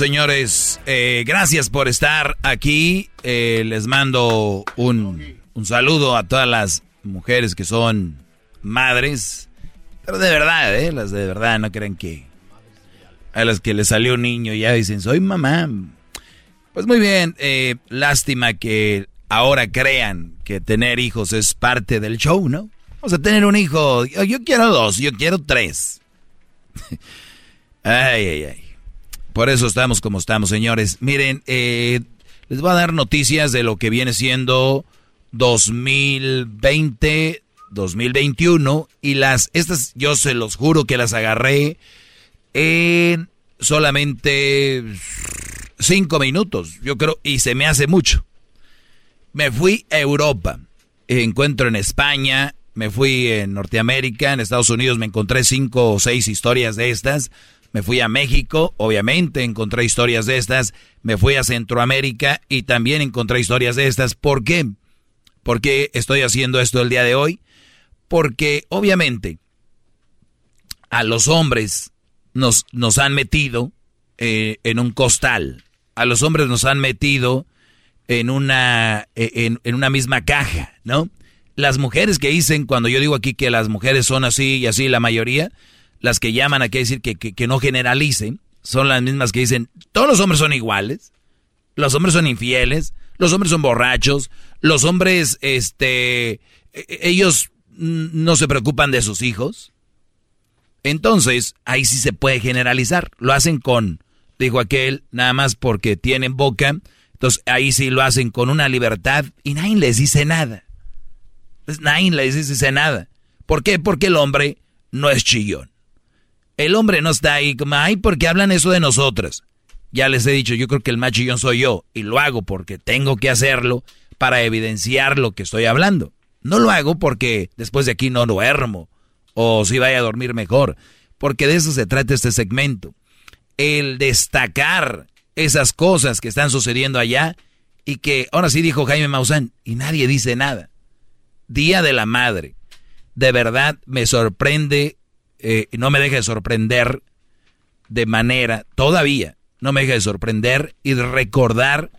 señores, eh, gracias por estar aquí. Eh, les mando un, un, saludo a todas las mujeres que son madres. Pero de verdad, ¿eh? Las de verdad, no creen que... A las que les salió un niño ya dicen, soy mamá. Pues muy bien, eh, lástima que ahora crean que tener hijos es parte del show, ¿no? Vamos a tener un hijo. yo quiero dos, yo quiero tres. ay, ay, ay. Por eso estamos como estamos, señores. Miren, eh, les voy a dar noticias de lo que viene siendo 2020, 2021 y las estas yo se los juro que las agarré en solamente cinco minutos, yo creo, y se me hace mucho. Me fui a Europa, encuentro en España, me fui en Norteamérica, en Estados Unidos me encontré cinco o seis historias de estas. Me fui a México, obviamente encontré historias de estas. Me fui a Centroamérica y también encontré historias de estas. ¿Por qué? ¿Por qué estoy haciendo esto el día de hoy? Porque obviamente a los hombres nos, nos han metido eh, en un costal. A los hombres nos han metido en una, en, en una misma caja, ¿no? Las mujeres que dicen, cuando yo digo aquí que las mujeres son así y así, la mayoría, las que llaman a que decir que, que, no generalicen, son las mismas que dicen, todos los hombres son iguales, los hombres son infieles, los hombres son borrachos, los hombres, este, e, e, ellos no se preocupan de sus hijos. Entonces, ahí sí se puede generalizar. Lo hacen con, dijo aquel, nada más porque tienen boca. Entonces, ahí sí lo hacen con una libertad y nadie les dice nada. Pues nadie les dice nada. ¿Por qué? Porque el hombre no es chillón. El hombre no está ahí como, ay, ¿por qué hablan eso de nosotras? Ya les he dicho, yo creo que el más chillón soy yo y lo hago porque tengo que hacerlo para evidenciar lo que estoy hablando. No lo hago porque después de aquí no duermo o si vaya a dormir mejor, porque de eso se trata este segmento. El destacar esas cosas que están sucediendo allá y que ahora sí dijo Jaime Maussan y nadie dice nada. Día de la Madre. De verdad me sorprende, eh, no me deja de sorprender de manera, todavía, no me deja de sorprender y de recordar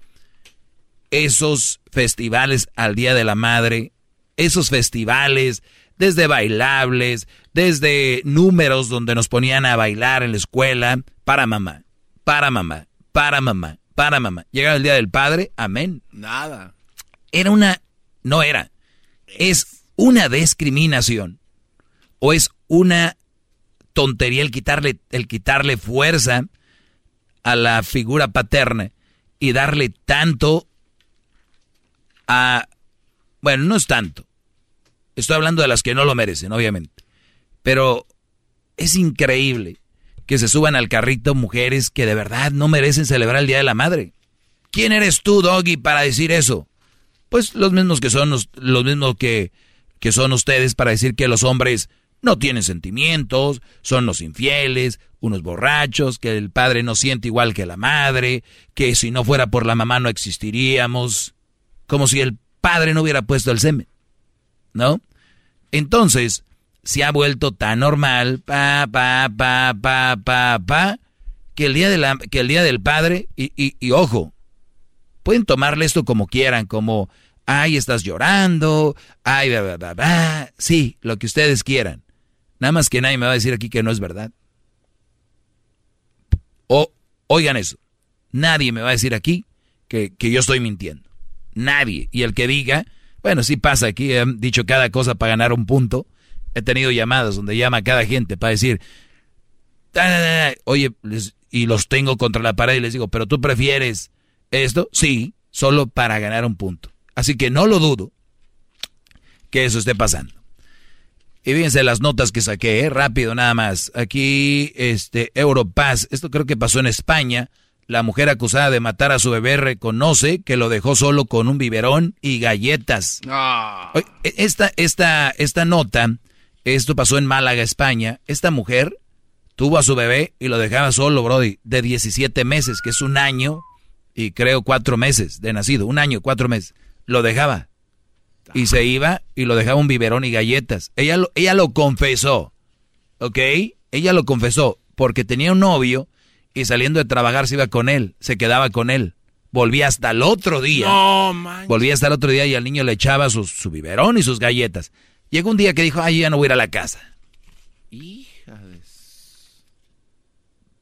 esos festivales al Día de la Madre, esos festivales, desde bailables, desde números donde nos ponían a bailar en la escuela, para mamá, para mamá, para mamá, para mamá. Llegaba el Día del Padre, amén. Nada. Era una, no era, es una discriminación o es una tontería el quitarle, el quitarle fuerza a la figura paterna y darle tanto a... Bueno, no es tanto. Estoy hablando de las que no lo merecen, obviamente. Pero es increíble que se suban al carrito mujeres que de verdad no merecen celebrar el Día de la Madre. ¿Quién eres tú, Doggy, para decir eso? Pues los mismos que son los, mismos que, que son ustedes para decir que los hombres no tienen sentimientos, son los infieles, unos borrachos, que el padre no siente igual que la madre, que si no fuera por la mamá no existiríamos, como si el padre no hubiera puesto el semen, ¿no? Entonces, se ha vuelto tan normal, pa, pa, pa, pa, pa, pa, que el día, de la, que el día del padre, y, y, ojo, pueden tomarle esto como quieran, como ay, estás llorando, ay, bla, bla, bla, sí, lo que ustedes quieran. Nada más que nadie me va a decir aquí que no es verdad. O, oigan eso, nadie me va a decir aquí que, que yo estoy mintiendo. Nadie. Y el que diga, bueno, sí pasa aquí, he dicho cada cosa para ganar un punto. He tenido llamadas donde llama cada gente para decir, oye, y los tengo contra la pared y les digo, pero tú prefieres esto, sí, solo para ganar un punto. Así que no lo dudo que eso esté pasando. Y fíjense las notas que saqué, ¿eh? rápido nada más. Aquí, este, Europaz, esto creo que pasó en España. La mujer acusada de matar a su bebé reconoce que lo dejó solo con un biberón y galletas. Ah. E, esta, esta, esta nota, esto pasó en Málaga, España. Esta mujer tuvo a su bebé y lo dejaba solo, Brody, de 17 meses, que es un año y creo cuatro meses de nacido. Un año, cuatro meses lo dejaba. Y se iba y lo dejaba un biberón y galletas. Ella lo, ella lo confesó. ¿Ok? Ella lo confesó porque tenía un novio y saliendo de trabajar se iba con él, se quedaba con él. Volvía hasta el otro día. No, Volvía hasta el otro día y al niño le echaba su, su biberón y sus galletas. Llegó un día que dijo, ay, ya no voy a ir a la casa. Hija de...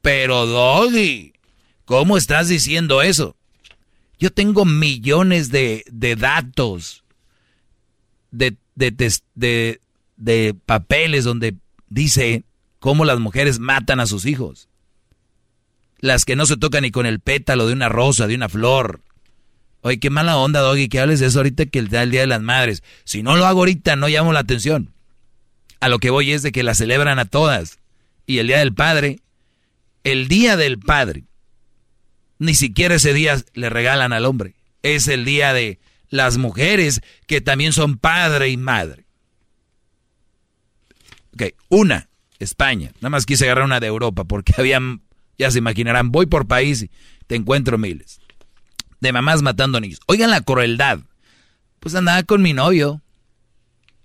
Pero Doggy, ¿cómo estás diciendo eso? Yo tengo millones de, datos, de, de, de, papeles donde dice cómo las mujeres matan a sus hijos. Las que no se tocan ni con el pétalo de una rosa, de una flor. Oye, qué mala onda, Doggy, que hables de eso ahorita que el Día de las Madres. Si no lo hago ahorita, no llamo la atención. A lo que voy es de que la celebran a todas. Y el Día del Padre, el Día del Padre, ni siquiera ese día le regalan al hombre. Es el día de las mujeres que también son padre y madre. Ok, una, España. Nada más quise agarrar una de Europa porque habían, ya se imaginarán, voy por país y te encuentro miles. De mamás matando niños. Oigan la crueldad. Pues andaba con mi novio.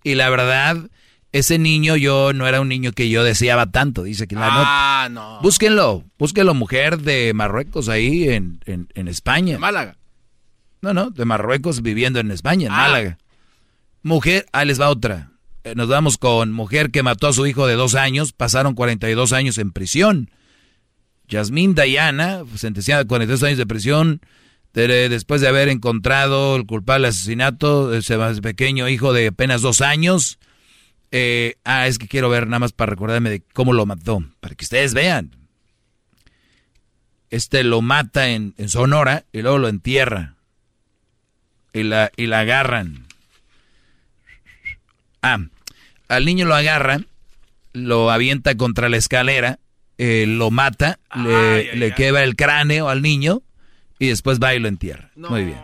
Y la verdad, ese niño yo no era un niño que yo deseaba tanto, dice que la ah, no. Búsquenlo, búsquenlo, mujer de Marruecos ahí en, en, España. De Málaga. No, no, de Marruecos viviendo en España, en ah. Málaga. Mujer, ahí les va otra. Eh, nos vamos con mujer que mató a su hijo de dos años, pasaron 42 años en prisión. Yasmín Dayana, sentenciada a 42 años de prisión, después de haber encontrado el culpable asesinato de ese pequeño hijo de apenas dos años. Eh, ah, es que quiero ver nada más para recordarme de cómo lo mató, para que ustedes vean. Este lo mata en, en Sonora y luego lo entierra. Y la, y la agarran. Ah, al niño lo agarra, lo avienta contra la escalera, eh, lo mata, le, le quebra el cráneo al niño y después va y lo entierra. Muy bien.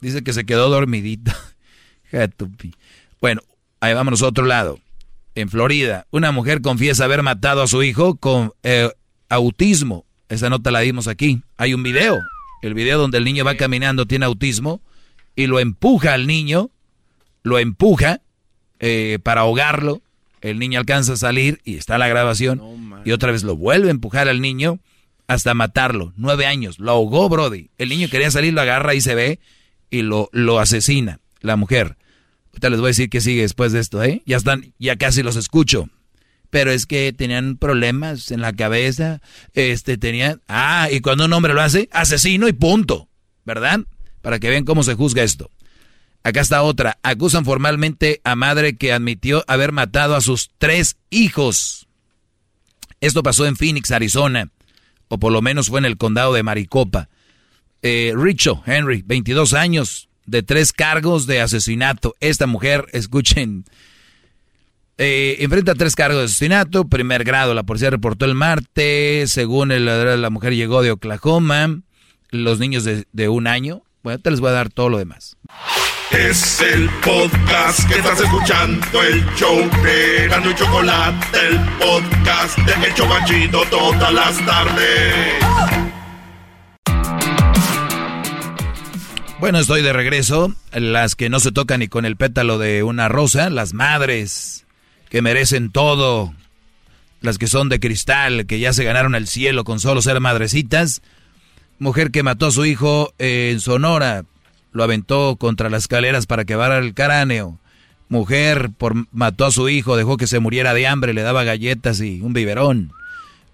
Dice que se quedó dormidito. bueno, ahí vamos a otro lado. En Florida, una mujer confiesa haber matado a su hijo con eh, autismo. Esa nota la dimos aquí. Hay un video. El video donde el niño va caminando tiene autismo y lo empuja al niño, lo empuja eh, para ahogarlo. El niño alcanza a salir y está la grabación. y otra vez lo vuelve a empujar al niño hasta matarlo. Nueve años. Lo ahogó, Brody. El niño quería salir, lo agarra y se ve y lo, lo asesina. La mujer. Ahorita les voy a decir qué sigue después de esto, ¿eh? Ya están, ya casi los escucho. Pero es que tenían problemas en la cabeza. Este, tenían. Ah, y cuando un hombre lo hace, asesino y punto. ¿Verdad? Para que vean cómo se juzga esto. Acá está otra. Acusan formalmente a madre que admitió haber matado a sus tres hijos. Esto pasó en Phoenix, Arizona. O por lo menos fue en el condado de Maricopa. Eh, Richo Henry, 22 años, de tres cargos de asesinato. Esta mujer, escuchen, eh, enfrenta tres cargos de asesinato. Primer grado, la policía reportó el martes. Según el la mujer llegó de Oklahoma. Los niños de, de un año. Bueno, te les voy a dar todo lo demás. Es el podcast que estás escuchando, el show de Gano y Chocolate, el podcast de Hecho Chocachito todas las tardes. Bueno, estoy de regreso. Las que no se tocan ni con el pétalo de una rosa, las madres que merecen todo, las que son de cristal, que ya se ganaron el cielo con solo ser madrecitas. Mujer que mató a su hijo en Sonora, lo aventó contra las escaleras para quebrar el cráneo. Mujer por, mató a su hijo, dejó que se muriera de hambre, le daba galletas y un biberón.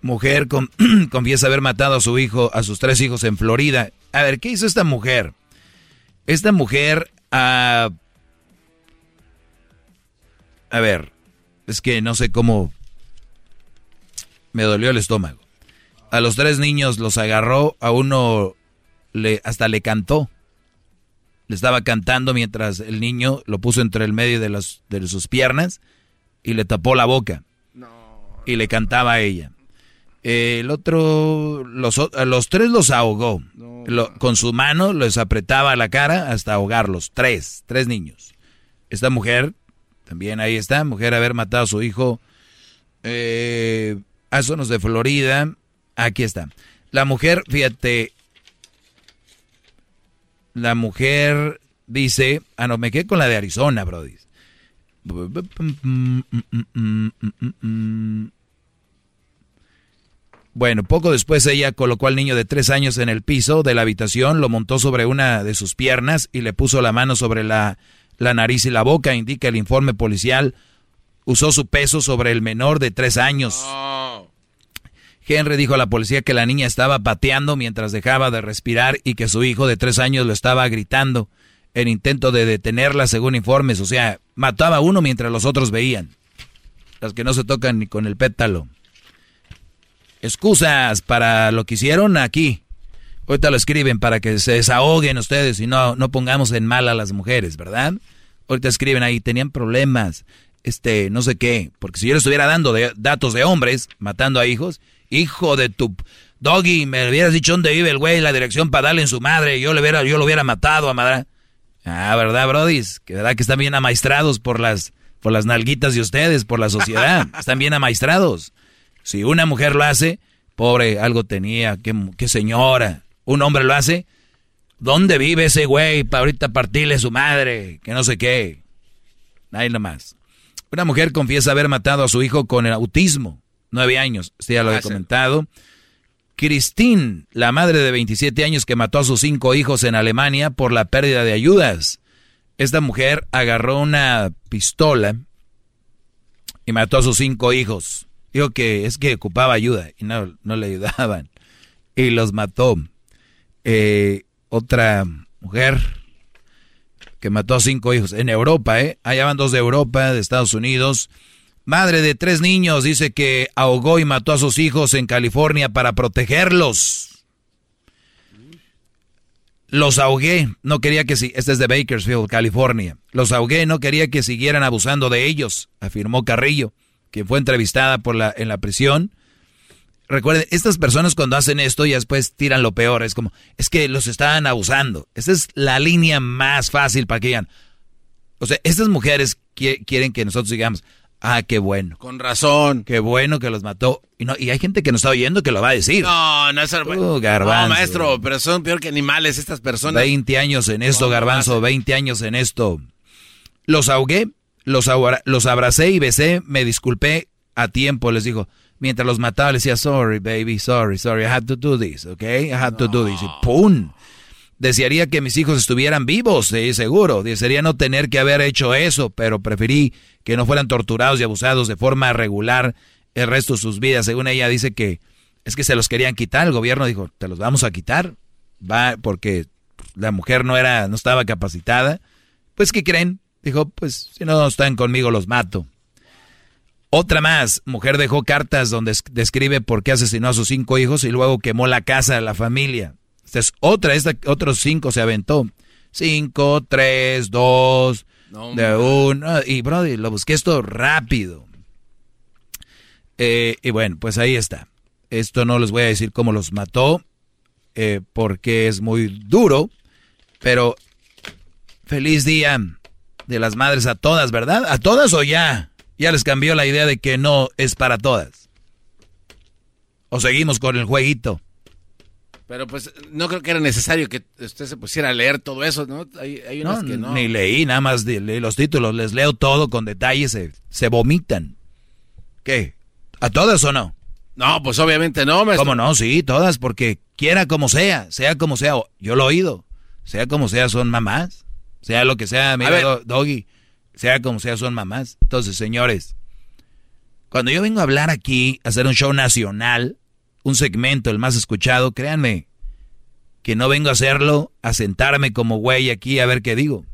Mujer con, confiesa haber matado a su hijo, a sus tres hijos en Florida. A ver, ¿qué hizo esta mujer? Esta mujer, a ver, es que no sé cómo me dolió el estómago. A los tres niños los agarró, a uno le, hasta le cantó le estaba cantando mientras el niño lo puso entre el medio de, las, de sus piernas y le tapó la boca. Y le cantaba a ella. el otro, los, los tres los ahogó. con su mano les apretaba la cara hasta ahogarlos. Tres, tres niños. Esta mujer, también ahí está, mujer haber matado a su hijo. Eh, a zonas de Florida. Aquí está. La mujer, fíjate, la mujer dice, ah, no, me quedé con la de Arizona, Brody. Bueno, poco después ella colocó al niño de tres años en el piso de la habitación, lo montó sobre una de sus piernas y le puso la mano sobre la, la nariz y la boca, indica el informe policial. Usó su peso sobre el menor de tres años. Henry dijo a la policía que la niña estaba pateando mientras dejaba de respirar y que su hijo de tres años lo estaba gritando en intento de detenerla según informes. O sea, mataba a uno mientras los otros veían. Las que no se tocan ni con el pétalo. excusas para lo que hicieron aquí. Ahorita lo escriben para que se desahoguen ustedes y no, no pongamos en mal a las mujeres, ¿verdad? Ahorita escriben ahí, tenían problemas, este, no sé qué. Porque si yo le estuviera dando datos de hombres matando a hijos, hijo de tu... Doggy, me hubieras dicho dónde vive el güey, la dirección para darle en su madre, yo, le hubiera, yo lo hubiera matado a madre. Ah, ¿verdad, brodis? Que verdad que están bien amaestrados por las, por las nalguitas de ustedes, por la sociedad. están bien amaestrados. Si una mujer lo hace, pobre, algo tenía, qué, qué señora. Un hombre lo hace, ¿dónde vive ese güey para ahorita partirle su madre? Que no sé qué. Ahí nomás. Una mujer confiesa haber matado a su hijo con el autismo, nueve años, este ya lo he ah, comentado. Christine, la madre de 27 años que mató a sus cinco hijos en Alemania por la pérdida de ayudas. Esta mujer agarró una pistola y mató a sus cinco hijos. Dijo que es que ocupaba ayuda y no, no le ayudaban. Y los mató. Eh, otra mujer que mató a cinco hijos en Europa, ¿eh? Allá van dos de Europa, de Estados Unidos. Madre de tres niños dice que ahogó y mató a sus hijos en California para protegerlos. Los ahogué, no quería que si este es de Bakersfield, California. Los ahogué, no quería que siguieran abusando de ellos, afirmó Carrillo que fue entrevistada por la, en la prisión. Recuerden, estas personas cuando hacen esto y después tiran lo peor, es como, es que los estaban abusando. Esa es la línea más fácil para que digan. O sea, estas mujeres quieren que nosotros digamos, ah, qué bueno. Con razón. Qué bueno que los mató. Y, no, y hay gente que nos está oyendo que lo va a decir. No, no es el... Uh, garbanzo. No, maestro, pero son peor que animales estas personas. 20 años en esto, garbanzo, 20 años en esto. Los ahogué los, los abracé y besé, me disculpé a tiempo, les dijo. Mientras los mataba, les decía, sorry, baby, sorry, sorry, I had to do this, okay? I had to do this. Y ¡pum! Desearía que mis hijos estuvieran vivos, sí, seguro. Desearía no tener que haber hecho eso, pero preferí que no fueran torturados y abusados de forma regular el resto de sus vidas. Según ella dice que es que se los querían quitar. El gobierno dijo, te los vamos a quitar. Va, porque la mujer no era, no estaba capacitada. Pues, ¿qué creen? Dijo, pues si no están conmigo los mato. Otra más, mujer dejó cartas donde describe por qué asesinó a sus cinco hijos y luego quemó la casa de la familia. Esta es otra, esta, otros cinco se aventó. Cinco, tres, dos, de uno. Y brody, lo busqué esto rápido. Eh, y bueno, pues ahí está. Esto no les voy a decir cómo los mató, eh, porque es muy duro, pero feliz día de las madres a todas, ¿verdad? ¿A todas o ya? Ya les cambió la idea de que no es para todas. ¿O seguimos con el jueguito? Pero pues no creo que era necesario que usted se pusiera a leer todo eso, ¿no? Hay, unas que no. Ni leí, nada más leí los títulos, les leo todo con detalles, se, se vomitan. ¿Qué? ¿A todas o no? No, pues obviamente no. Maestro. ¿Cómo no? Sí, todas, porque quiera como sea, sea como sea, yo lo he oído, sea como sea, son mamás sea lo que sea, mira, Doggy, sea como sea, son mamás. Entonces, señores, cuando yo vengo a hablar aquí, a hacer un show nacional, un segmento, el más escuchado, créanme, que no vengo a hacerlo, a sentarme como güey aquí a ver qué digo.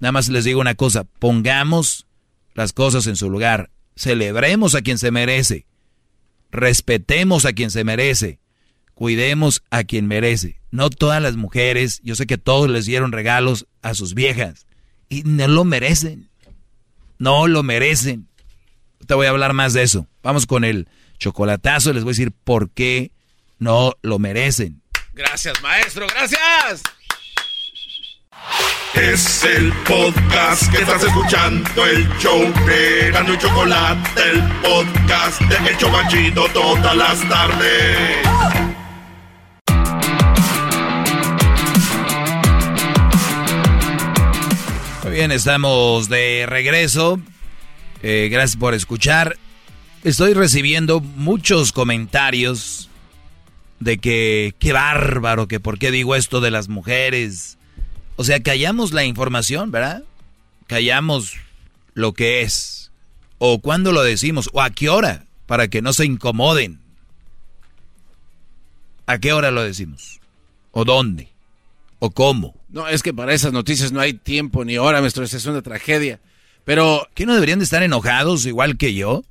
Nada más les digo una cosa, pongamos las cosas en su lugar, celebremos a quien se merece, respetemos a quien se merece, cuidemos a quien merece. No todas las mujeres, yo sé que todos les dieron regalos a sus viejas y no lo merecen. No lo merecen. Te voy a hablar más de eso. Vamos con el chocolatazo, les voy a decir por qué no lo merecen. Gracias, maestro, gracias. Es el podcast que estás escuchando, el show de Gano y Chocolate, el podcast de El Chocachito todas las tardes. bien, estamos de regreso. Eh, gracias por escuchar. Estoy recibiendo muchos comentarios de que qué bárbaro, que por qué digo esto de las mujeres. O sea, callamos la información, ¿verdad? Callamos lo que es. O cuándo lo decimos, o a qué hora, para que no se incomoden. ¿A qué hora lo decimos? ¿O dónde? ¿O cómo? No, es que para esas noticias no hay tiempo ni hora, maestro. Es una tragedia. Pero. ¿Qué no deberían de estar enojados igual que yo?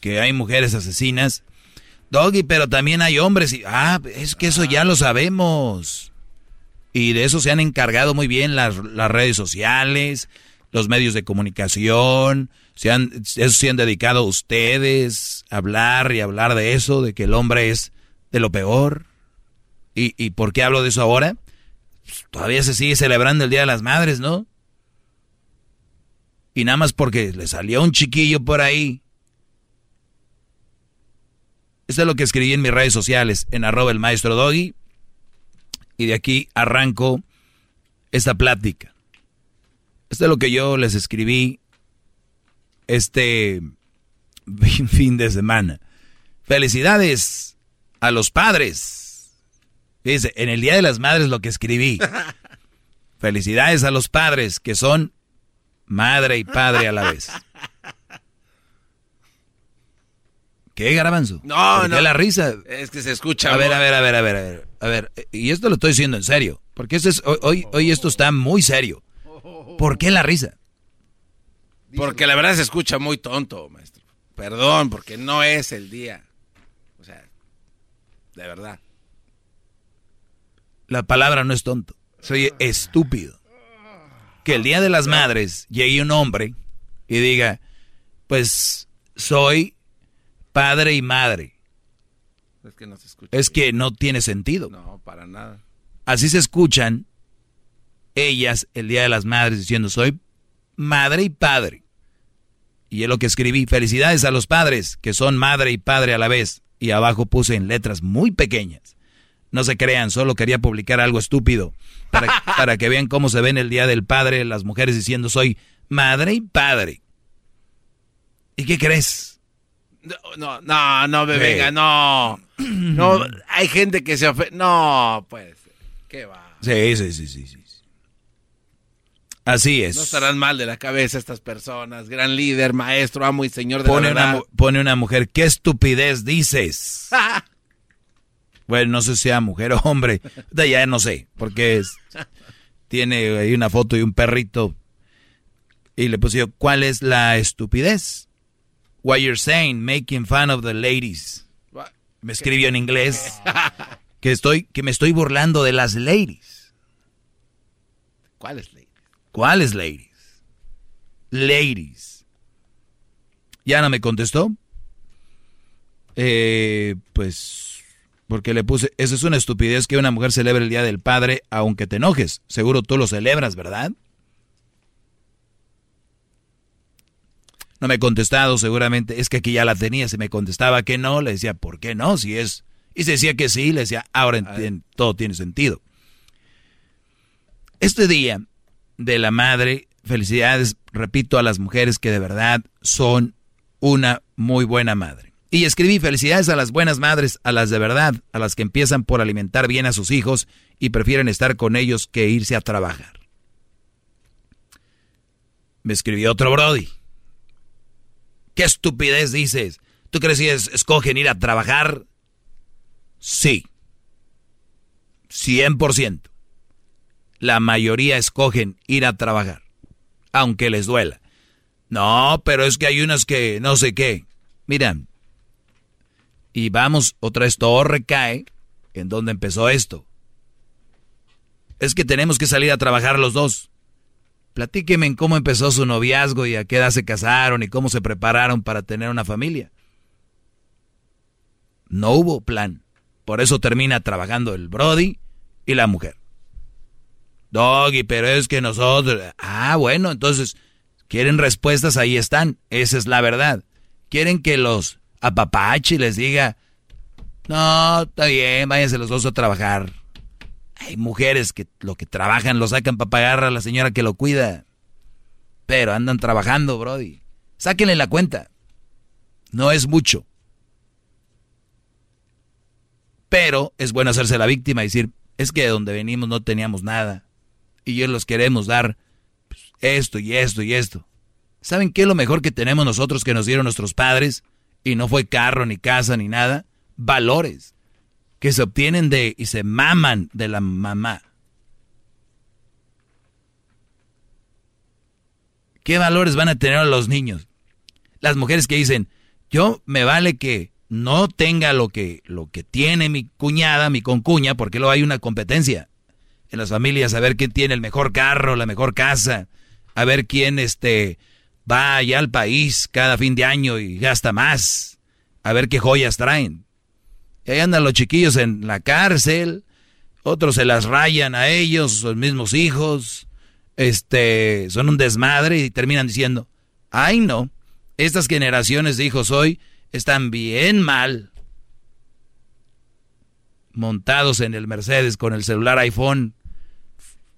Que hay mujeres asesinas. Doggy, pero también hay hombres y... Ah, es que eso ya lo sabemos. Y de eso se han encargado muy bien las, las redes sociales, los medios de comunicación, se han, eso se han dedicado ustedes a hablar y hablar de eso, de que el hombre es de lo peor. ¿Y, y por qué hablo de eso ahora? Pues, todavía se sigue celebrando el Día de las Madres, ¿no? Y nada más porque le salió un chiquillo por ahí. Esto es lo que escribí en mis redes sociales, en arroba el maestro Doggy. Y de aquí arranco esta plática. Esto es lo que yo les escribí este fin de semana. Felicidades a los padres. Dice, en el Día de las Madres lo que escribí. Felicidades a los padres que son madre y padre a la vez. ¿Qué, Garbanzo? No, ¿Por no. qué la risa? Es que se escucha. A ver, a ver, a ver, a ver, a ver. A ver, y esto lo estoy diciendo en serio. Porque esto es, hoy, hoy esto está muy serio. ¿Por qué la risa? Porque la verdad se escucha muy tonto, maestro. Perdón, porque no es el día. O sea, de verdad. La palabra no es tonto. Soy estúpido. Que el Día de las Madres llegue un hombre y diga, pues soy padre y madre. Es que no se escucha. Es que no tiene sentido. No, para nada. Así se escuchan ellas el Día de las Madres diciendo, soy madre y padre. Y es lo que escribí, felicidades a los padres, que son madre y padre a la vez. Y abajo puse en letras muy pequeñas. No se crean, solo quería publicar algo estúpido para, para que vean cómo se ven el Día del Padre las mujeres diciendo, soy madre y padre. ¿Y qué crees? No, no, no, me Sí. venga, no. No, hay gente que se ofende. No, pues. ¿Qué va? Sí, sí, sí, sí. sí. Así es. No estarán mal de la cabeza estas personas. Gran líder, maestro, amo y señor de Pone la una, verdad. mu- pone una mujer, ¿qué estupidez dices? bueno, no sé si sea mujer o hombre, de ya no sé, porque es- tiene ahí una foto y un perrito. Y le pusieron, ¿cuál es la estupidez? What you're saying, making fun of the ladies. Me escribió en inglés que estoy, que me estoy burlando de las ladies. ¿Cuál es ley? ¿Cuáles ladies? Ladies. Ya no me contestó. Eh, pues, porque le puse, eso es una estupidez que una mujer celebre el Día del Padre aunque te enojes. Seguro tú lo celebras, ¿verdad? No me he contestado, seguramente. Es que aquí ya la tenía. Si me contestaba que no, le decía, ¿por qué no? Si es. Y se decía que sí, le decía, ahora todo tiene sentido. Este día de la madre, felicidades, repito, a las mujeres que de verdad son una muy buena madre. Y escribí felicidades a las buenas madres, a las de verdad, a las que empiezan por alimentar bien a sus hijos y prefieren estar con ellos que irse a trabajar. Me escribió otro Brody. ¿Qué estupidez dices? ¿Tú crees que es- escogen ir a trabajar? Sí. 100%. La mayoría escogen ir a trabajar, aunque les duela. No, pero es que hay unas que no sé qué. Miran, y vamos, otra vez todo recae en donde empezó esto. Es que tenemos que salir a trabajar los dos. Platíqueme en cómo empezó su noviazgo y a qué edad se casaron y cómo se prepararon para tener una familia. No hubo plan. Por eso termina trabajando el Brody y la mujer. Doggy, pero es que nosotros... Ah, bueno, entonces, quieren respuestas, ahí están. Esa es la verdad. Quieren que los apapache y les diga, no, está bien, váyanse los dos a trabajar. Hay mujeres que lo que trabajan lo sacan para pagar a la señora que lo cuida. Pero andan trabajando, Brody. Sáquenle la cuenta. No es mucho. Pero es bueno hacerse la víctima y decir, es que de donde venimos no teníamos nada. Y yo los queremos dar pues, esto y esto y esto. ¿Saben qué es lo mejor que tenemos nosotros que nos dieron nuestros padres? Y no fue carro, ni casa, ni nada. Valores que se obtienen de y se maman de la mamá. ¿Qué valores van a tener los niños? Las mujeres que dicen, yo me vale que no tenga lo que, lo que tiene mi cuñada, mi concuña, porque luego hay una competencia en las familias a ver quién tiene el mejor carro, la mejor casa, a ver quién este va allá al país cada fin de año y gasta más, a ver qué joyas traen. Y ahí andan los chiquillos en la cárcel, otros se las rayan a ellos, sus mismos hijos, este, son un desmadre y terminan diciendo, ay no, estas generaciones de hijos hoy están bien mal. Montados en el Mercedes con el celular iPhone,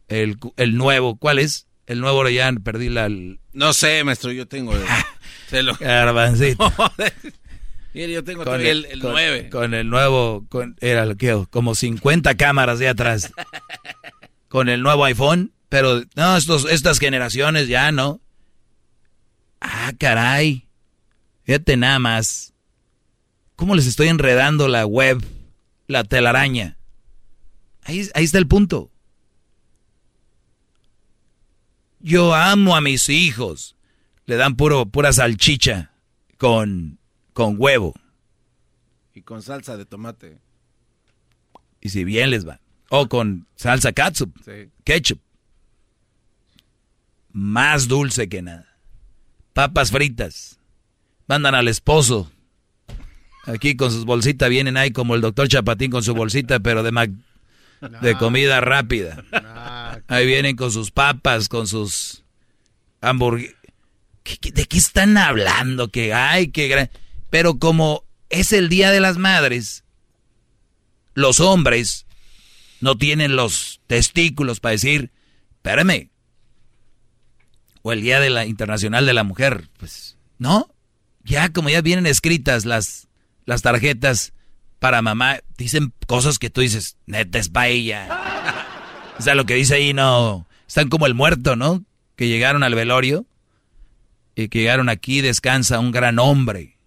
el, el nuevo, ¿cuál es? El nuevo ya perdí la... No sé, maestro, yo tengo... El, se lo... Garbancito. Mire, yo tengo con el, el, con, 9. Con el nuevo, con, era lo que como 50 cámaras de atrás. con el nuevo iPhone, pero no, estos, estas generaciones ya no. Ah, caray. Fíjate nada más. ¿Cómo les estoy enredando la web, la telaraña? Ahí, ahí está el punto. Yo amo a mis hijos. Le dan puro, pura salchicha con, con huevo. Y con salsa de tomate. Y si bien les va. O con salsa catsup. Sí. Ketchup. Más dulce que nada. Papas fritas. Mandan al esposo. Aquí con sus bolsitas vienen ahí como el doctor Chapatín con su bolsita, pero de, Mac, de comida rápida. Ahí vienen con sus papas, con sus hamburguesas. ¿De qué están hablando? Que hay, que gran... Pero como es el Día de las Madres, los hombres no tienen los testículos para decir, espérame. O el Día de la Internacional de la Mujer, pues, ¿no? Ya como ya vienen escritas las, las tarjetas para mamá, dicen cosas que tú dices, neta es para ella. O sea, lo que dice ahí no. Están como el muerto, ¿no? Que llegaron al velorio y que llegaron aquí, descansa un gran hombre.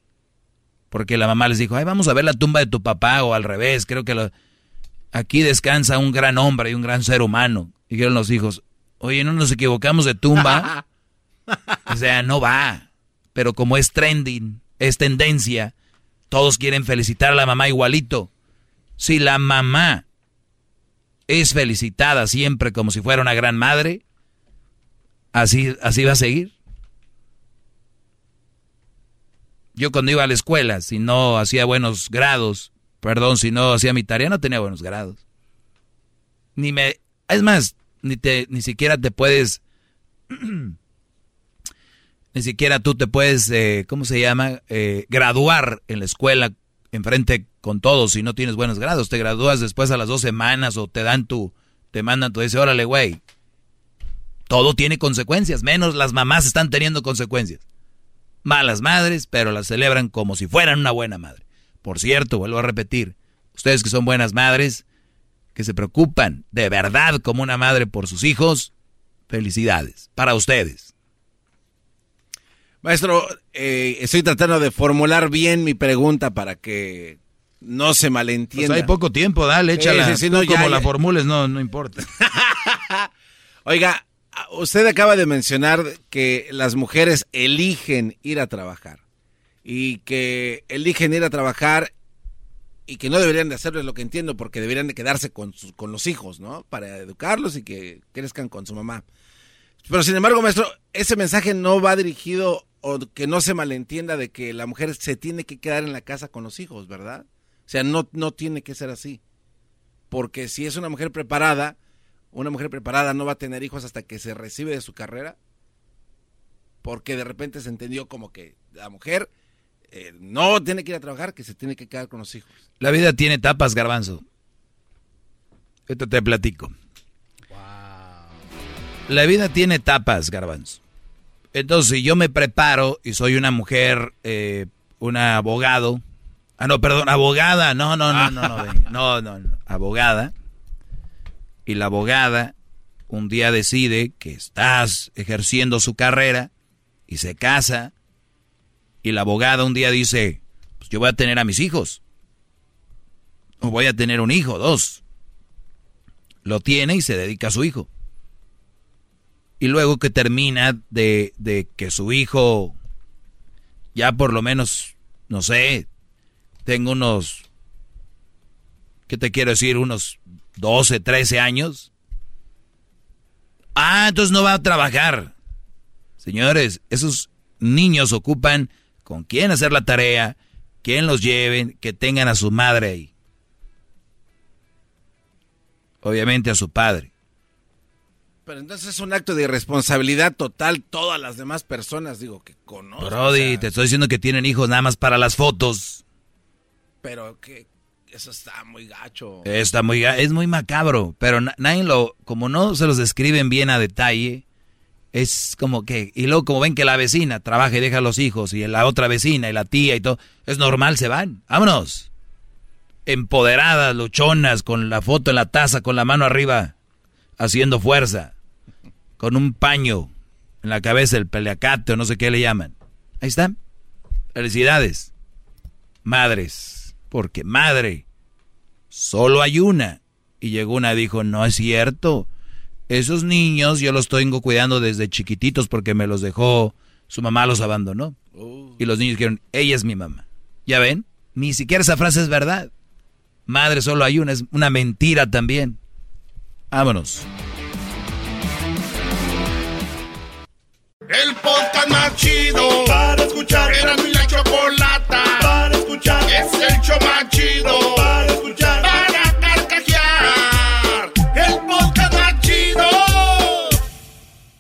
Porque la mamá les dijo, ay, vamos a ver la tumba de tu papá, o al revés, creo que lo... aquí descansa un gran hombre y un gran ser humano. Y dijeron los hijos, oye, no nos equivocamos de tumba. o sea, no va. Pero como es trending, es tendencia, todos quieren felicitar a la mamá igualito. Si la mamá es felicitada siempre como si fuera una gran madre, así, así va a seguir. Yo cuando iba a la escuela, si no hacía buenos grados, perdón, si no hacía mi tarea, no tenía buenos grados. Ni me, es más, ni te, ni siquiera te puedes, ni siquiera tú te puedes, eh, ¿cómo se llama? Eh, graduar en la escuela enfrente con todos si no tienes buenos grados. Te gradúas después a las dos semanas o te dan tu, te mandan tu, dice, órale, güey. Todo tiene consecuencias, menos las mamás están teniendo consecuencias. Malas madres, pero las celebran como si fueran una buena madre. Por cierto, vuelvo a repetir, ustedes que son buenas madres, que se preocupan de verdad como una madre por sus hijos, felicidades para ustedes. Maestro, eh, estoy tratando de formular bien mi pregunta para que no se malentienda. Pues hay poco tiempo, dale, échala. Sí, sí, sí, no, como ya, la formules, no, no importa. Oiga, usted acaba de mencionar que las mujeres eligen ir a trabajar y que eligen ir a trabajar y que no deberían de hacerlo, es lo que entiendo, porque deberían de quedarse con, con los hijos, ¿no? Para educarlos y que crezcan con su mamá. Pero sin embargo, maestro, ese mensaje no va dirigido o que no se malentienda de que la mujer se tiene que quedar en la casa con los hijos, ¿verdad? O sea, no, no tiene que ser así. Porque si es una mujer preparada, una mujer preparada no va a tener hijos hasta que se recibe de su carrera. Porque de repente se entendió como que la mujer eh, no tiene que ir a trabajar, que se tiene que quedar con los hijos. La vida tiene etapas, garbanzo. Esto te platico. La vida tiene etapas, garbanzo. Entonces, si yo me preparo y soy una mujer, eh, una abogado, ah, no, perdón, abogada, no, no, no, no, no, no, no, no, abogada, y la abogada un día decide que estás ejerciendo su carrera y se casa, y la abogada un día dice, pues yo voy a tener a mis hijos, o voy a tener un hijo, dos, lo tiene y se dedica a su hijo y luego que termina de, de, que su hijo ya por lo menos, no sé, tengo unos, ¿qué te quiero decir? Unos 12, 13 años. Ah, entonces no va a trabajar. Señores, esos niños ocupan con quién hacer la tarea, quién los lleven, que tengan a su madre ahí. Obviamente a su padre. Pero entonces es un acto de irresponsabilidad total todas las demás personas, digo, que conocen. Brody, te estoy diciendo que tienen hijos nada más para las fotos. Pero que eso está muy gacho. Está muy, es muy macabro, pero na- nadie lo, como no se los describen bien a detalle, es como que, y luego como ven que la vecina trabaja y deja a los hijos, y la otra vecina y la tía y todo, es normal, se van, vámonos. Empoderadas, luchonas, con la foto en la taza, con la mano arriba, haciendo fuerza, con un paño en la cabeza, el peleacate o no sé qué le llaman. Ahí están. Felicidades. Madres, porque madre, solo hay una. Y llegó una y dijo, no es cierto. Esos niños yo los tengo cuidando desde chiquititos porque me los dejó, su mamá los abandonó. Y los niños dijeron, ella es mi mamá. ¿Ya ven? Ni siquiera esa frase es verdad. Madre solo hay una, es una mentira también. Vámonos. El podcast más chido para escuchar. Era mi la chocolata para escuchar. Es el show más chido para escuchar. Para carcajear. El podcast más chido.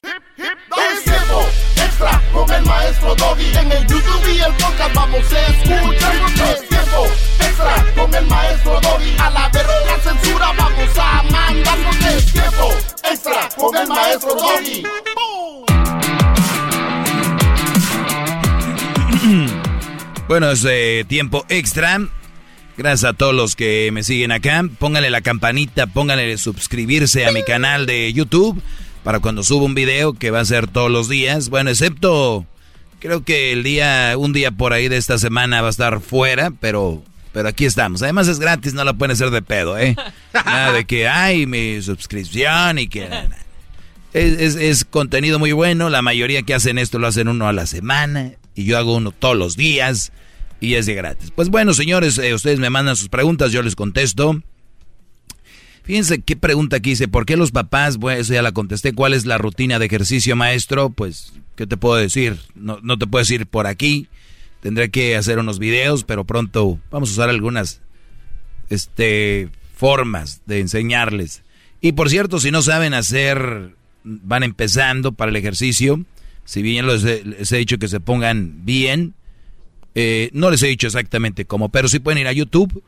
Es tiempo extra con el maestro Doggy. En el YouTube y el podcast vamos a escuchar. Es tiempo extra con el maestro Doggy. A la verga la censura vamos a mandar. Es tiempo extra con el maestro Doggy. Bueno, es eh, tiempo extra. Gracias a todos los que me siguen acá. Pónganle la campanita, pónganle suscribirse a mi canal de YouTube para cuando suba un video que va a ser todos los días. Bueno, excepto creo que el día, un día por ahí de esta semana va a estar fuera, pero, pero aquí estamos. Además es gratis, no la pueden hacer de pedo, ¿eh? Nada de que hay mi suscripción y que... Es, es- es contenido muy bueno. La mayoría que hacen esto lo hacen uno a la semana. Y yo hago uno todos los días. Y es de gratis. Pues bueno, señores, eh, ustedes me mandan sus preguntas, yo les contesto. Fíjense qué pregunta aquí dice, ¿por qué los papás? Bueno, eso ya la contesté. ¿Cuál es la rutina de ejercicio, maestro? Pues, ¿qué te puedo decir? No, no te puedo decir por aquí. Tendré que hacer unos videos, pero pronto vamos a usar algunas este, formas de enseñarles. Y por cierto, si no saben hacer, van empezando para el ejercicio, si bien les he, les he dicho que se pongan bien, eh, no les he dicho exactamente cómo, pero sí pueden ir a YouTube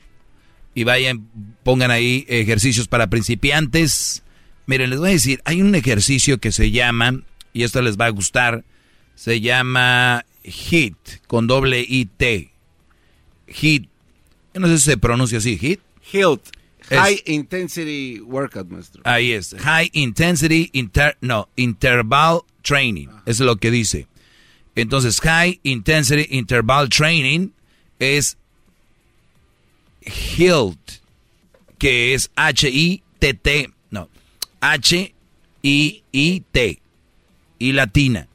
y vayan, pongan ahí ejercicios para principiantes. Miren, les voy a decir, hay un ejercicio que se llama, y esto les va a gustar, se llama HIT, con doble I-T. HIT, no sé si se pronuncia así, HIT. HILT. Es- High Intensity Workout, maestro. Ahí es. High Intensity Inter, no, Interval Training. Eso es lo que dice. Entonces, High Intensity Interval Training es HILT, que es H-I-T-T, no, H-I-I-T, y latina.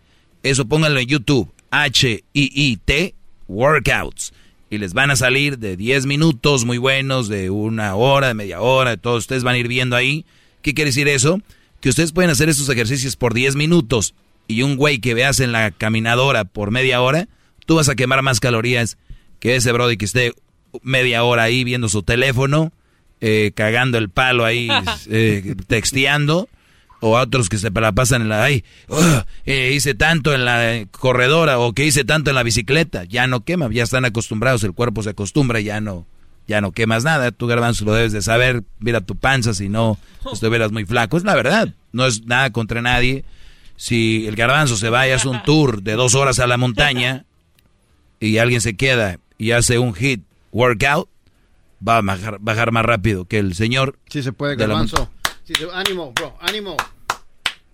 Eso pónganlo en YouTube, H-I-I-T, Workouts. Y les van a salir de 10 minutos muy buenos, de una hora, de media hora, todos ustedes van a ir viendo ahí. ¿Qué quiere decir eso? Que ustedes pueden hacer estos ejercicios por 10 minutos y un güey que veas en la caminadora por media hora, tú vas a quemar más calorías que ese brody que esté media hora ahí viendo su teléfono, eh, cagando el palo ahí, eh, texteando, o a otros que se la pasan en la, ay, eh, hice tanto en la corredora o que hice tanto en la bicicleta, ya no quema, ya están acostumbrados, el cuerpo se acostumbra, ya no, ya no quemas nada, tú garbanzo lo debes de saber, mira tu panza si no estuvieras muy flaco, es la verdad, no es nada contra nadie, si el garbanzo se va y hace un tour de dos horas a la montaña y alguien se queda y hace un hit workout, va a bajar, bajar más rápido que el señor. Sí se puede, garbanzo. Sí se- ánimo, bro, ánimo.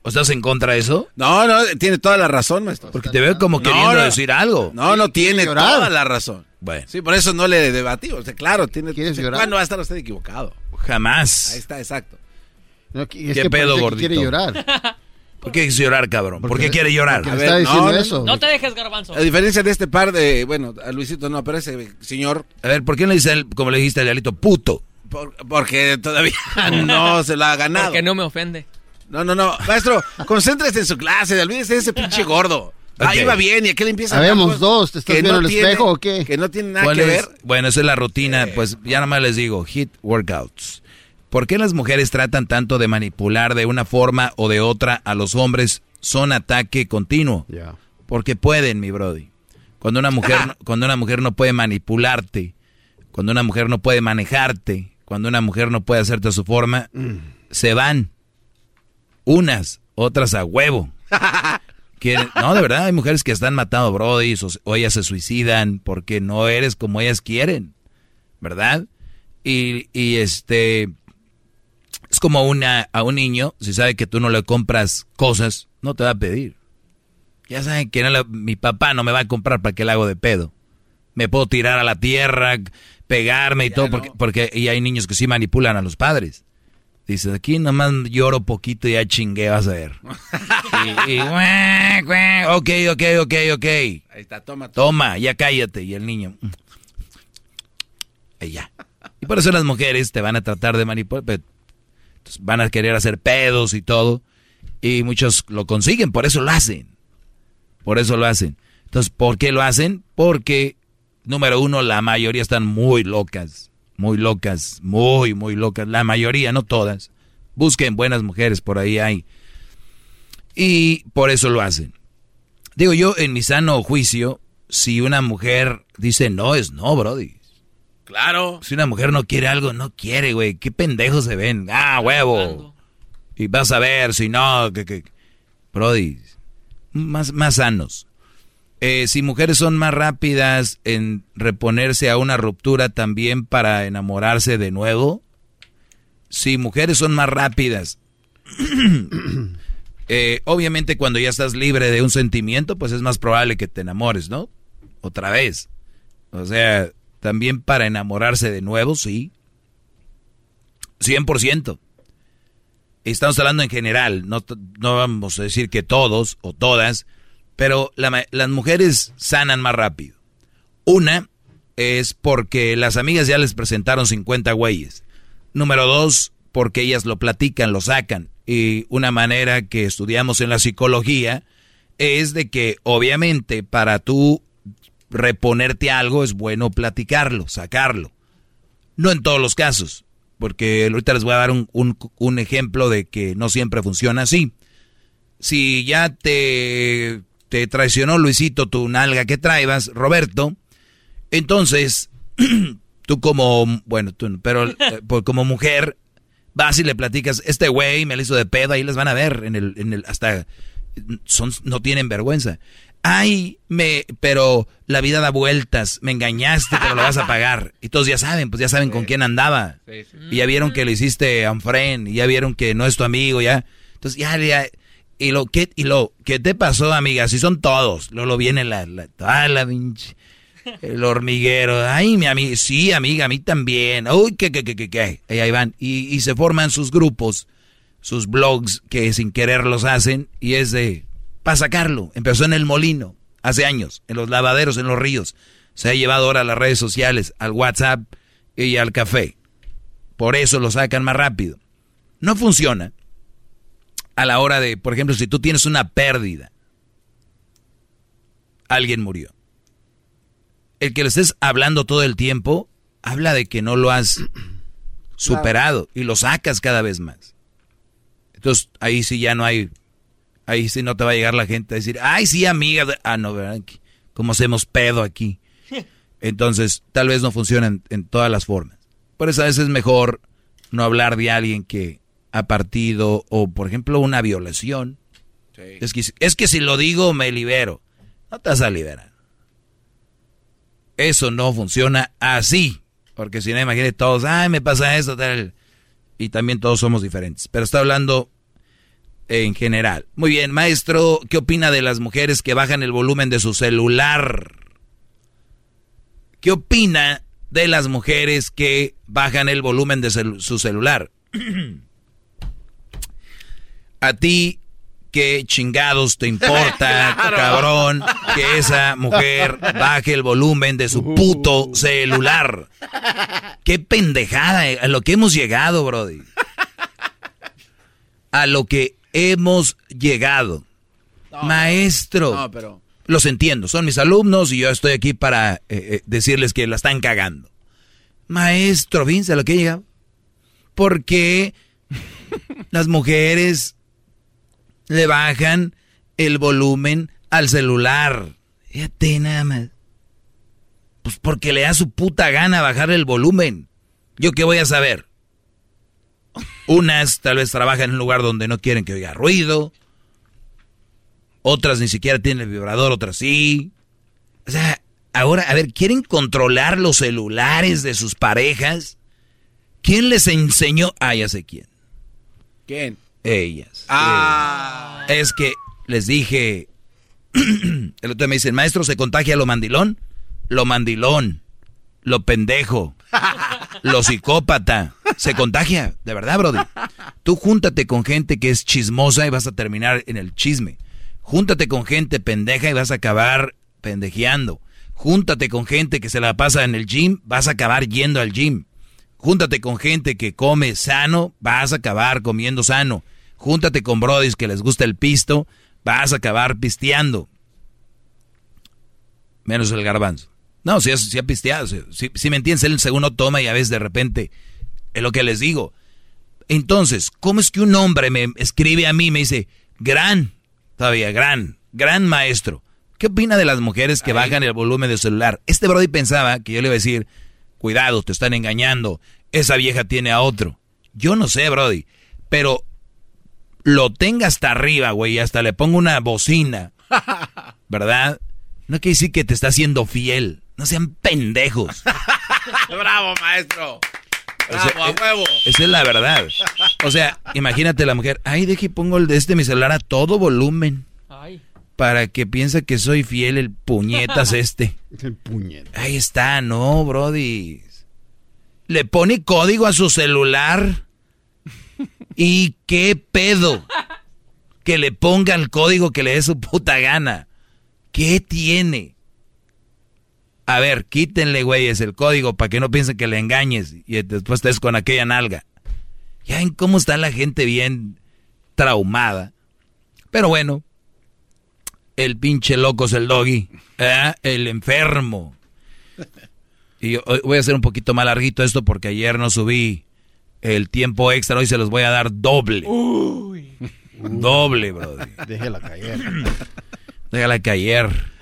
¿O estás en contra de eso? No, no, tiene toda la razón, maestro. Porque te veo como No, queriendo no. decir algo. No, no tiene toda la razón. Bueno, Sí, por eso no le debatí. O sea, claro, tiene. ¿Quieres llorar? ¿Cuándo va a estar usted equivocado? jamás. Ahí está, exacto. No, y es ¿Qué que pedo, gordito? quiere llorar. ¿Por qué quieres llorar, cabrón? ¿Por qué quiere llorar? porque le está diciendo eso. No te dejes, garbanzo. A diferencia de este par de, bueno, a Luisito no, pero ese señor, A ver, ¿por qué no le dice, él, como le dijiste al diablito, puto? por- porque todavía no se lo ha ganado. Porque no me ofende. No, no, no, maestro, concéntrese en su clase, olvídese de ese pinche gordo. Ahí va bien y aquel empieza Habemos hablar dos, ¿te estás que viendo el tiene- espejo o qué? Que no tiene nada ¿Cuál que es? ver. Bueno, esa es la rutina. Pues ya nada más les digo, hit workouts. ¿Por qué las mujeres tratan tanto de manipular de una forma o de otra a los hombres? Son ataque continuo. Porque pueden, mi brody. Cuando una mujer, no- cuando una mujer no puede manipularte, cuando una mujer no puede manejarte, cuando una mujer no puede hacerte a su forma, se van. Unas, otras a huevo. Quieren- no, de verdad, hay mujeres que están matando brody o, o ellas se suicidan porque no eres como ellas quieren, ¿verdad? Y, y este, es como una, a un niño, si sabe que tú no le compras cosas, no te va a pedir. Ya saben que no mi papá no me va a comprar para que le hago de pedo. Me puedo tirar a la tierra, pegarme y todo, porque, porque y hay niños que sí manipulan a los padres. Dices, aquí nomás lloro poquito y ya chingué, vas a ver. y, y, "Guau, guau, ok, ok, ok, ok. Ahí está, toma. Toma, ya cállate. Y el niño. "Mm". Y ya. Y por eso las mujeres te van a tratar de manipular. pero, entonces, van a querer hacer pedos y todo. Y muchos lo consiguen, por eso lo hacen. Por eso lo hacen. Entonces, ¿por qué lo hacen? Porque, número uno, la mayoría están muy locas. Muy locas, muy, muy locas. La mayoría, no todas. Busquen buenas mujeres, por ahí hay. Y por eso lo hacen. Digo yo, en mi sano juicio, si una mujer dice no, es no, Brody. Claro. Si una mujer no quiere algo, no quiere, güey. Qué pendejos se ven. Ah, huevo. Y vas a ver, si no, que, que. Brody, más, más sanos. Eh, si mujeres son más rápidas en reponerse a una ruptura también para enamorarse de nuevo. Si mujeres son más rápidas. eh, obviamente cuando ya estás libre de un sentimiento, pues es más probable que te enamores, ¿no? Otra vez. O sea, también para enamorarse de nuevo, sí. 100%. Estamos hablando en general, no, no vamos a decir que todos o todas, pero la las mujeres sanan más rápido. Una es porque las amigas ya les presentaron 50 güeyes. Número dos, porque ellas lo platican, lo sacan. Y una manera que estudiamos en la psicología es de que obviamente para tú reponerte algo es bueno platicarlo, sacarlo. No en todos los casos, porque ahorita les voy a dar un ejemplo de que no siempre funciona así. Si ya te, te traicionó Luisito tu nalga que traibas, Roberto, entonces tú como, bueno, tú, pero eh, pues como mujer vas y le platicas, este güey me lo hizo de pedo, ahí les van a ver, en el, en el, hasta, son, no tienen vergüenza. Ay, me, pero la vida da vueltas, me engañaste, pero lo vas a pagar. Y todos ya saben, pues ya saben con quién andaba. Y ya vieron que le hiciste a un friend, y ya vieron que no es tu amigo, ya. Entonces ya, ya, y lo, ¿qué, y lo, ¿qué te pasó, amiga? Si son todos. Luego lo viene la, la, toda la pinche, el hormiguero. Ay, mi amiga, sí, amiga, a mí también. Uy, qué, qué, qué, qué, qué. Y ahí van. Y, y se forman sus grupos, sus blogs que sin querer los hacen, y es de, para sacarlo. Empezó en el molino, hace años, en los lavaderos, en los ríos. Se ha llevado ahora a las redes sociales, al WhatsApp y al café. Por eso lo sacan más rápido. No funciona a la hora de, por ejemplo, si tú tienes una pérdida, alguien murió. El que le estés hablando todo el tiempo, habla de que no lo has superado y lo sacas cada vez más. Entonces, ahí sí ya no hay, ahí sí no te va a llegar la gente a decir, ay, sí, amiga. de-". Ah, no, ¿verdad? ¿Cómo hacemos pedo aquí? Entonces, tal vez no funciona en, en todas las formas. Por eso a veces es mejor no hablar de alguien que ha partido o, por ejemplo, una violación. Es, que, es que si lo digo me libero. No te vas a liberar. Eso no funciona así. Porque si no, imagínate todos, ay, me pasa esto, tal. Y también todos somos diferentes. Pero está hablando en general. Muy bien, maestro, ¿qué opina de las mujeres que bajan el volumen de su celular? ¿Qué opina de las mujeres que bajan el volumen de cel- su celular? A ti, qué chingados te importa, cabrón, que esa mujer baje el volumen de su puto celular. Qué pendejada eh, a lo que hemos llegado, Brody. A lo que hemos llegado. Maestro. No, pero. Los entiendo, son mis alumnos y yo estoy aquí para eh, eh, decirles que la están cagando. Maestro, fíjense a lo que llega. Porque las mujeres le bajan el volumen al celular. Fíjate nada más. Pues porque le da su puta gana bajar el volumen. ¿Yo qué voy a saber? Unas tal vez trabajan en un lugar donde no quieren que oiga ruido. Otras ni siquiera tienen el vibrador, otras sí. O sea, ahora, a ver, ¿quieren controlar los celulares de sus parejas? ¿Quién les enseñó? Ah, ya sé quién. ¿Quién? Ellas. Ah. Es que les dije, el otro día me dicen, maestro, ¿se contagia lo mandilón? Lo mandilón, lo pendejo, lo psicópata. Se contagia, de verdad, Brody. Tú júntate con gente que es chismosa y vas a terminar en el chisme. Júntate con gente pendeja y vas a acabar pendejeando. Júntate con gente que se la pasa en el gym, vas a acabar yendo al gym. Júntate con gente que come sano, vas a acabar comiendo sano. Júntate con brodis que les gusta el pisto, vas a acabar pisteando. Menos el garbanzo. No, si, si ha pisteado, si, si, me entiendes, el segundo toma y a veces de repente es lo que les digo. Entonces, ¿cómo es que un hombre me escribe a mí y me dice, gran, todavía, gran, gran maestro, ¿qué opina de las mujeres que bajan el volumen del celular? Este Brody pensaba que yo le iba a decir, cuidado, te están engañando, esa vieja tiene a otro. Yo no sé, Brody, pero lo tenga hasta arriba, güey, hasta le pongo una bocina, ¿verdad? No quiere decir que te está haciendo fiel. No sean pendejos. Bravo, maestro. Bravo, O sea, a huevo. Esa es la verdad. O sea, imagínate la mujer, ay, deje y pongo el de este mi celular a todo volumen. Para que piense que soy fiel el puñetas este. El puñet. Ahí está, no, Brody. Le pone código a su celular. ¿Y qué pedo? Que le ponga el código que le dé su puta gana. ¿Qué tiene? A ver, quítenle, güeyes, el código para que no piensen que le engañes y después estés con aquella nalga. Ya ven cómo está la gente bien traumada. Pero bueno, el pinche loco es el doggy, ¿eh? el enfermo. Y yo, voy a hacer un poquito más larguito esto porque ayer no subí el tiempo extra, hoy se los voy a dar doble. Doble, brother. Déjela caer. Déjala caer.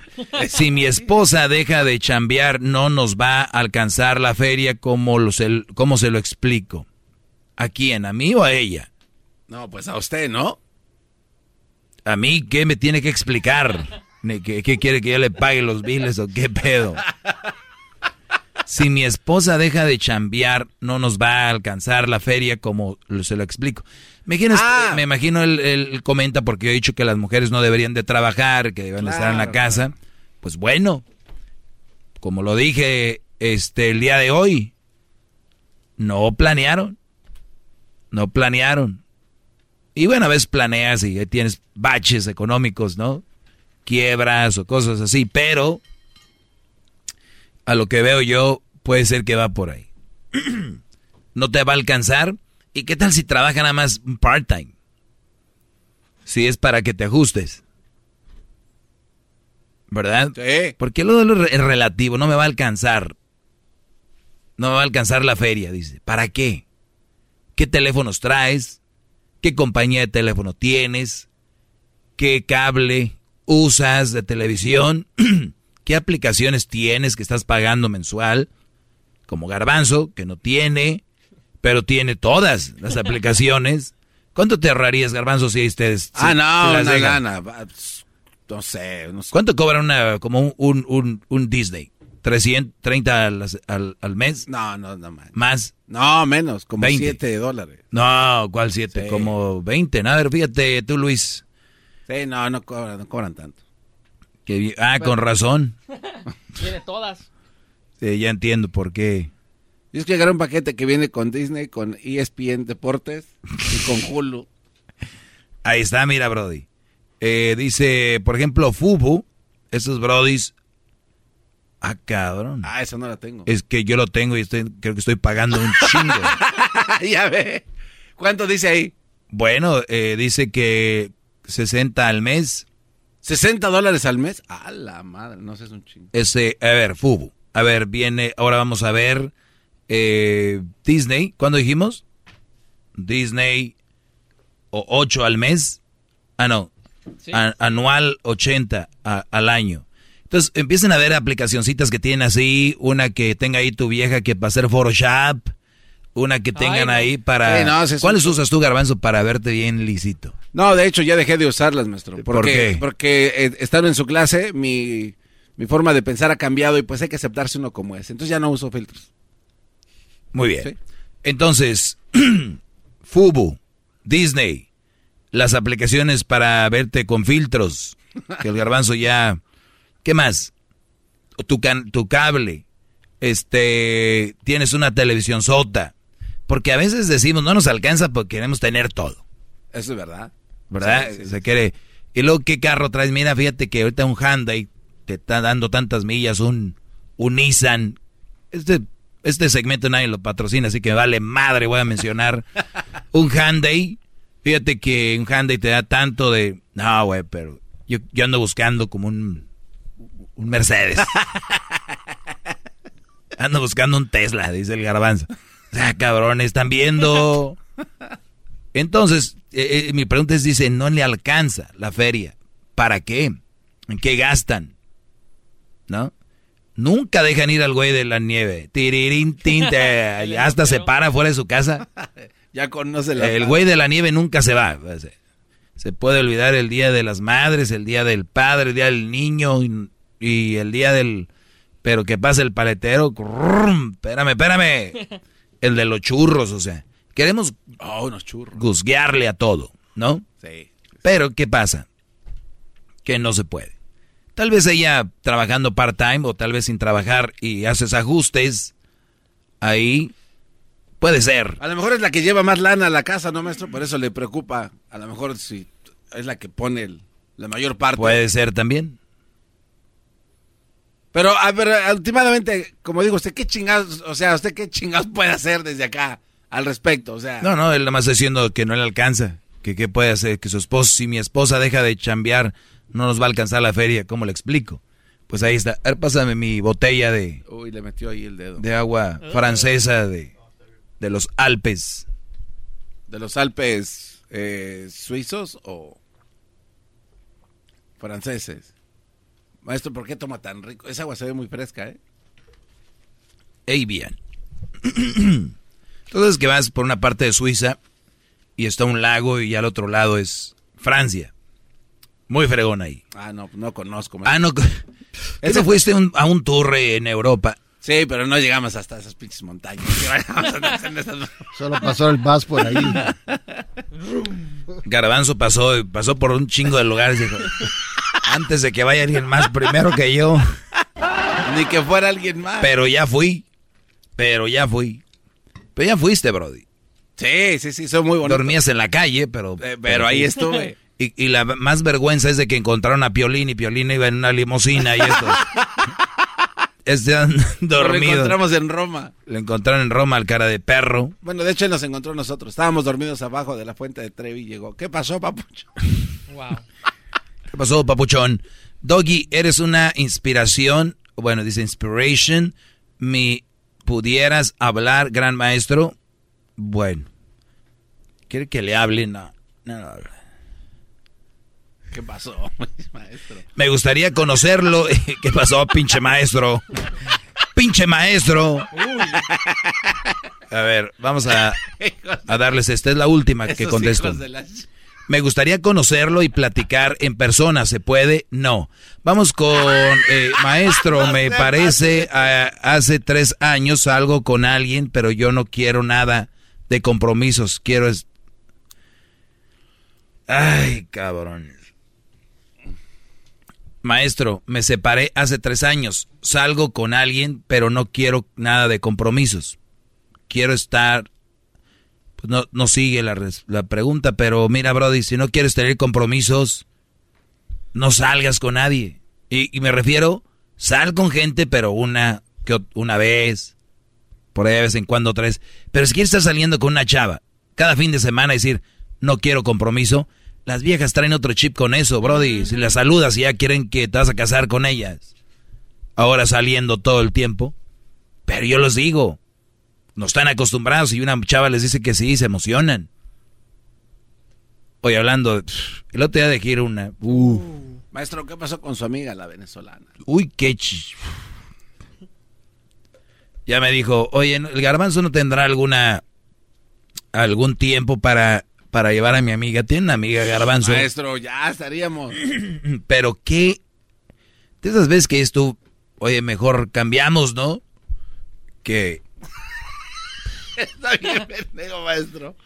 Si mi esposa deja de chambear, no nos va a alcanzar la feria como, lo se, como se lo explico. ¿A quién? ¿A mí o a ella? No, pues a usted, ¿no? ¿A mí qué me tiene que explicar? ¿Ni ¿Qué, qué quiere que yo le pague los biles o qué pedo? Si mi esposa deja de chambear, no nos va a alcanzar la feria como se lo explico. Me imagino, me imagino él, él comenta porque yo he dicho que las mujeres no deberían de trabajar, que deben de estar en la Claro, casa. Pues bueno, como lo dije este el día de hoy, no planearon. No planearon. Y bueno, a veces planeas y tienes baches económicos, ¿no? Quiebras o cosas así, pero a lo que veo yo puede ser que va por ahí. no te va a alcanzar. ¿Y qué tal si trabaja nada más part-time? Si es para que te ajustes. ¿Verdad? Sí. Porque lo de es relativo, no me va a alcanzar. No me va a alcanzar la feria, dice. ¿Para qué? ¿Qué teléfonos traes? ¿Qué compañía de teléfono tienes? ¿Qué cable usas de televisión? ¿Qué aplicaciones tienes que estás pagando mensual? Como Garbanzo, que no tiene, pero tiene todas las aplicaciones. ¿Cuánto te ahorrarías, Garbanzo, si ustedes... Ah, si- no, si una dejan? lana. va, pues, No sé, no sé. ¿Cuánto cobra una, como un, un, un, un Disney? ¿330 al, al, al mes? No, no, no más. ¿Más? No, menos, como 20. 7 dólares. No, ¿cuál 7? Sí. Como 20. A ver, fíjate tú, Luis. Sí, no, no cobran, no cobran tanto. Que ah, con razón. Tiene todas. Sí, ya entiendo por qué. Yo es que agarré un paquete que viene con Disney, con ESPN Deportes y con Hulu. Ahí está, mira, Brody. Eh, dice, por ejemplo, Fubu, esos brodis. Ah, cabrón. Ah, esa no la tengo. Es que yo lo tengo y estoy, creo que estoy pagando un chingo. ya ve. ¿Cuánto dice ahí? Bueno, eh, dice que 60 al mes. ¿60 dólares al mes? A la madre, no sé, es un chingo. Ese, a ver, Fubu. A ver, viene, ahora vamos a ver eh, Disney. ¿Cuándo dijimos? Disney o 8 al mes. Ah, no. A- anual 80 a- al año. Entonces empiecen a ver aplicacioncitas que tienen así, una que tenga ahí tu vieja que para hacer Photoshop, una que tengan ahí para... Sí, no, ¿Cuáles usas tú, Garbanzo, para verte bien lícito? No, de hecho ya dejé de usarlas, maestro. Porque, ¿Por qué? Porque eh, estando en su clase, mi, mi forma de pensar ha cambiado y pues hay que aceptarse uno como es. Entonces ya no uso filtros. Muy bien. Entonces, Fubu, Disney, las aplicaciones para verte con filtros, que el garbanzo ya... ¿Qué más? Tu, can- tu cable, este, tienes una televisión sota, porque a veces decimos no nos alcanza porque queremos tener todo, Eso es verdad. ¿verdad? Sí, sí, Se quiere... Y luego, ¿qué carro traes? Mira, fíjate que ahorita un Hyundai te está dando tantas millas, un, un Nissan. Este, este segmento nadie lo patrocina, así que vale madre, voy a mencionar un Hyundai. Fíjate que un Hyundai te da tanto de... No, güey, pero yo, yo ando buscando como un, un Mercedes. Ando buscando un Tesla, dice el garbanzo. O sea, cabrones, están viendo... Entonces, eh, eh, mi pregunta es, dice, no le alcanza la feria. ¿Para qué? ¿En qué gastan? ¿No? Nunca dejan ir al güey de la nieve. Tirirín, hasta se para fuera de su casa. Ya conoce la... El güey de la nieve nunca se va. Se, puede olvidar el día de las madres, el día del padre, el día del niño y, y el día del... Pero que pasa el paletero. Espérame, espérame. El de los churros, o sea. Queremos Oh, unos churros. guzguearle a todo, ¿no? Sí. Pero, ¿qué pasa? Que no se puede. Tal vez ella trabajando part-time o tal vez sin trabajar y haces ajustes, ahí puede ser. A lo mejor es la que lleva más lana a la casa, ¿no, maestro? Por eso le preocupa. A lo mejor si es la que pone el- la mayor parte. Puede ser también. Pero, a ver, últimamente, como digo, ¿usted qué chingados, o sea, usted qué chingados puede hacer desde acá al respecto? O sea, No, no, él nada más diciendo que no le alcanza. Que qué puede hacer, que su esposo, si mi esposa deja de chambear, no nos va a alcanzar la feria. ¿Cómo le explico? Pues ahí está. A ver, pásame mi botella de, Uy, le metió ahí el dedo. de agua francesa de, de los Alpes. ¿De los Alpes eh, suizos o franceses? Maestro, ¿por qué toma tan rico? Esa agua se ve muy fresca, ¿eh? Ey, bien. Entonces que vas por una parte de Suiza y está un lago y al otro lado es Francia. Muy fregón ahí. Ah, no, no conozco. Ah, no. ¿Tú Ese no fuiste un- a un tour en Europa? Sí, pero no llegamos hasta esas pinches montañas. Solo pasó el bus por ahí. Garbanzo pasó, pasó por un chingo de lugares. Dijo, antes de que vaya alguien más primero que yo. Ni que fuera alguien más. Pero ya fui. Pero ya fui. Pero ya fuiste, Brody. Sí, sí, sí, son muy bonitos. Dormías en la calle, pero... Eh, pero ahí estuve. Y, y la más vergüenza es de que encontraron a Piolín y Piolín iba en una limusina y esto. Están Lo dormidos. encontramos en Roma. Lo encontraron en Roma al cara de perro. Bueno, de hecho él nos encontró nosotros. Estábamos dormidos abajo de la fuente de Trevi y llegó. ¿Qué pasó, papucho? Wow. ¿Qué pasó, papuchón? Doggy, eres una inspiración. Bueno, dice inspiration. ¿Me pudieras hablar, gran maestro? Bueno. ¿Quiere que le hable? No. No, no, no. ¿Qué pasó, maestro? Me gustaría conocerlo. ¿Qué pasó, pinche maestro? Pinche maestro. A ver, vamos a, a darles esta. Es la última que contesto. Me gustaría conocerlo y platicar en persona. ¿Se puede? No. Vamos con eh, maestro. Me parece hace tres años salgo con alguien, pero yo no quiero nada de compromisos. Quiero es. Ay, cabrón. Maestro, me separé hace tres años. Salgo con alguien, pero no quiero nada de compromisos. Quiero estar... Pues no, no sigue la, pregunta, pero mira, Brody, si no quieres tener compromisos, no salgas con nadie. Y, y me refiero, sal con gente, pero una, que, una vez, por ahí de vez en cuando vez. Pero si quieres estar saliendo con una chava, cada fin de semana decir, no quiero compromiso, las viejas traen otro chip con eso, Brody. Si las saludas y ya quieren que te vas a casar con ellas. Ahora saliendo todo el tiempo. Pero yo les digo, no están acostumbrados y una chava les dice que sí, se emocionan. Hoy hablando, el otro día dejé ir una. uh, Maestro, ¿qué pasó con su amiga, la venezolana? uy, qué ch... Ya me dijo, oye, ¿el garbanzo no tendrá alguna algún tiempo para, para llevar a mi amiga? Tiene una amiga garbanzo. Maestro, ya estaríamos. Pero qué. De esas veces que esto, oye, mejor cambiamos, ¿no? Que. Está bien pendejo, maestro.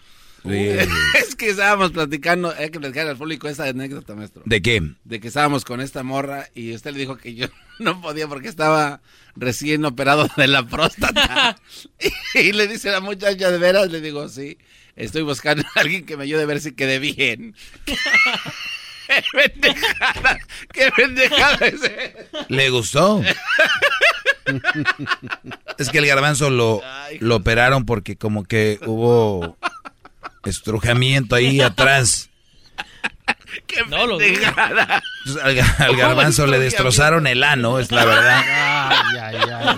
Sí. Es que estábamos platicando, hay que platicar al público esa anécdota, maestro. ¿De qué? De que estábamos con esta morra y usted le dijo que yo no podía porque estaba recién operado de la próstata. Y le dice la muchacha, ¿de veras? Le digo, sí, estoy buscando a alguien que me ayude a ver si quedé bien. ¡Qué pendejada! ¡Qué pendejada es! ¿Le gustó? es que el garbanzo lo, lo operaron porque como que hubo estrujamiento ahí atrás. ¡Qué No lo al, ga- al garbanzo le destrozaron el ano, es la verdad. Ay, ay, ay.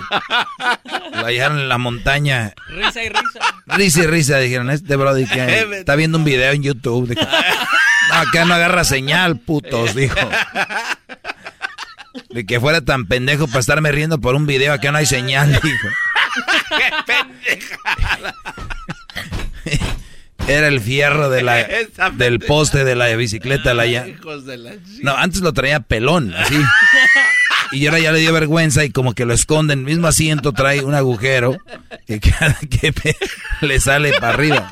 Lo hallaron en la montaña. Risa y risa. Risa y risa, dijeron, este brody que está viendo un video en YouTube. Dijo, no, acá no agarra señal, putos, dijo. De que fuera tan pendejo para estarme riendo por un video, acá no hay señal, dijo. ¡Qué pendejada! Era el fierro de la, del poste de la bicicleta. La ya... No, antes lo traía pelón, así. Y ahora ya le dio vergüenza y como que lo esconde en el mismo asiento, trae un agujero que cada que le sale para arriba.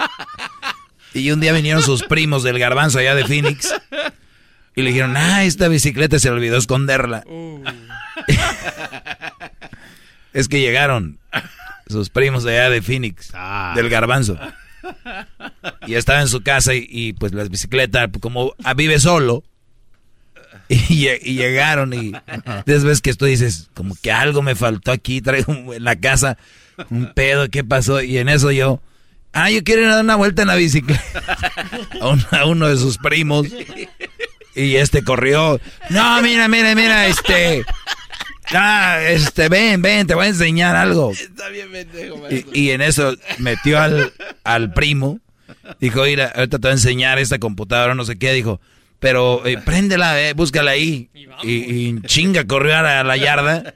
Y un día vinieron sus primos del garbanzo allá de Phoenix y le dijeron, ah, esta bicicleta se le olvidó esconderla. es que llegaron sus primos allá de Phoenix, del garbanzo. Y estaba en su casa y, pues las bicicletas, como ah, vive solo, y, lle- y llegaron y después ves que tú dices, como que algo me faltó aquí, traigo en la casa un pedo, ¿qué pasó? Y en eso yo, ah, yo quiero ir a dar una vuelta en la bicicleta a uno de sus primos. Y este corrió, no, mira, mira, mira, este, ah, este, ven, ven, te voy a enseñar algo. Está bien pendejo, Y, y en eso metió al, al primo. Dijo, mira, ahorita te voy a enseñar esta computadora, no sé qué. Dijo, pero eh, préndela, eh, búscala ahí. Y, y en chinga corrió a la, a la yarda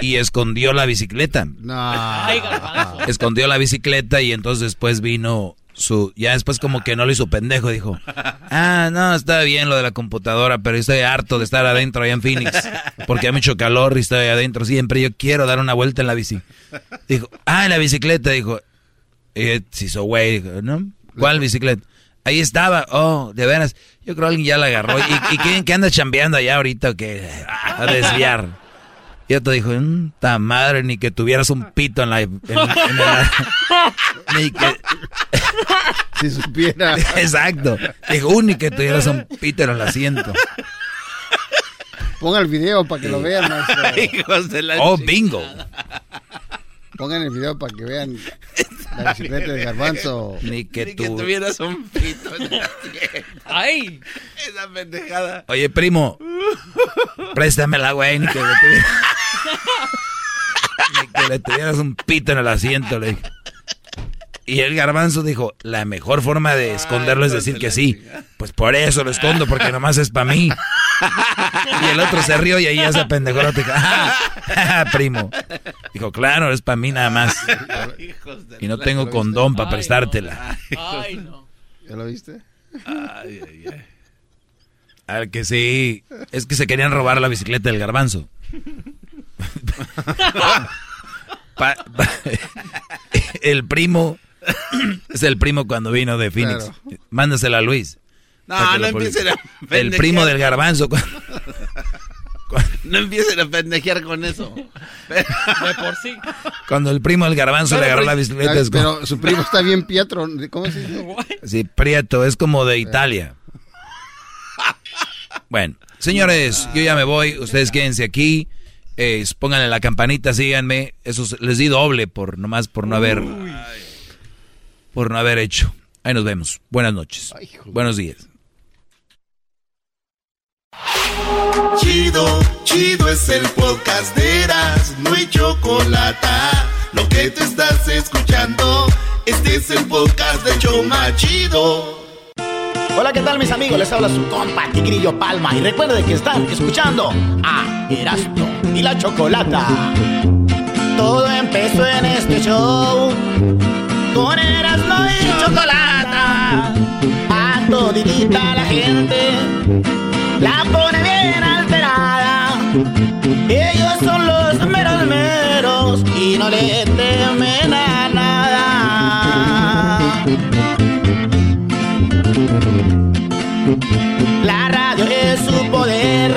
y escondió la bicicleta. Ay, garbanzo. Escondió la bicicleta y entonces después vino su... Ya después como que no lo hizo pendejo, dijo. Ah, no, está bien lo de la computadora, pero estoy harto de estar adentro allá en Phoenix. Porque hay mucho calor y estoy adentro siempre. Yo quiero dar una vuelta en la bici. Dijo, ah, en la bicicleta, dijo. Y se hizo güey, dijo, ¿no? ¿Cuál bicicleta? Ahí estaba, oh, de veras. Yo creo que alguien ya la agarró. ¿Y, y quién que anda chambeando allá ahorita o qué? A desviar. Y otro dijo, ta madre, ni que tuvieras un pito en la... en- en la- ni que... Si supiera. Exacto. Dijo, "Uh, ni que tuvieras un pito en el asiento. Ponga el video para que lo vean, maestro. Hijos de la Oh, bingo. Pongan el video para que vean la bicicleta de garbanzo. Ni que Ni que tú... tuvieras un pito en la tienda. Ay. Esa pendejada. Oye, primo, préstamela, güey, ni que le tuvieras... ni que le tuvieras un pito en el asiento, le dije. Y el garbanzo dijo, la mejor forma de esconderlo es decir que sí. Pues por eso lo escondo, porque nomás es para mí. Y el otro se rió y ahí ya se apendejó "Ah, primo. Dijo, claro, es para mí nada más. Hijos de Y no tengo condón para prestártela. Ay, no. ¿Ya lo viste? Ay, ay, ay. Al que sí. Es que se querían robar la bicicleta del garbanzo. Pa- pa- el primo. Es el primo cuando vino de Phoenix. Claro. Mándasela a Luis. No, no empiecen a El pendejear. primo del garbanzo. cuando- No empiecen a pendejear con eso. De por sí. Cuando el primo del garbanzo le agarró la bicicleta. Es como, Pero su primo está bien Pietro. ¿Cómo se dice? sí, prieto, es como de Italia. Bueno, señores, yo ya me voy. Ustedes quédense aquí. Eh, pónganle la campanita, síganme. Eso les di doble por nomás por no haber por no haber hecho. Ahí nos vemos. Buenas noches. Buenos días. Chido, chido es el podcast de Eras, no hay chocolate. Lo que te estás escuchando, este es el podcast de Choma Chido. Hola, ¿qué tal mis amigos? Les habla su compa Tigrillo Palma y recuerden que están escuchando a Erasmo y la Chocolata. Todo empezó en este show con Erasmo y Chocolata. A toditita la gente la pone bien alterada. Ellos son los meros meros y no le temen a nada. La radio es su poder,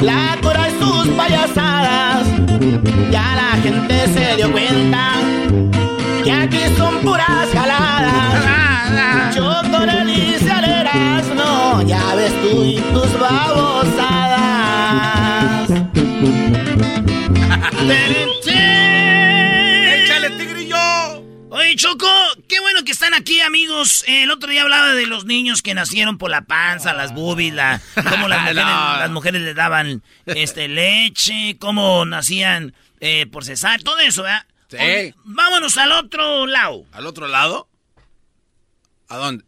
la cura es sus payasadas. Ya la gente se dio cuenta que aquí son puras jaladas. Choco le dice al Erasmo, ya ves tú y tus babosadas. Choco, qué bueno que están aquí, amigos. El otro día hablaba de los niños que nacieron por la panza, las boobies, la, cómo las mujeres, No. las mujeres le daban este, leche, cómo nacían eh, por cesar, todo eso, ¿verdad? Sí. Oye, Vámonos al otro lado. ¿Al otro lado? ¿A dónde?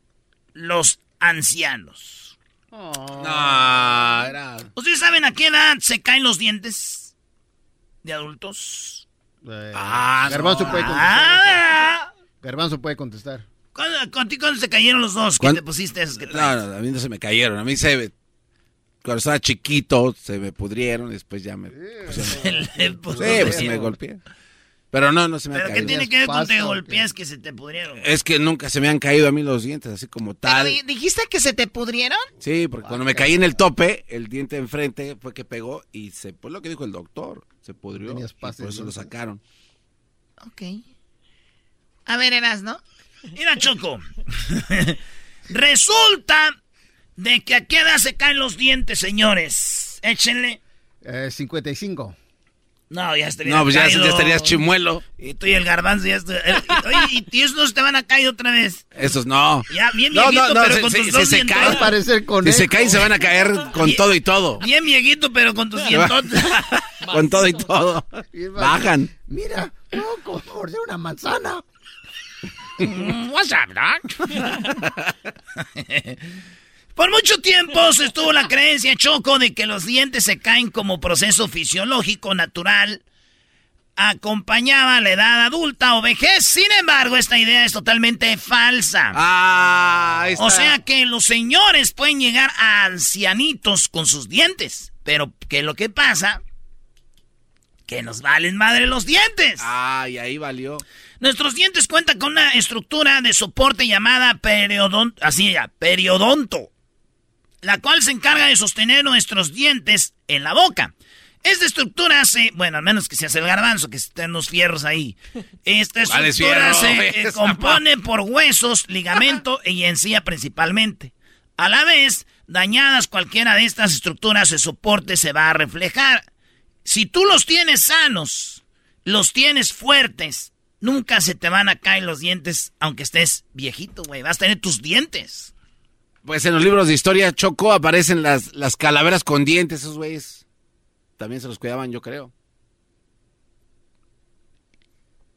Los ancianos. No, era... ¿Ustedes saben a qué edad se caen los dientes de adultos? Ah, Garbanzo no. puede. Ah. Garbanzo puede contestar. ¿Cuándo, contigo cuándo se cayeron los dos? ¿Qué ¿Cuándo? te pusiste esos que No, traes? no, a mí no se me cayeron. A mí se... Cuando estaba chiquito se me pudrieron y después ya me... pues, ya me- Le puso sí, pues me golpeé. Pero no, no se me ¿Pero han qué caído. tiene que ver con te golpeas que se te pudrieron? Es que nunca se me han caído a mí los dientes, así como Pero tal. di- dijiste que se te pudrieron. Sí, porque cuando me caí en el tope, el diente enfrente fue que pegó y se, pues lo que dijo el doctor, se pudrió. y por eso lo sacaron. Ok. A ver, Eras, ¿no? Mira, Choco. Resulta de que a qué edad se caen los dientes, señores. Échenle. Eh, 55. No, ya estaría No, pues ya, ya estarías chimuelo. Y tú y el garbanzo ya estoy- el- Oye, y y esos no se te van a caer otra vez. Esos no. Ya, bien No, viejito, no, no, pero se- con se- tus se- dos se dientotes. cae. Va a parecer Si se caen se van a caer con todo y todo. Bien viejito, pero con tus dientotes. Con todo y todo. Bajan. Mira, no, como morder una manzana. Mm, What's up, doc? Por mucho tiempo se estuvo la creencia, Choco, de que los dientes se caen como proceso fisiológico natural. Acompañaba la edad adulta o vejez. Sin embargo, esta idea es totalmente falsa. Ah, ahí está. O sea que los señores pueden llegar a ancianitos con sus dientes. Pero que lo que pasa, que nos valen madre los dientes. Ah, y ahí valió. Nuestros dientes cuentan con una estructura de soporte llamada periodonto, así ya, periodonto, la cual se encarga de sostener nuestros dientes en la boca. Esta estructura se, bueno, al menos que se hace el garbanzo, que estén los fierros ahí. Esta ¿Cuál estructura se eh, compone por huesos, ligamento y encía principalmente. A la vez, dañadas cualquiera de estas estructuras, el soporte se va a reflejar. Si tú los tienes sanos, los tienes fuertes, nunca se te van a caer los dientes, aunque estés viejito, güey. Vas a tener tus dientes. Pues en los libros de historia, Choco, aparecen las, las calaveras con dientes, esos güeyes. También se los cuidaban, yo creo.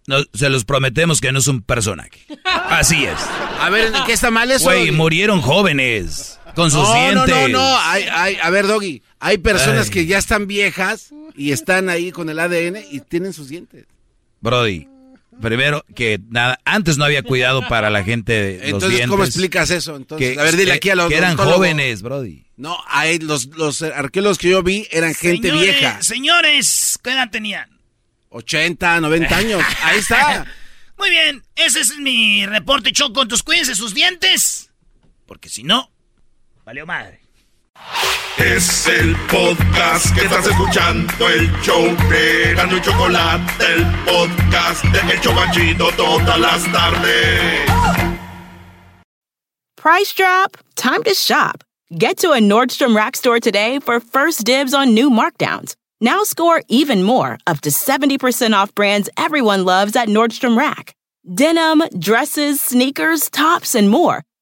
No, se los prometemos que no es un personaje. Así es. A ver, ¿en qué está mal eso? Güey, murieron jóvenes con sus no, dientes. No, no, no, hay, hay, a ver, Doggy, hay personas Ay. que ya están viejas y están ahí con el ADN y tienen sus dientes. Brody, primero que nada, antes no había cuidado para la gente de los Entonces, dientes. ¿cómo explicas eso? Entonces, Que- a ver, dile que- aquí a los que eran jóvenes, Brody. No, hay los, los arqueólogos que yo vi eran gente Señores, vieja. Señores, ¿qué edad tenían? 80, 90 años. Ahí está. Muy bien, ese es mi reporte, Choco. Entonces cuídense sus dientes, porque si no, valió madre. Es el podcast que estás escuchando, el show de Gano y Chocolate, el podcast de El Chobachito todas las tardes. Price drop? Time to shop. Get to a Nordstrom Rack store today for first dibs on new markdowns. Now score even more, up to 70% off brands everyone loves at Nordstrom Rack. Denim, dresses, sneakers, tops, and more.